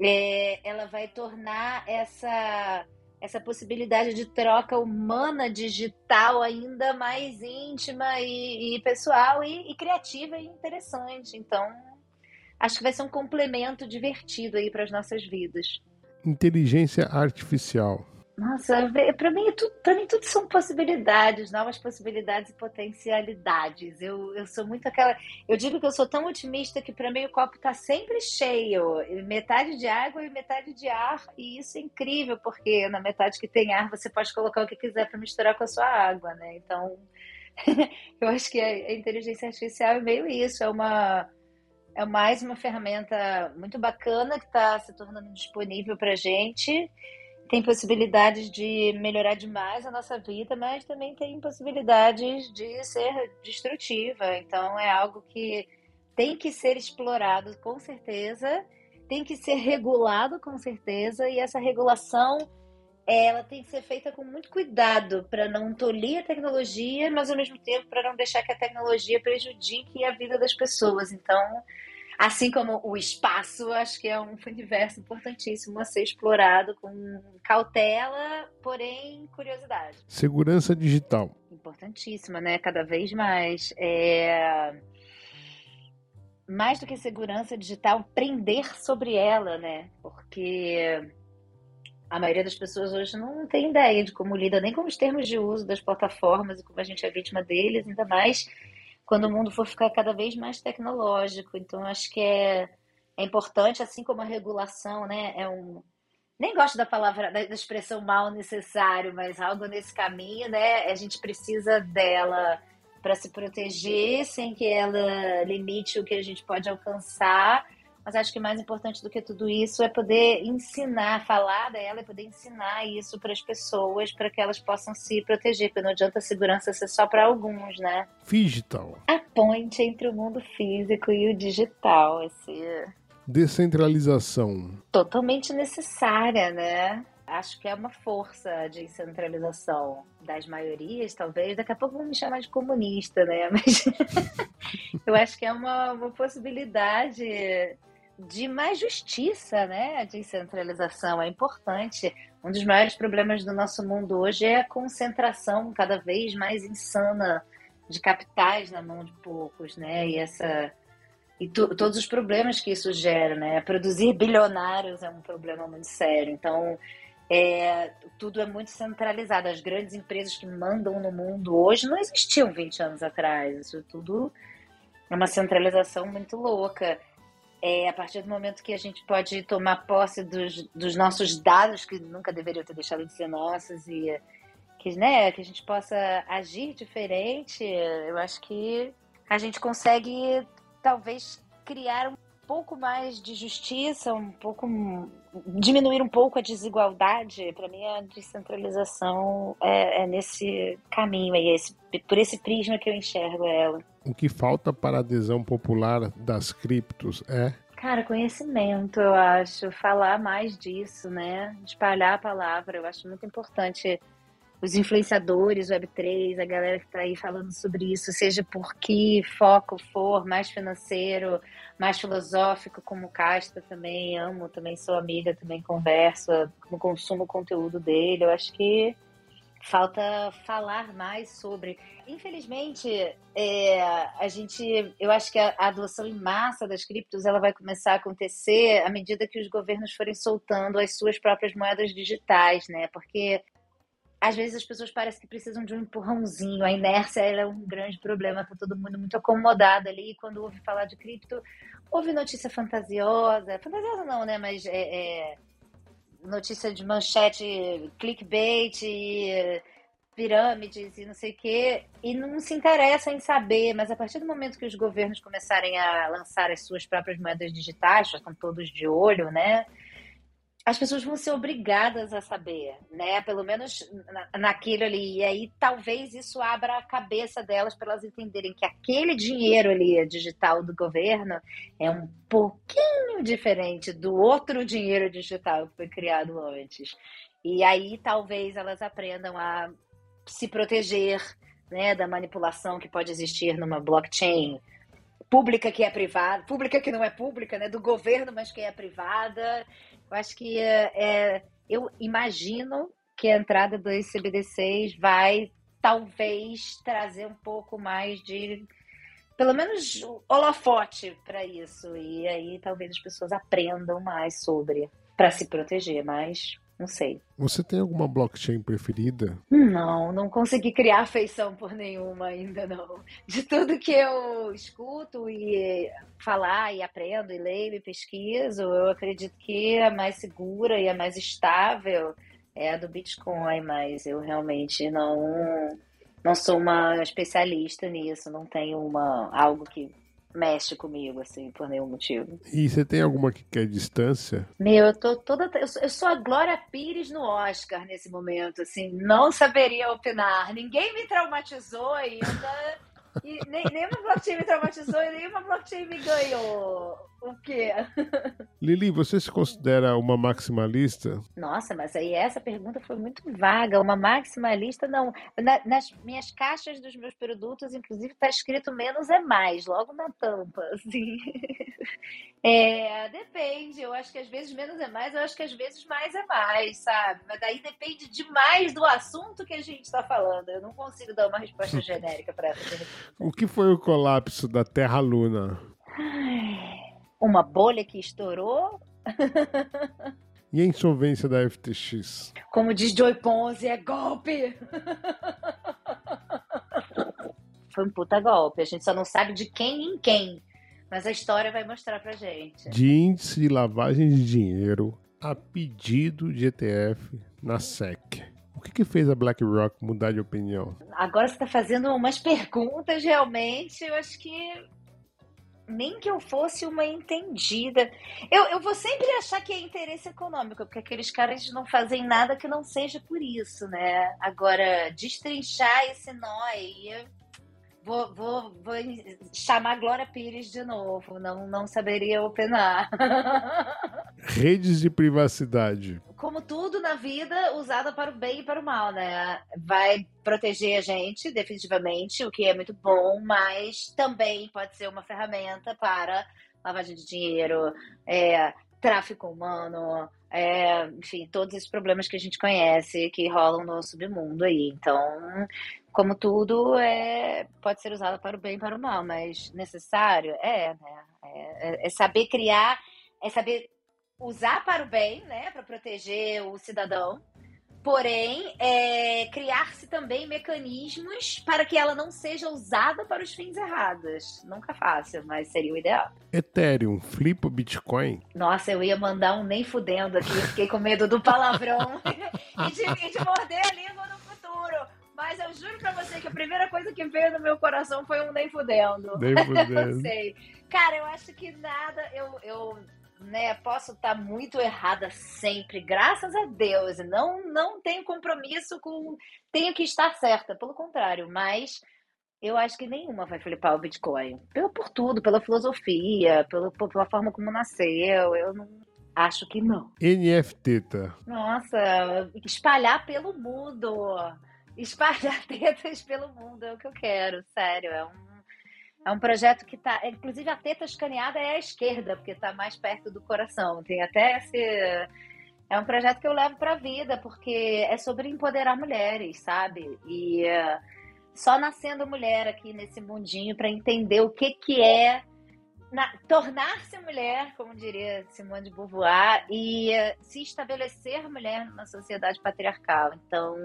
é, ela vai tornar essa essa possibilidade de troca humana digital ainda mais íntima e, e pessoal e, e, criativa e interessante. Então, acho que vai ser um complemento divertido aí para as nossas vidas. Inteligência artificial. Nossa, para mim, tudo, para mim tudo são possibilidades, novas possibilidades e potencialidades. Eu, eu sou muito aquela. Eu digo que eu sou tão otimista que para mim o copo está sempre cheio, metade de água e metade de ar, e isso é incrível porque na metade que tem ar você pode colocar o que quiser para misturar com a sua água, né? Então, eu acho que a inteligência artificial é meio isso, é uma é mais uma ferramenta muito bacana que está se tornando disponível para a gente tem possibilidades de melhorar demais a nossa vida, mas também tem possibilidades de ser destrutiva. Então é algo que tem que ser explorado com certeza, tem que ser regulado com certeza, e essa regulação ela tem que ser feita com muito cuidado para não tolir a tecnologia, mas ao mesmo tempo para não deixar que a tecnologia prejudique a vida das pessoas. Então, Assim como o espaço, acho que é um universo importantíssimo a ser explorado com cautela, porém curiosidade. Segurança digital. Importantíssima, né? Cada vez mais. É... Mais do que segurança digital, aprender sobre ela, né? Porque a maioria das pessoas hoje não tem ideia de como lida nem com os termos de uso das plataformas e como a gente é vítima deles, ainda mais quando o mundo for ficar cada vez mais tecnológico. Então, acho que é, é importante, assim como a regulação, né? É um. Nem gosto da palavra, da, expressão mal necessário, mas algo nesse caminho, né? A gente precisa dela para se proteger sem que ela limite o que a gente pode alcançar mas acho que mais importante do que tudo isso é poder ensinar, falar dela e poder ensinar isso para as pessoas, para que elas possam se proteger, porque não adianta a segurança ser só para alguns, né? Digital. A ponte entre o mundo físico e o digital, esse descentralização. Totalmente necessária, né? Acho que é uma força de centralização das maiorias, talvez. Daqui a pouco vão me chamar de comunista, né? Mas eu acho que é uma, uma possibilidade de mais justiça, né? A descentralização é importante. Um dos maiores problemas do nosso mundo hoje é a concentração cada vez mais insana de capitais na mão de poucos, né? E essa e todos os problemas que isso gera, né? Produzir bilionários é um problema muito sério. Então, é, tudo é muito centralizado. As grandes empresas que mandam no mundo hoje não existiam 20 anos atrás. Isso tudo é uma centralização muito louca é, a partir do momento que a gente pode tomar posse dos, dos nossos dados, que nunca deveriam ter deixado de ser nossos, e que, né, que a gente possa agir diferente, eu acho que a gente consegue talvez criar um pouco mais de justiça, um pouco diminuir um pouco a desigualdade. Para mim, a descentralização é, é nesse caminho aí, esse, por esse prisma que eu enxergo ela. O que falta para a adesão popular das criptos é? Cara, conhecimento, eu acho. Falar mais disso, né? Espalhar a palavra, eu acho muito importante. Os influenciadores, Web3, a galera que está aí falando sobre isso, seja por que foco for, mais financeiro, mais filosófico, como Casta também, amo, também sou amiga, também converso, consumo o conteúdo dele. Eu acho que falta falar mais sobre. Infelizmente, é, a gente, eu acho que a, a, adoção em massa das criptos ela vai começar a acontecer à medida que os governos forem soltando as suas próprias moedas digitais, né? Porque às vezes as pessoas parecem que precisam de um empurrãozinho. A inércia é um grande problema para todo mundo muito acomodado ali. Quando ouve falar de cripto, houve notícia fantasiosa, fantasiosa não, né? Mas é, é notícia de manchete, clickbait, e pirâmides e não sei o quê, e não se interessa em saber, mas a partir do momento que os governos começarem a lançar as suas próprias moedas digitais, já estão todos de olho, né? As pessoas vão ser obrigadas a saber, né? Pelo menos naquilo ali. E aí talvez isso abra a cabeça delas para elas entenderem que aquele dinheiro ali digital do governo é um pouquinho diferente do outro dinheiro digital que foi criado antes. E aí talvez elas aprendam a se proteger, né, da manipulação que pode existir numa blockchain pública que é privada, pública que não é pública, né, do governo, mas que é privada eu acho que é, eu imagino que a entrada dos CBDCs vai talvez trazer um pouco mais de pelo menos holofote para isso. E aí talvez as pessoas aprendam mais sobre para se proteger, mas não sei. Você tem alguma blockchain preferida? Não, não consegui criar afeição por nenhuma ainda não. De tudo que eu escuto e falar e aprendo e leio e pesquiso, eu acredito que a mais segura e a mais estável é a do Bitcoin, mas eu realmente não não sou uma especialista nisso, não tenho uma algo que mexe comigo, assim, por nenhum motivo. E você tem alguma que quer distância? Meu, eu tô toda. Eu sou, a Glória Pires no Oscar nesse momento, assim, não saberia opinar. Ninguém me traumatizou ainda. E nem, nenhuma blockchain me traumatizou e nenhuma blockchain me ganhou. O quê? Lili, você se considera uma maximalista? Nossa, mas aí essa pergunta foi muito vaga. Uma maximalista, não. Na, nas minhas caixas dos meus produtos, inclusive, está escrito menos é mais, logo na tampa, assim. É, depende. Eu acho que às vezes menos é mais, eu acho que às vezes mais é mais, sabe? Mas daí depende demais do assunto que a gente está falando. Eu não consigo dar uma resposta genérica para essa pergunta. O que foi o colapso da Terra-Luna? Uma bolha que estourou? E a insolvência da FTX? Como diz Joy Ponzi, é golpe! Foi um puta golpe. A gente só não sabe de quem em quem. Mas a história vai mostrar pra gente. De índice de lavagem de dinheiro a pedido de ETF na SEC. O que, que fez a BlackRock mudar de opinião? Agora você está fazendo umas perguntas realmente. Eu acho que nem que eu fosse uma entendida. Eu, eu vou sempre achar que é interesse econômico, porque aqueles caras não fazem nada que não seja por isso, né? Agora, destrinchar esse nó aí Vou, vou, vou chamar Glória Pires de novo, não, não saberia opinar. Redes de privacidade. Como tudo na vida, usada para o bem e para o mal, né? Vai proteger a gente, definitivamente, o que é muito bom, mas também pode ser uma ferramenta para lavagem de dinheiro, é, tráfico humano, é, enfim, todos esses problemas que a gente conhece que rolam no submundo aí. Então, como tudo, é, pode ser usado para o bem e para o mal, mas necessário é, né? É, é saber criar, é saber usar para o bem, né? Para proteger o cidadão, porém é, criar-se também mecanismos para que ela não seja usada para os fins errados. Nunca fácil, mas seria o ideal. Ethereum, flipa Bitcoin? Nossa, eu ia mandar um nem fudendo aqui, fiquei com medo do palavrão e, de, de morder a língua. Mas eu juro pra você que a primeira coisa que veio no meu coração foi um nem fudendo. Nem fudendo. não sei. Cara, eu acho que nada. Eu, eu né, posso estar muito errada sempre, graças a Deus. Não, não tenho compromisso com. Tenho que estar certa, pelo contrário, mas eu acho que nenhuma vai flipar o Bitcoin. Pelo, por tudo, pela filosofia, pelo, pela forma como nasceu. Eu não. Acho que não. NFT, tá? Nossa, espalhar pelo mundo espalhar tetas pelo mundo, é o que eu quero, sério. É um, é um projeto que tá. Inclusive, a teta escaneada é a esquerda, porque está mais perto do coração. Tem até esse. É um projeto que eu levo para a vida, porque é sobre empoderar mulheres, sabe? E uh, só nascendo mulher aqui nesse mundinho para entender o que, que é tornar-se mulher, como diria Simone de Beauvoir, e uh, se estabelecer mulher na sociedade patriarcal. Então,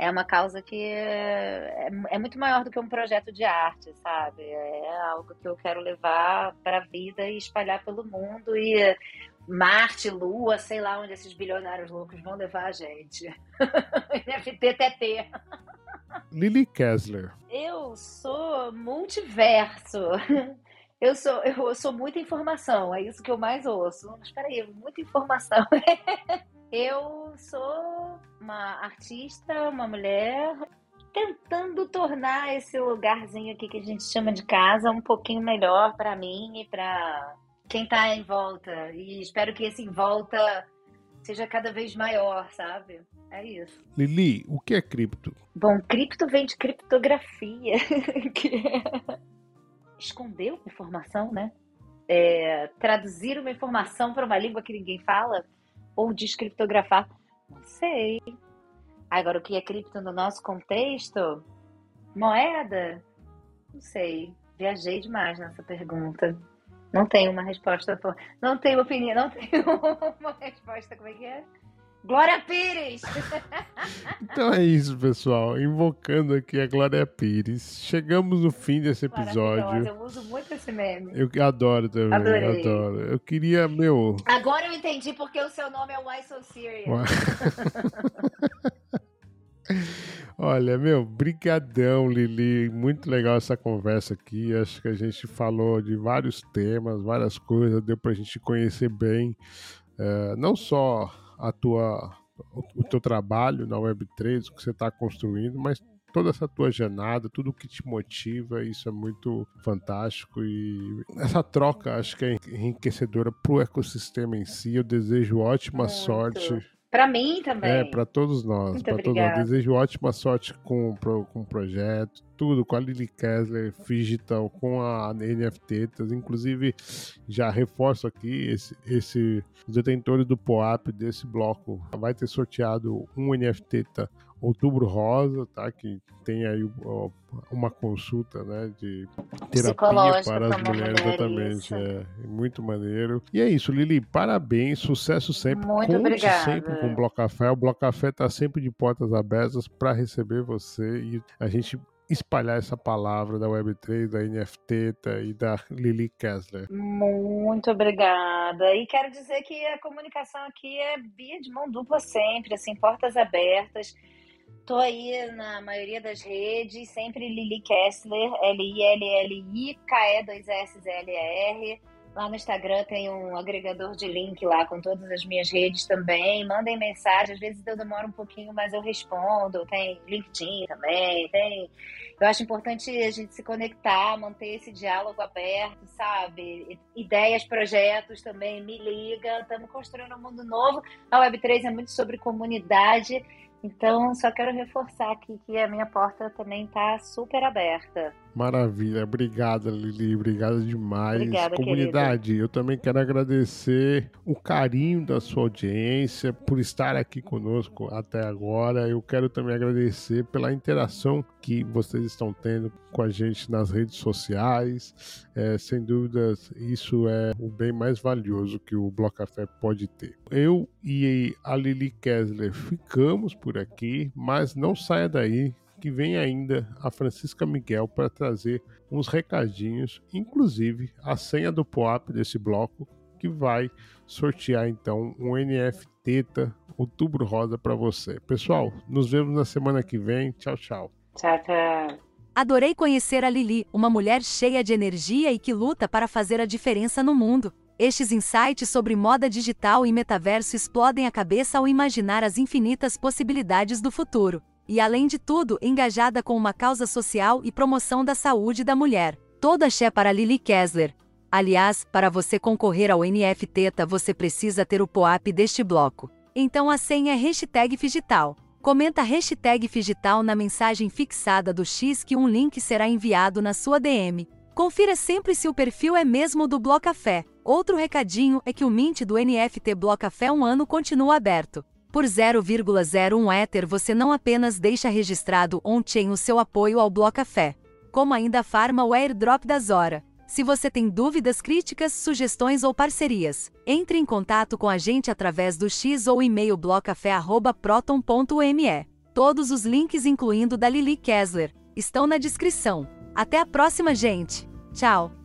é uma causa que é, é, muito maior do que um projeto de arte, sabe? É algo que eu quero levar para a vida e espalhar pelo mundo e Marte, Lua, sei lá onde esses bilionários loucos vão levar a gente. NFTTT. Lily Kessler. Eu sou multiverso. Eu sou, eu sou muita informação, é isso que eu mais ouço. Mas peraí, muita informação. Eu sou uma artista, uma mulher, tentando tornar esse lugarzinho aqui que a gente chama de casa um pouquinho melhor para mim e para quem tá em volta. E espero que esse em volta seja cada vez maior, sabe? É isso. Lili, o que é cripto? Bom, cripto vem de criptografia, que é esconder uma informação, né? É, traduzir uma informação para uma língua que ninguém fala ou descriptografar? Não sei. Agora, o que é cripto no nosso contexto? Moeda? Não sei. Viajei demais nessa pergunta. Não tenho uma resposta. Não tenho opinião, não tenho uma resposta. Como é que é? Glória Pires! então é isso, pessoal. Invocando aqui a Glória Pires. Chegamos no fim desse episódio. Eu uso muito esse meme. Eu adoro também. Adorei. Adoro. Eu queria, meu. Agora eu entendi porque o seu nome é Why So Serious. Olha, meu, brigadão, Lili. Muito legal essa conversa aqui. Acho que a gente falou de vários temas, várias coisas, deu pra gente conhecer bem. Uh, não só a tua, o teu trabalho na Web3, o que você está construindo, mas toda essa tua jornada, tudo que te motiva, isso é muito fantástico e essa troca acho que é enriquecedora para o ecossistema em si. Eu desejo ótima muito. sorte para mim também. É, para todos nós. Para todos nós. Desejo ótima sorte com, com o projeto, tudo, com a Lily Kessler, Digital, com a NFT. Inclusive, já reforço aqui: esse, esse, os detentores do POAP desse bloco vai ter sorteado um NFT Outubro Rosa, tá? Que tem aí uma consulta, né, de terapia para as mulheres, exatamente, é muito maneiro. E é isso, Lili, parabéns, sucesso sempre. Muito Conte obrigada. sempre com o Bloco Café. O Bloco Café está sempre de portas abertas para receber você e a gente espalhar essa palavra da Web3, da NFT e da Lili Kessler. Muito obrigada. E quero dizer que a comunicação aqui é via de mão dupla sempre, assim, portas abertas. Tô aí na maioria das redes, sempre Lili Kessler, L-I-L-L-I-K-E-2-S-L-E-R. Lá no Instagram tem um agregador de link lá com todas as minhas redes também. Mandem mensagem, às vezes eu demoro um pouquinho, mas eu respondo. Tem LinkedIn também, tem. Eu acho importante a gente se conectar, manter esse diálogo aberto, sabe? Ideias, projetos também, me liga. Estamos construindo um mundo novo. A Web3 é muito sobre comunidade então, só quero reforçar aqui que a minha porta também está super aberta. Maravilha, obrigada Lili, obrigada demais. Obrigada, Comunidade, querida. eu também quero agradecer o carinho da sua audiência por estar aqui conosco até agora. Eu quero também agradecer pela interação que vocês estão tendo com a gente nas redes sociais. É, sem dúvidas, isso é o bem mais valioso que o Bloco Café pode ter. Eu e a Lili Kessler ficamos por aqui, mas não saia daí que vem ainda a Francisca Miguel para trazer uns recadinhos, inclusive a senha do POAP desse bloco, que vai sortear então um NFT Outubro Rosa para você. Pessoal, nos vemos na semana que vem. Tchau, tchau. Tchau, tchau. Adorei conhecer a Lili, uma mulher cheia de energia e que luta para fazer a diferença no mundo. Estes insights sobre moda digital e metaverso explodem a cabeça ao imaginar as infinitas possibilidades do futuro e, além de tudo, engajada com uma causa social e promoção da saúde da mulher. Toda axé para Lily Kessler. Aliás, para você concorrer ao NFT, você precisa ter o POAP deste bloco. Então a senha é hashtag Figital. Comenta hashtag Figital na mensagem fixada do X que um link será enviado na sua DM. Confira sempre se o perfil é mesmo do Blocafé. Outro recadinho é que o Mint do NFT Blocafé um ano continua aberto. Por 0,01 Ether você não apenas deixa registrado on-chain o seu apoio ao Blocafé, como ainda farma o airdrop da Zora. Se você tem dúvidas, críticas, sugestões ou parcerias, entre em contato com a gente através do X ou e-mail blocafé@proton.me. Todos os links, incluindo da Lili Kessler, estão na descrição. Até a próxima, gente! Tchau!